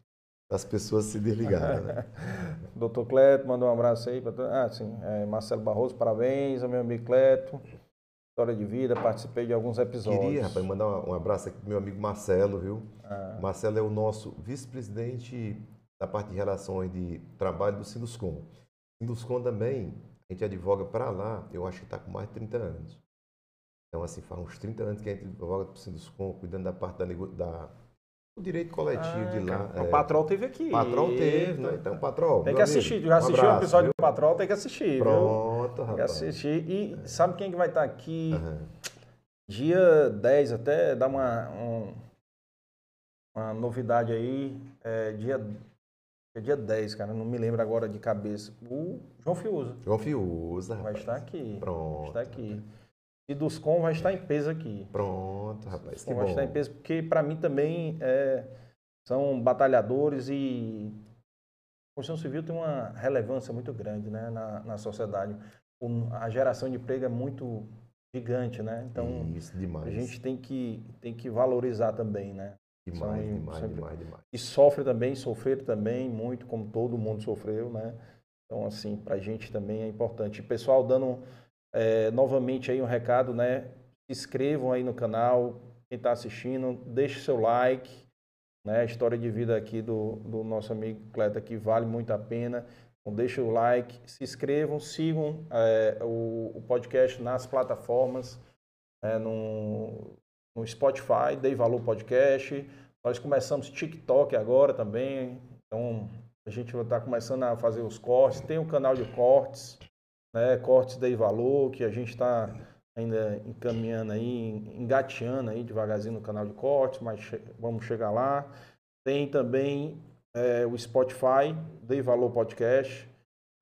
das pessoas se desligaram, né? [LAUGHS] Doutor Cleto, mandou um abraço aí para todo... Ah, sim. É, Marcelo Barroso, parabéns ao meu amigo Cleto. História de vida, participei de alguns episódios. Queria, rapaz, mandar um um abraço aqui pro meu amigo Marcelo, viu? Ah, Marcelo é o nosso vice-presidente da parte de relações de trabalho do Sinduscom. Sinduscom também, a gente advoga para lá, eu acho que está com mais de 30 anos. Então, assim, faz uns 30 anos que a gente advoga para o Sinduscom, cuidando da parte da, da, do direito coletivo de lá. Ah, O é. patrão teve aqui. Patrão teve, né? Então, patrão. Tem que assistir. Já assistiu o episódio viu? do Patrão, tem que assistir, viu? Pronto, Tem que rapaz. assistir. E sabe quem que vai estar aqui? Aham. Dia 10, até dá uma, um- uma novidade aí. É dia, é dia 10, cara. Não me lembro agora de cabeça. O João Fiuza João Fiuza, vai rapaz. estar aqui. Vai Pronto. estar aqui. E dos com vai estar em peso aqui. Pronto, rapaz. Que vai bom. estar em peso, porque para mim também é, são batalhadores e a construção civil tem uma relevância muito grande né, na, na sociedade. O- a geração de emprego é muito gigante, né? Então Isso, demais. a gente tem que, tem que valorizar também, né? Demais, são demais, sempre- demais, demais. E sofre também, sofrer também muito, como todo mundo sofreu, né? Então, assim, para a gente também é importante. Pessoal, dando é, novamente aí um recado, né? Se inscrevam aí no canal, quem está assistindo, deixe seu like, né? A história de vida aqui do, do nosso amigo Cleto aqui vale muito a pena. Então, deixe o like, se inscrevam, sigam é, o, o podcast nas plataformas, é, no, no Spotify, Dei Valor Podcast. Nós começamos TikTok agora também, então a gente vai estar começando a fazer os cortes. Tem um canal de cortes, né? Cortes Dei Valor, que a gente está ainda encaminhando aí, engateando aí devagarzinho no canal de cortes, mas che- vamos chegar lá. Tem também é, o Spotify, Dei Valor Podcast,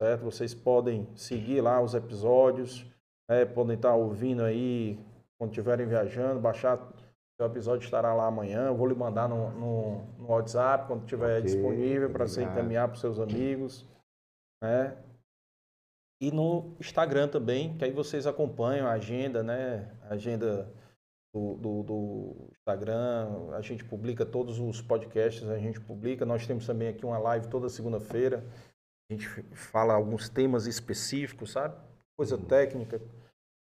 certo? Vocês podem seguir lá os episódios, né? podem estar ouvindo aí quando estiverem viajando, baixar. O episódio estará lá amanhã. Eu vou lhe mandar no, no, no WhatsApp quando estiver Ok, disponível para você encaminhar para os seus amigos. Né? E no Instagram também, que aí vocês acompanham a agenda, né? A agenda do, do, do Instagram. A gente publica todos os podcasts, a gente publica. Nós temos também aqui uma live toda segunda-feira. A gente fala alguns temas específicos, sabe? Coisa Uhum. técnica,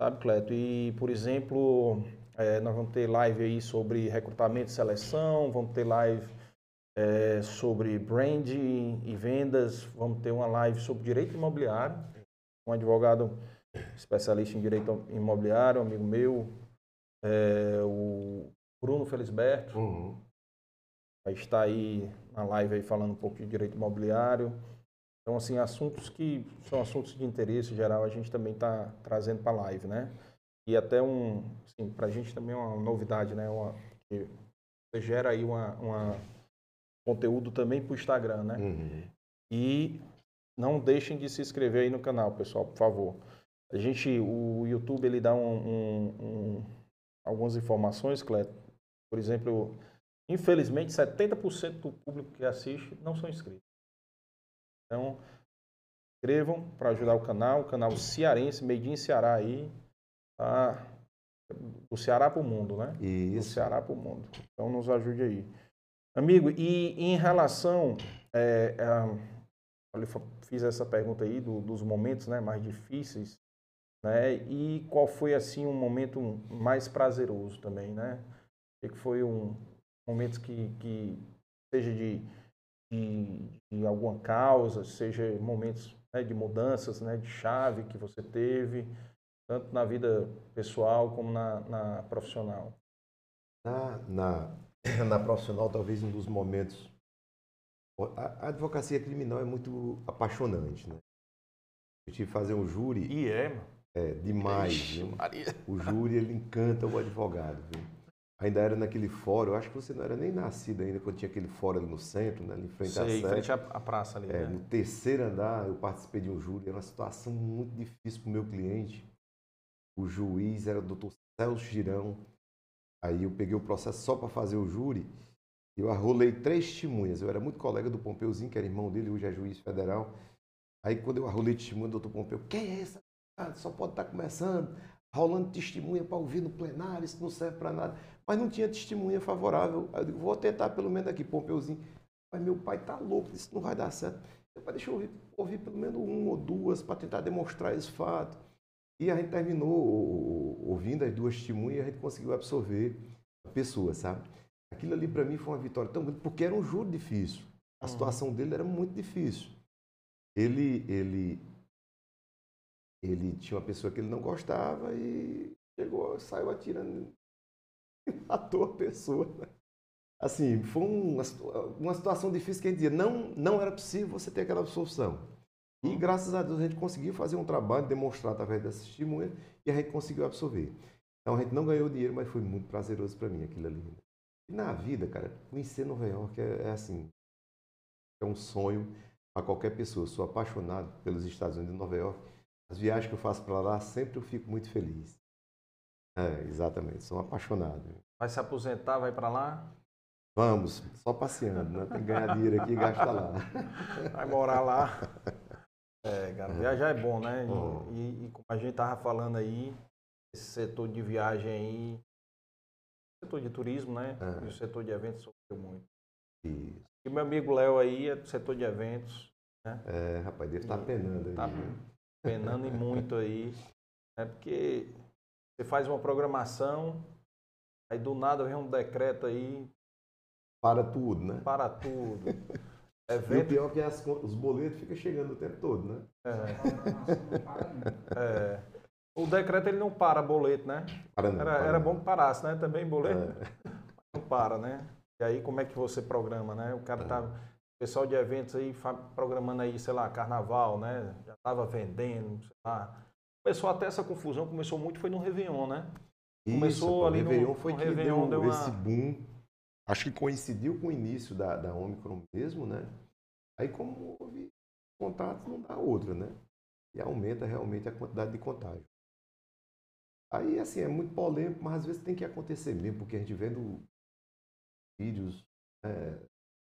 sabe, Cleto? E, por exemplo, eh, nós vamos ter live aí sobre recrutamento e seleção, vamos ter live eh, sobre branding e vendas, vamos ter uma live sobre direito imobiliário, um advogado especialista em direito imobiliário, um amigo meu, eh, o Bruno Felisberto, Uhum. vai estar aí na live aí falando um pouco de direito imobiliário. Então, assim, assuntos que são assuntos de interesse geral, a gente também está trazendo para a live, né? E até um, assim, para a gente também é uma novidade, né? Uma, que você gera aí uma, uma conteúdo também para o Instagram, né? Uhum. E não deixem de se inscrever aí no canal, pessoal, por favor. A gente, o YouTube, ele dá um, um- um- algumas informações, Cleto. Por exemplo, infelizmente, 70% do público que assiste não são inscritos. Então, inscrevam para ajudar o canal, o canal cearense, Made in Ceará aí, tá? do Ceará para o mundo, né? do Isso. Ceará para o mundo. Então nos ajude aí. Amigo, e em relação. é, a- eu fiz essa pergunta aí do- dos momentos né, mais difíceis, né? E qual foi assim um momento mais prazeroso também, né? O que que foi um momento que, que seja de, de, de alguma causa, seja momentos né, de mudanças, né, de chave que você teve, tanto na vida pessoal como na, na profissional. Na, na, [COUGHS] na profissional, talvez um dos momentos. A, a advocacia criminal é muito apaixonante, né? Eu tive que fazer um júri E é, mano. é, demais, Ixi. O júri, ele encanta o advogado, viu? Ainda era naquele fórum, eu acho que você não era nem nascido ainda quando tinha aquele fórum ali no centro, né, ali em frente Sei, à sede. frente à, à praça ali. É, né? no terceiro andar, eu participei de um júri, era uma situação muito difícil para o meu cliente. O juiz era o doutor Celso Girão. Aí eu peguei o processo só para fazer o júri. Eu arrolei três testemunhas. Eu era muito colega do Pompeuzinho, que era irmão dele, hoje é juiz federal. Aí quando eu arrolei testemunha, o doutor Pompeu, quem é essa? Só pode estar começando, rolando testemunha para ouvir no plenário, isso não serve para nada. Mas não tinha testemunha favorável. Aí eu digo, vou tentar pelo menos aqui, Pompeuzinho. Mas meu pai tá louco, isso não vai dar certo. Eu falei, deixa eu ouvir, ouvir pelo menos um ou duas para tentar demonstrar esse fato. E a gente terminou ouvindo as duas testemunhas e a gente conseguiu absorver a pessoa, sabe? Aquilo ali para mim foi uma vitória tão grande, porque era um júri difícil. A Uhum. situação dele era muito difícil. Ele, ele, ele tinha uma pessoa que ele não gostava e chegou, saiu atirando e matou [LAUGHS] a pessoa. Assim, foi uma, uma situação difícil que a gente dizia, não, não era possível você ter aquela absorção. E graças a Deus a gente conseguiu fazer um trabalho, demonstrar através dessa testemunha e a gente conseguiu absorver. Então a gente não ganhou dinheiro, mas foi muito prazeroso para mim aquilo ali. né? E na vida, cara, conhecer Nova York é, é assim, é um sonho para qualquer pessoa. Eu sou apaixonado pelos Estados Unidos e Nova York. As viagens que eu faço para lá, sempre eu fico muito feliz. É, exatamente, sou um apaixonado. Vai se aposentar, vai para lá, Vamos, só passeando, né? Tem que ganhar dinheiro aqui e gastar lá. [LAUGHS] vai morar lá. É, cara, viajar é bom, né? E, Bom. e- e como a gente tava falando aí, esse setor de viagem aí, setor de turismo, né? É. E o setor de eventos sofreu muito. E, E meu amigo Léo aí é do setor de eventos, é, rapaz, deve estar penando aí. tá? Penando e muito aí, né? Porque você faz uma programação, aí do nada vem um decreto aí, Para tudo, né? para tudo. [LAUGHS] E o pior é que as os boletos ficam chegando o tempo todo, né? É, é. O decreto ele não para boleto, né? Para não. Era, para era não. bom que parasse, né? Também boleto É. não para, né? E aí como é que você programa, né? O cara tá, o pessoal de eventos aí programando aí, sei lá, carnaval, né? Já tava vendendo, sei lá. Começou até essa confusão, começou muito foi no Réveillon, né? Começou pô, ali no- Réveillon foi no que Réveillon deu, deu uma- esse boom. Acho que coincidiu com o início da, da Omicron mesmo, né? Aí como houve contatos, não dá outra, né? E aumenta realmente a quantidade de contágio. Aí, assim, é muito polêmico, mas às vezes tem que acontecer mesmo, porque a gente vendo vídeos, né?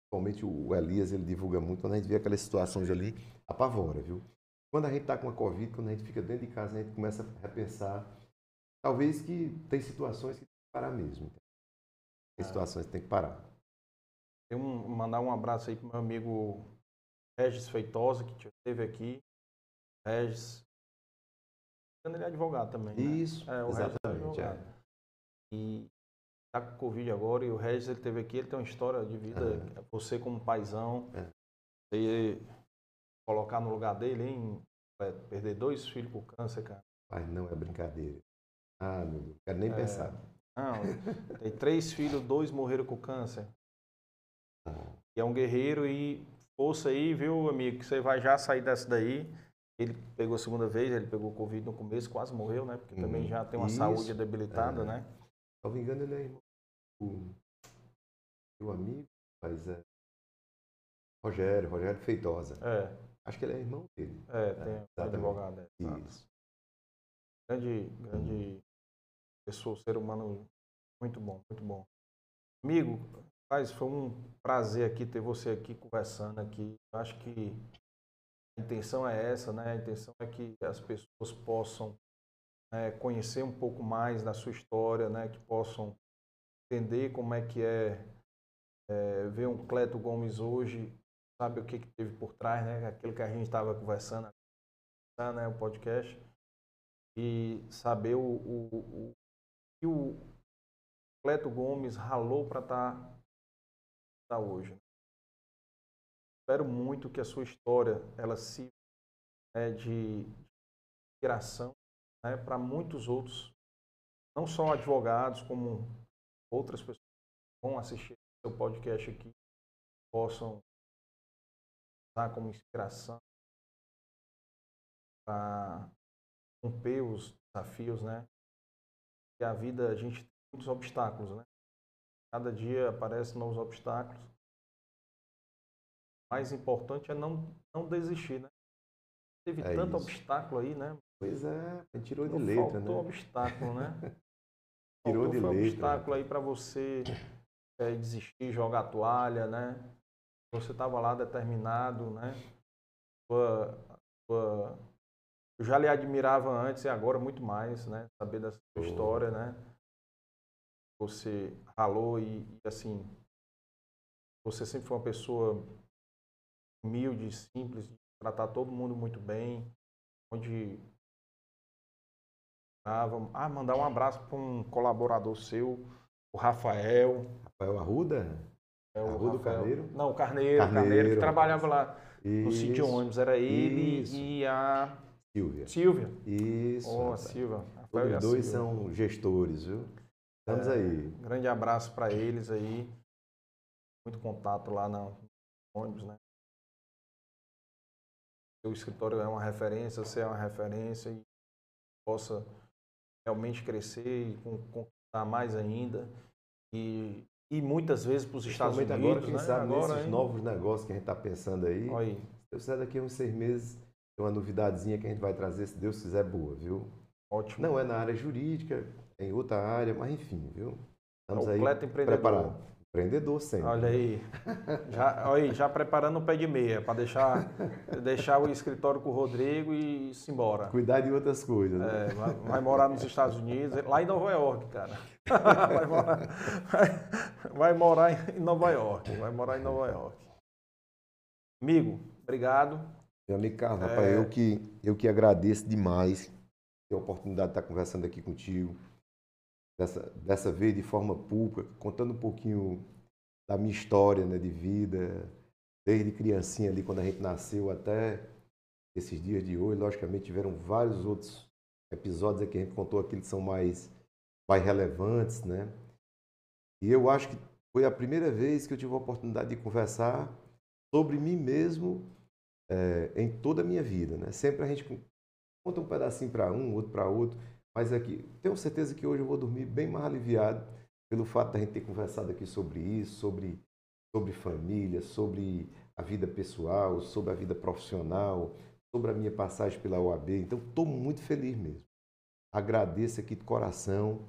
Principalmente o Elias, ele divulga muito, quando a gente vê aquelas situações ali, apavora, viu? Quando a gente está com a Covid, quando a gente fica dentro de casa, a gente começa a repensar, talvez que tem situações que tem que parar mesmo. Tem situações que tem que parar. Um, mandar um abraço aí pro meu amigo Regis Feitosa, que esteve aqui. Regis. Ele é advogado também. né? Isso, É, o Regis é exatamente. advogado. é. E tá com Covid agora, e o Regis ele teve aqui, ele tem uma história de vida, você como paizão, É. você colocar no lugar dele, hein? É, perder dois filhos por câncer, cara. Mas não é brincadeira. Ah, meu Deus, quero nem É. pensar. Não, tem três filhos, dois morreram com câncer. E é um guerreiro e força aí, viu, amigo, que você vai já sair dessa daí. Ele pegou a segunda vez, ele pegou Covid no começo, quase morreu, né? Porque também Uhum. já tem uma Isso, saúde debilitada, é. né? Se não me engano, ele é irmão do meu amigo, mas é Rogério, Rogério Feitosa. É, Acho que ele é irmão dele. é, tem um exatamente. advogado. É. Isso. grande, grande pessoa, ser humano muito bom, muito bom. Amigo, Paz, foi um prazer aqui ter você aqui conversando aqui. Eu acho que a intenção é essa, né? A intenção é que as pessoas possam né, conhecer um pouco mais da sua história, né? Que possam entender como é que é, é ver um Cleto Gomes hoje, sabe o que, que teve por trás, né? Aquilo que a gente estava conversando, né? O podcast e saber o, o, o que o Cleto Gomes ralou para estar tá hoje. Espero muito que a sua história ela sirva né, de inspiração né, para muitos outros, não só advogados, como outras pessoas que vão assistir seu podcast aqui, possam usar como inspiração para romper os desafios, né? E a vida, a gente tem muitos obstáculos, né? Cada dia aparecem novos obstáculos. O mais importante é não, não desistir, né? Teve É tanto isso. obstáculo aí, né? Pois é, tirou de Não letra, faltou né? obstáculo, né? [LAUGHS] Tirou Faltou de foi letra. obstáculo aí para você é, desistir, jogar a toalha, né? Você estava lá determinado, né? Sua, sua- Eu já lhe admirava antes e agora muito mais, né? Saber dessa sua Oh. história, né? Você ralou e, e, assim, você sempre foi uma pessoa humilde, simples, de tratar todo mundo muito bem, onde ah, ah, mandar um abraço para um colaborador seu, o Rafael. Rafael Arruda? É o Arruda Rafael- Carneiro? Não, o Carneiro, Carneiro, Carneiro, que trabalhava lá no Isso. sítio ônibus. Era ele Isso. e a Silvia. Silvia. Isso. Oh. Silvia. A dois Silvia. são gestores, viu? Estamos É. aí. Grande abraço para eles aí. Muito contato lá no ônibus, né? Seu escritório é uma referência, você é uma referência e possa realmente crescer e con- conquistar mais ainda. E, e muitas vezes para os Estados Unidos, agora, quem né? sabe, agora, nesses hein? novos negócios que a gente está pensando aí. Olha aí, Se Deus quiser, daqui a uns seis meses, tem uma novidadezinha que a gente vai trazer, se Deus quiser, boa, viu? ótimo. Não é na área jurídica, é em outra área, mas enfim, viu? Estamos aí Completo empreendedor. preparados. Empreendedor sempre. Olha aí. Já, olha aí, já preparando o pé de meia para deixar, deixar o escritório com o Rodrigo e se embora. Cuidar de outras coisas. né? É, vai, vai morar nos Estados Unidos, lá em Nova York, cara. [LAUGHS] Vai morar, vai morar em Nova York. Vai morar em Nova York. Amigo, obrigado. Meu amigo Carlos, É. rapaz, eu que, eu que agradeço demais ter a oportunidade de estar conversando aqui contigo. Dessa, dessa vez de forma pública, contando um pouquinho da minha história né, de vida, desde criancinha ali, quando a gente nasceu, até esses dias de hoje. Logicamente, tiveram vários outros episódios aqui que a gente contou aqui que são mais, mais relevantes, né? E eu acho que foi a primeira vez que eu tive a oportunidade de conversar sobre mim mesmo é, em toda a minha vida, né? Sempre a gente conta um pedacinho para um, outro para outro, mas aqui tenho certeza que hoje eu vou dormir bem mais aliviado pelo fato da gente ter conversado aqui sobre isso, sobre sobre família, sobre a vida pessoal, sobre a vida profissional, sobre a minha passagem pela OAB. Então, estou muito feliz mesmo. Agradeço aqui de coração,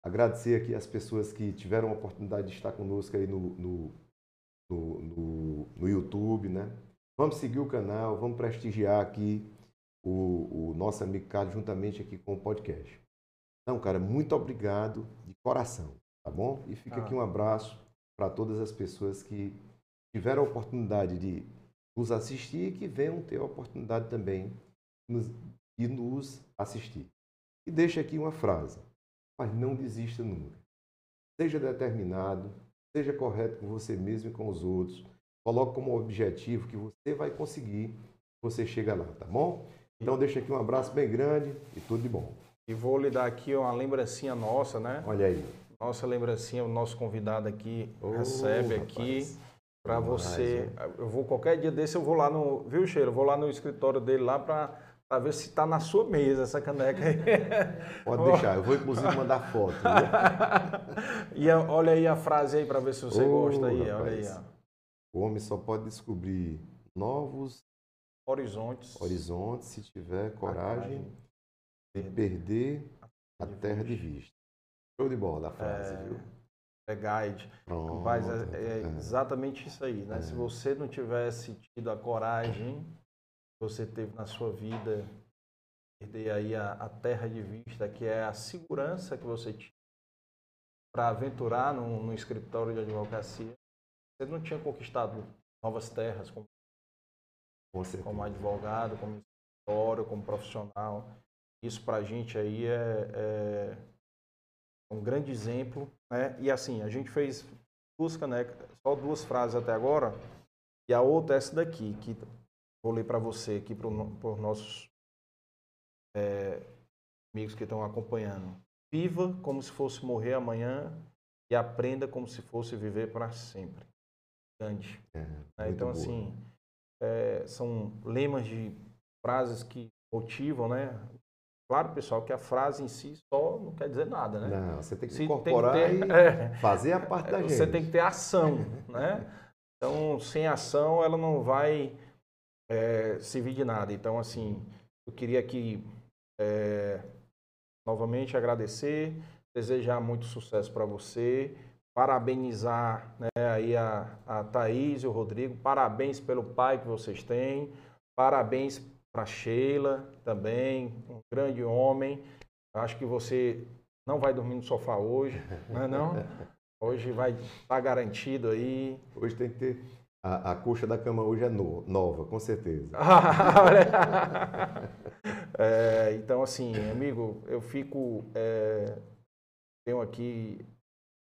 agradecer aqui as pessoas que tiveram a oportunidade de estar conosco aí no, no, no, no, no YouTube, né? Vamos seguir o canal, vamos prestigiar aqui o, o nosso amigo Carlos juntamente aqui com o podcast. Então, cara, muito obrigado de coração, tá bom? E fica Ah. aqui um abraço para todas as pessoas que tiveram a oportunidade de nos assistir e que venham ter a oportunidade também de nos assistir. E deixa aqui uma frase, mas não desista nunca. Seja determinado, seja correto com você mesmo e com os outros. Coloque como objetivo que você vai conseguir, você chega lá, tá bom? Então deixa aqui um abraço bem grande e tudo de bom. E vou lhe dar aqui uma lembrancinha nossa, né? Olha aí. Nossa lembrancinha, o nosso convidado aqui Ô, recebe aqui rapaz. para demais, você. Eu vou qualquer dia desse eu vou lá no, viu, Cheiro? Eu vou lá no escritório dele lá para ver se está na sua mesa essa caneca aí. [LAUGHS] Pode deixar, eu vou inclusive mandar foto. viu? [LAUGHS] e a- olha aí a frase aí para ver se você Ô, gosta aí, olha aí, rapaz. ó. O homem só pode descobrir novos Horizontes. horizontes se tiver coragem de Coragem. perder a terra de vista. Show de bola a frase, É, viu? É guide. Pronto. Mas é, é é. exatamente isso aí, né? É. Se você não tivesse tido a coragem que você teve na sua vida, perder aí a, a terra de vista, que é a segurança que você tinha para aventurar no, no escritório de advocacia, você não tinha conquistado novas terras como. Como advogado, como escritório, como profissional. Isso para a gente aí é, é um grande exemplo, né? E assim, a gente fez duas canecas, só duas frases até agora, e a outra é essa daqui, que vou ler para você aqui, para os nossos é, amigos que estão acompanhando. Viva como se fosse morrer amanhã e aprenda como se fosse viver para sempre. Gandhi. É, né? Então, boa. assim, é, são lemas de frases que motivam, né? Claro, pessoal, que a frase em si só não quer dizer nada, né? Não, você tem que Se incorporar tem que ter- e é. fazer a parte da gente. Você tem que ter ação, né? Então, sem ação, ela não vai é, servir de nada. Então, assim, eu queria aqui é, novamente agradecer, desejar muito sucesso para você, parabenizar né, aí a, a Thaís e o Rodrigo, parabéns pelo pai que vocês têm, parabéns para Sheila também, um grande homem. Acho que você não vai dormir no sofá hoje, não é não? [LAUGHS] Hoje vai estar garantido aí. Hoje tem que ter. A, a coxa da cama hoje é no- nova, com certeza. [LAUGHS] É, então, assim, amigo, eu fico. é, tenho aqui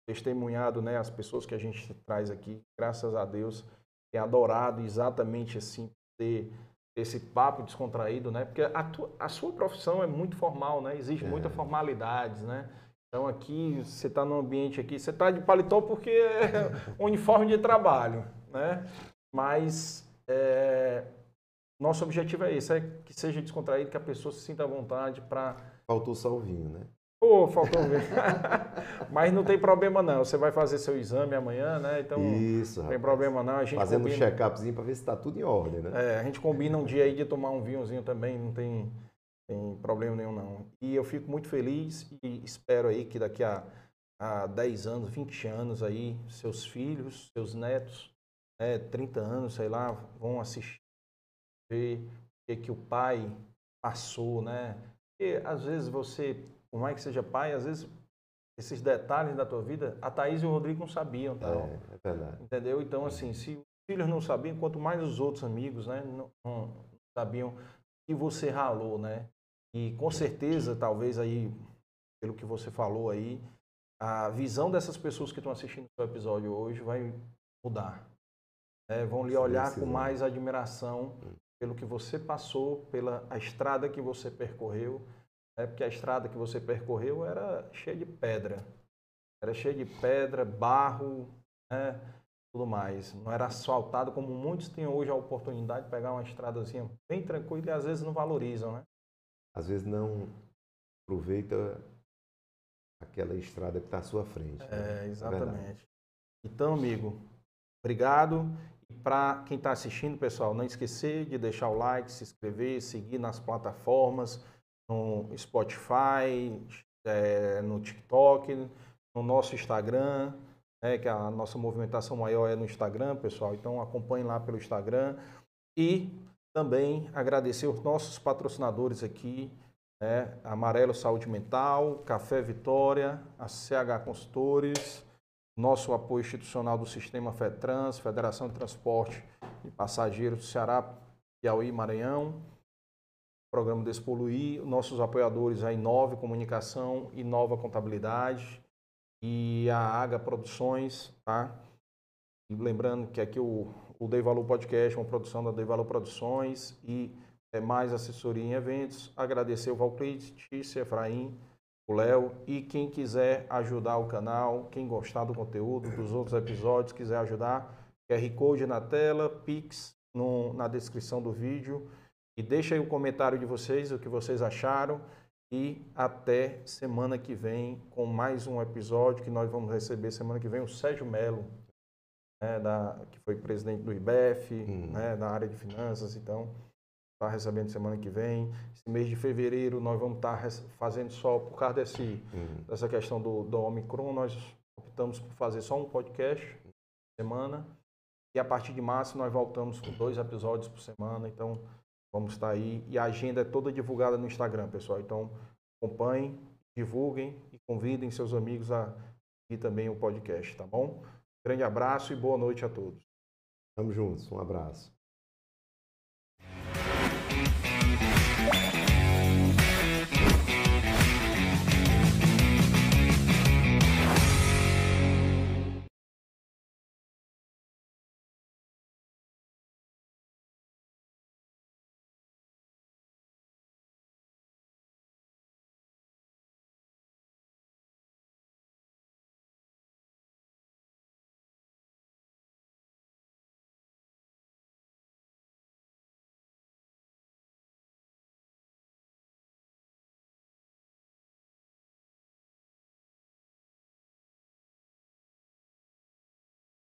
testemunhado né, as pessoas que a gente traz aqui, graças a Deus, tem adorado exatamente assim, ter esse papo descontraído, né? Porque a, tua- a sua profissão é muito formal, né? Exige É. muita formalidades, né? Então aqui, você está no ambiente aqui, você está de paletó porque é [LAUGHS] uniforme de trabalho, né? Mas é, nosso objetivo é esse, é que seja descontraído, que a pessoa se sinta à vontade para... Faltou só o vinho, né? Pô, faltou. Mas não tem problema não, você vai fazer seu exame amanhã, né? Então Isso, não tem problema não, a gente Fazendo um combina... check-upzinho para ver se está tudo em ordem, né? É, a gente combina um dia aí de tomar um vinhozinho também, não tem, tem problema nenhum não. E eu fico muito feliz e espero aí que daqui a, a 10 anos, 20 anos aí, seus filhos, seus netos, né, 30 anos, sei lá, vão assistir, ver o que, que o pai passou, né? Porque às vezes você, por mais que seja pai, às vezes esses detalhes da tua vida, a Thaís e o Rodrigo não sabiam, tá? É, é verdade. Entendeu? Então, assim, se os filhos não sabiam, quanto mais os outros amigos, né, não, não sabiam que você ralou, né? E com certeza, talvez aí, pelo que você falou aí, a visão dessas pessoas que estão assistindo o episódio hoje vai mudar. né? Vão lhe olhar com mais admiração pelo que você passou, pela a estrada que você percorreu, né? porque a estrada que você percorreu era cheia de pedra. Era cheia de pedra, barro, né? tudo mais. Não era asfaltado como muitos têm hoje a oportunidade de pegar uma estradazinha bem tranquila e às vezes não valorizam, né? Às vezes não aproveita aquela estrada que está à sua frente. né? É, verdade. exatamente. Então, amigo, obrigado. E para quem está assistindo, pessoal, não esquecer de deixar o like, se inscrever, seguir nas plataformas, no Spotify, é, no TikTok, no nosso Instagram, né, que a nossa movimentação maior é no Instagram, pessoal. Então acompanhe lá pelo Instagram. E também agradecer os nossos patrocinadores aqui, né, Amarelo Saúde Mental, Café Vitória, a CH Consultores, nosso apoio institucional do Sistema FETRANS, Federação de Transporte de Passageiros do Ceará, Piauí, Maranhão, Programa Despoluir, nossos apoiadores a Inove Comunicação, Inova Contabilidade e a AGA Produções, tá? E lembrando que aqui o, o Dei Valor Podcast é uma produção da Dei Valor Produções e é mais assessoria em eventos. Agradecer o Valclides, Tícia, Efraim, o Léo e quem quiser ajudar o canal, quem gostar do conteúdo, dos outros episódios, quiser ajudar, QR Code na tela, Pix no, na descrição do vídeo. E deixa aí o comentário de vocês, o que vocês acharam. E até semana que vem com mais um episódio que nós vamos receber semana que vem o Sérgio Melo, né, da, que foi presidente do IBEF, Hum. né, da área de finanças. Então, está recebendo semana que vem. Esse mês de fevereiro nós vamos estar res- fazendo só, por causa desse, Uhum. dessa questão do, do Omicron, nós optamos por fazer só um podcast por semana. E a partir de março nós voltamos com dois episódios por semana. Então, vamos estar aí. E a agenda é toda divulgada no Instagram, pessoal. Então, acompanhem, divulguem e convidem seus amigos a seguir também o podcast, tá bom? Grande abraço e boa noite a todos. Tamo juntos, um abraço.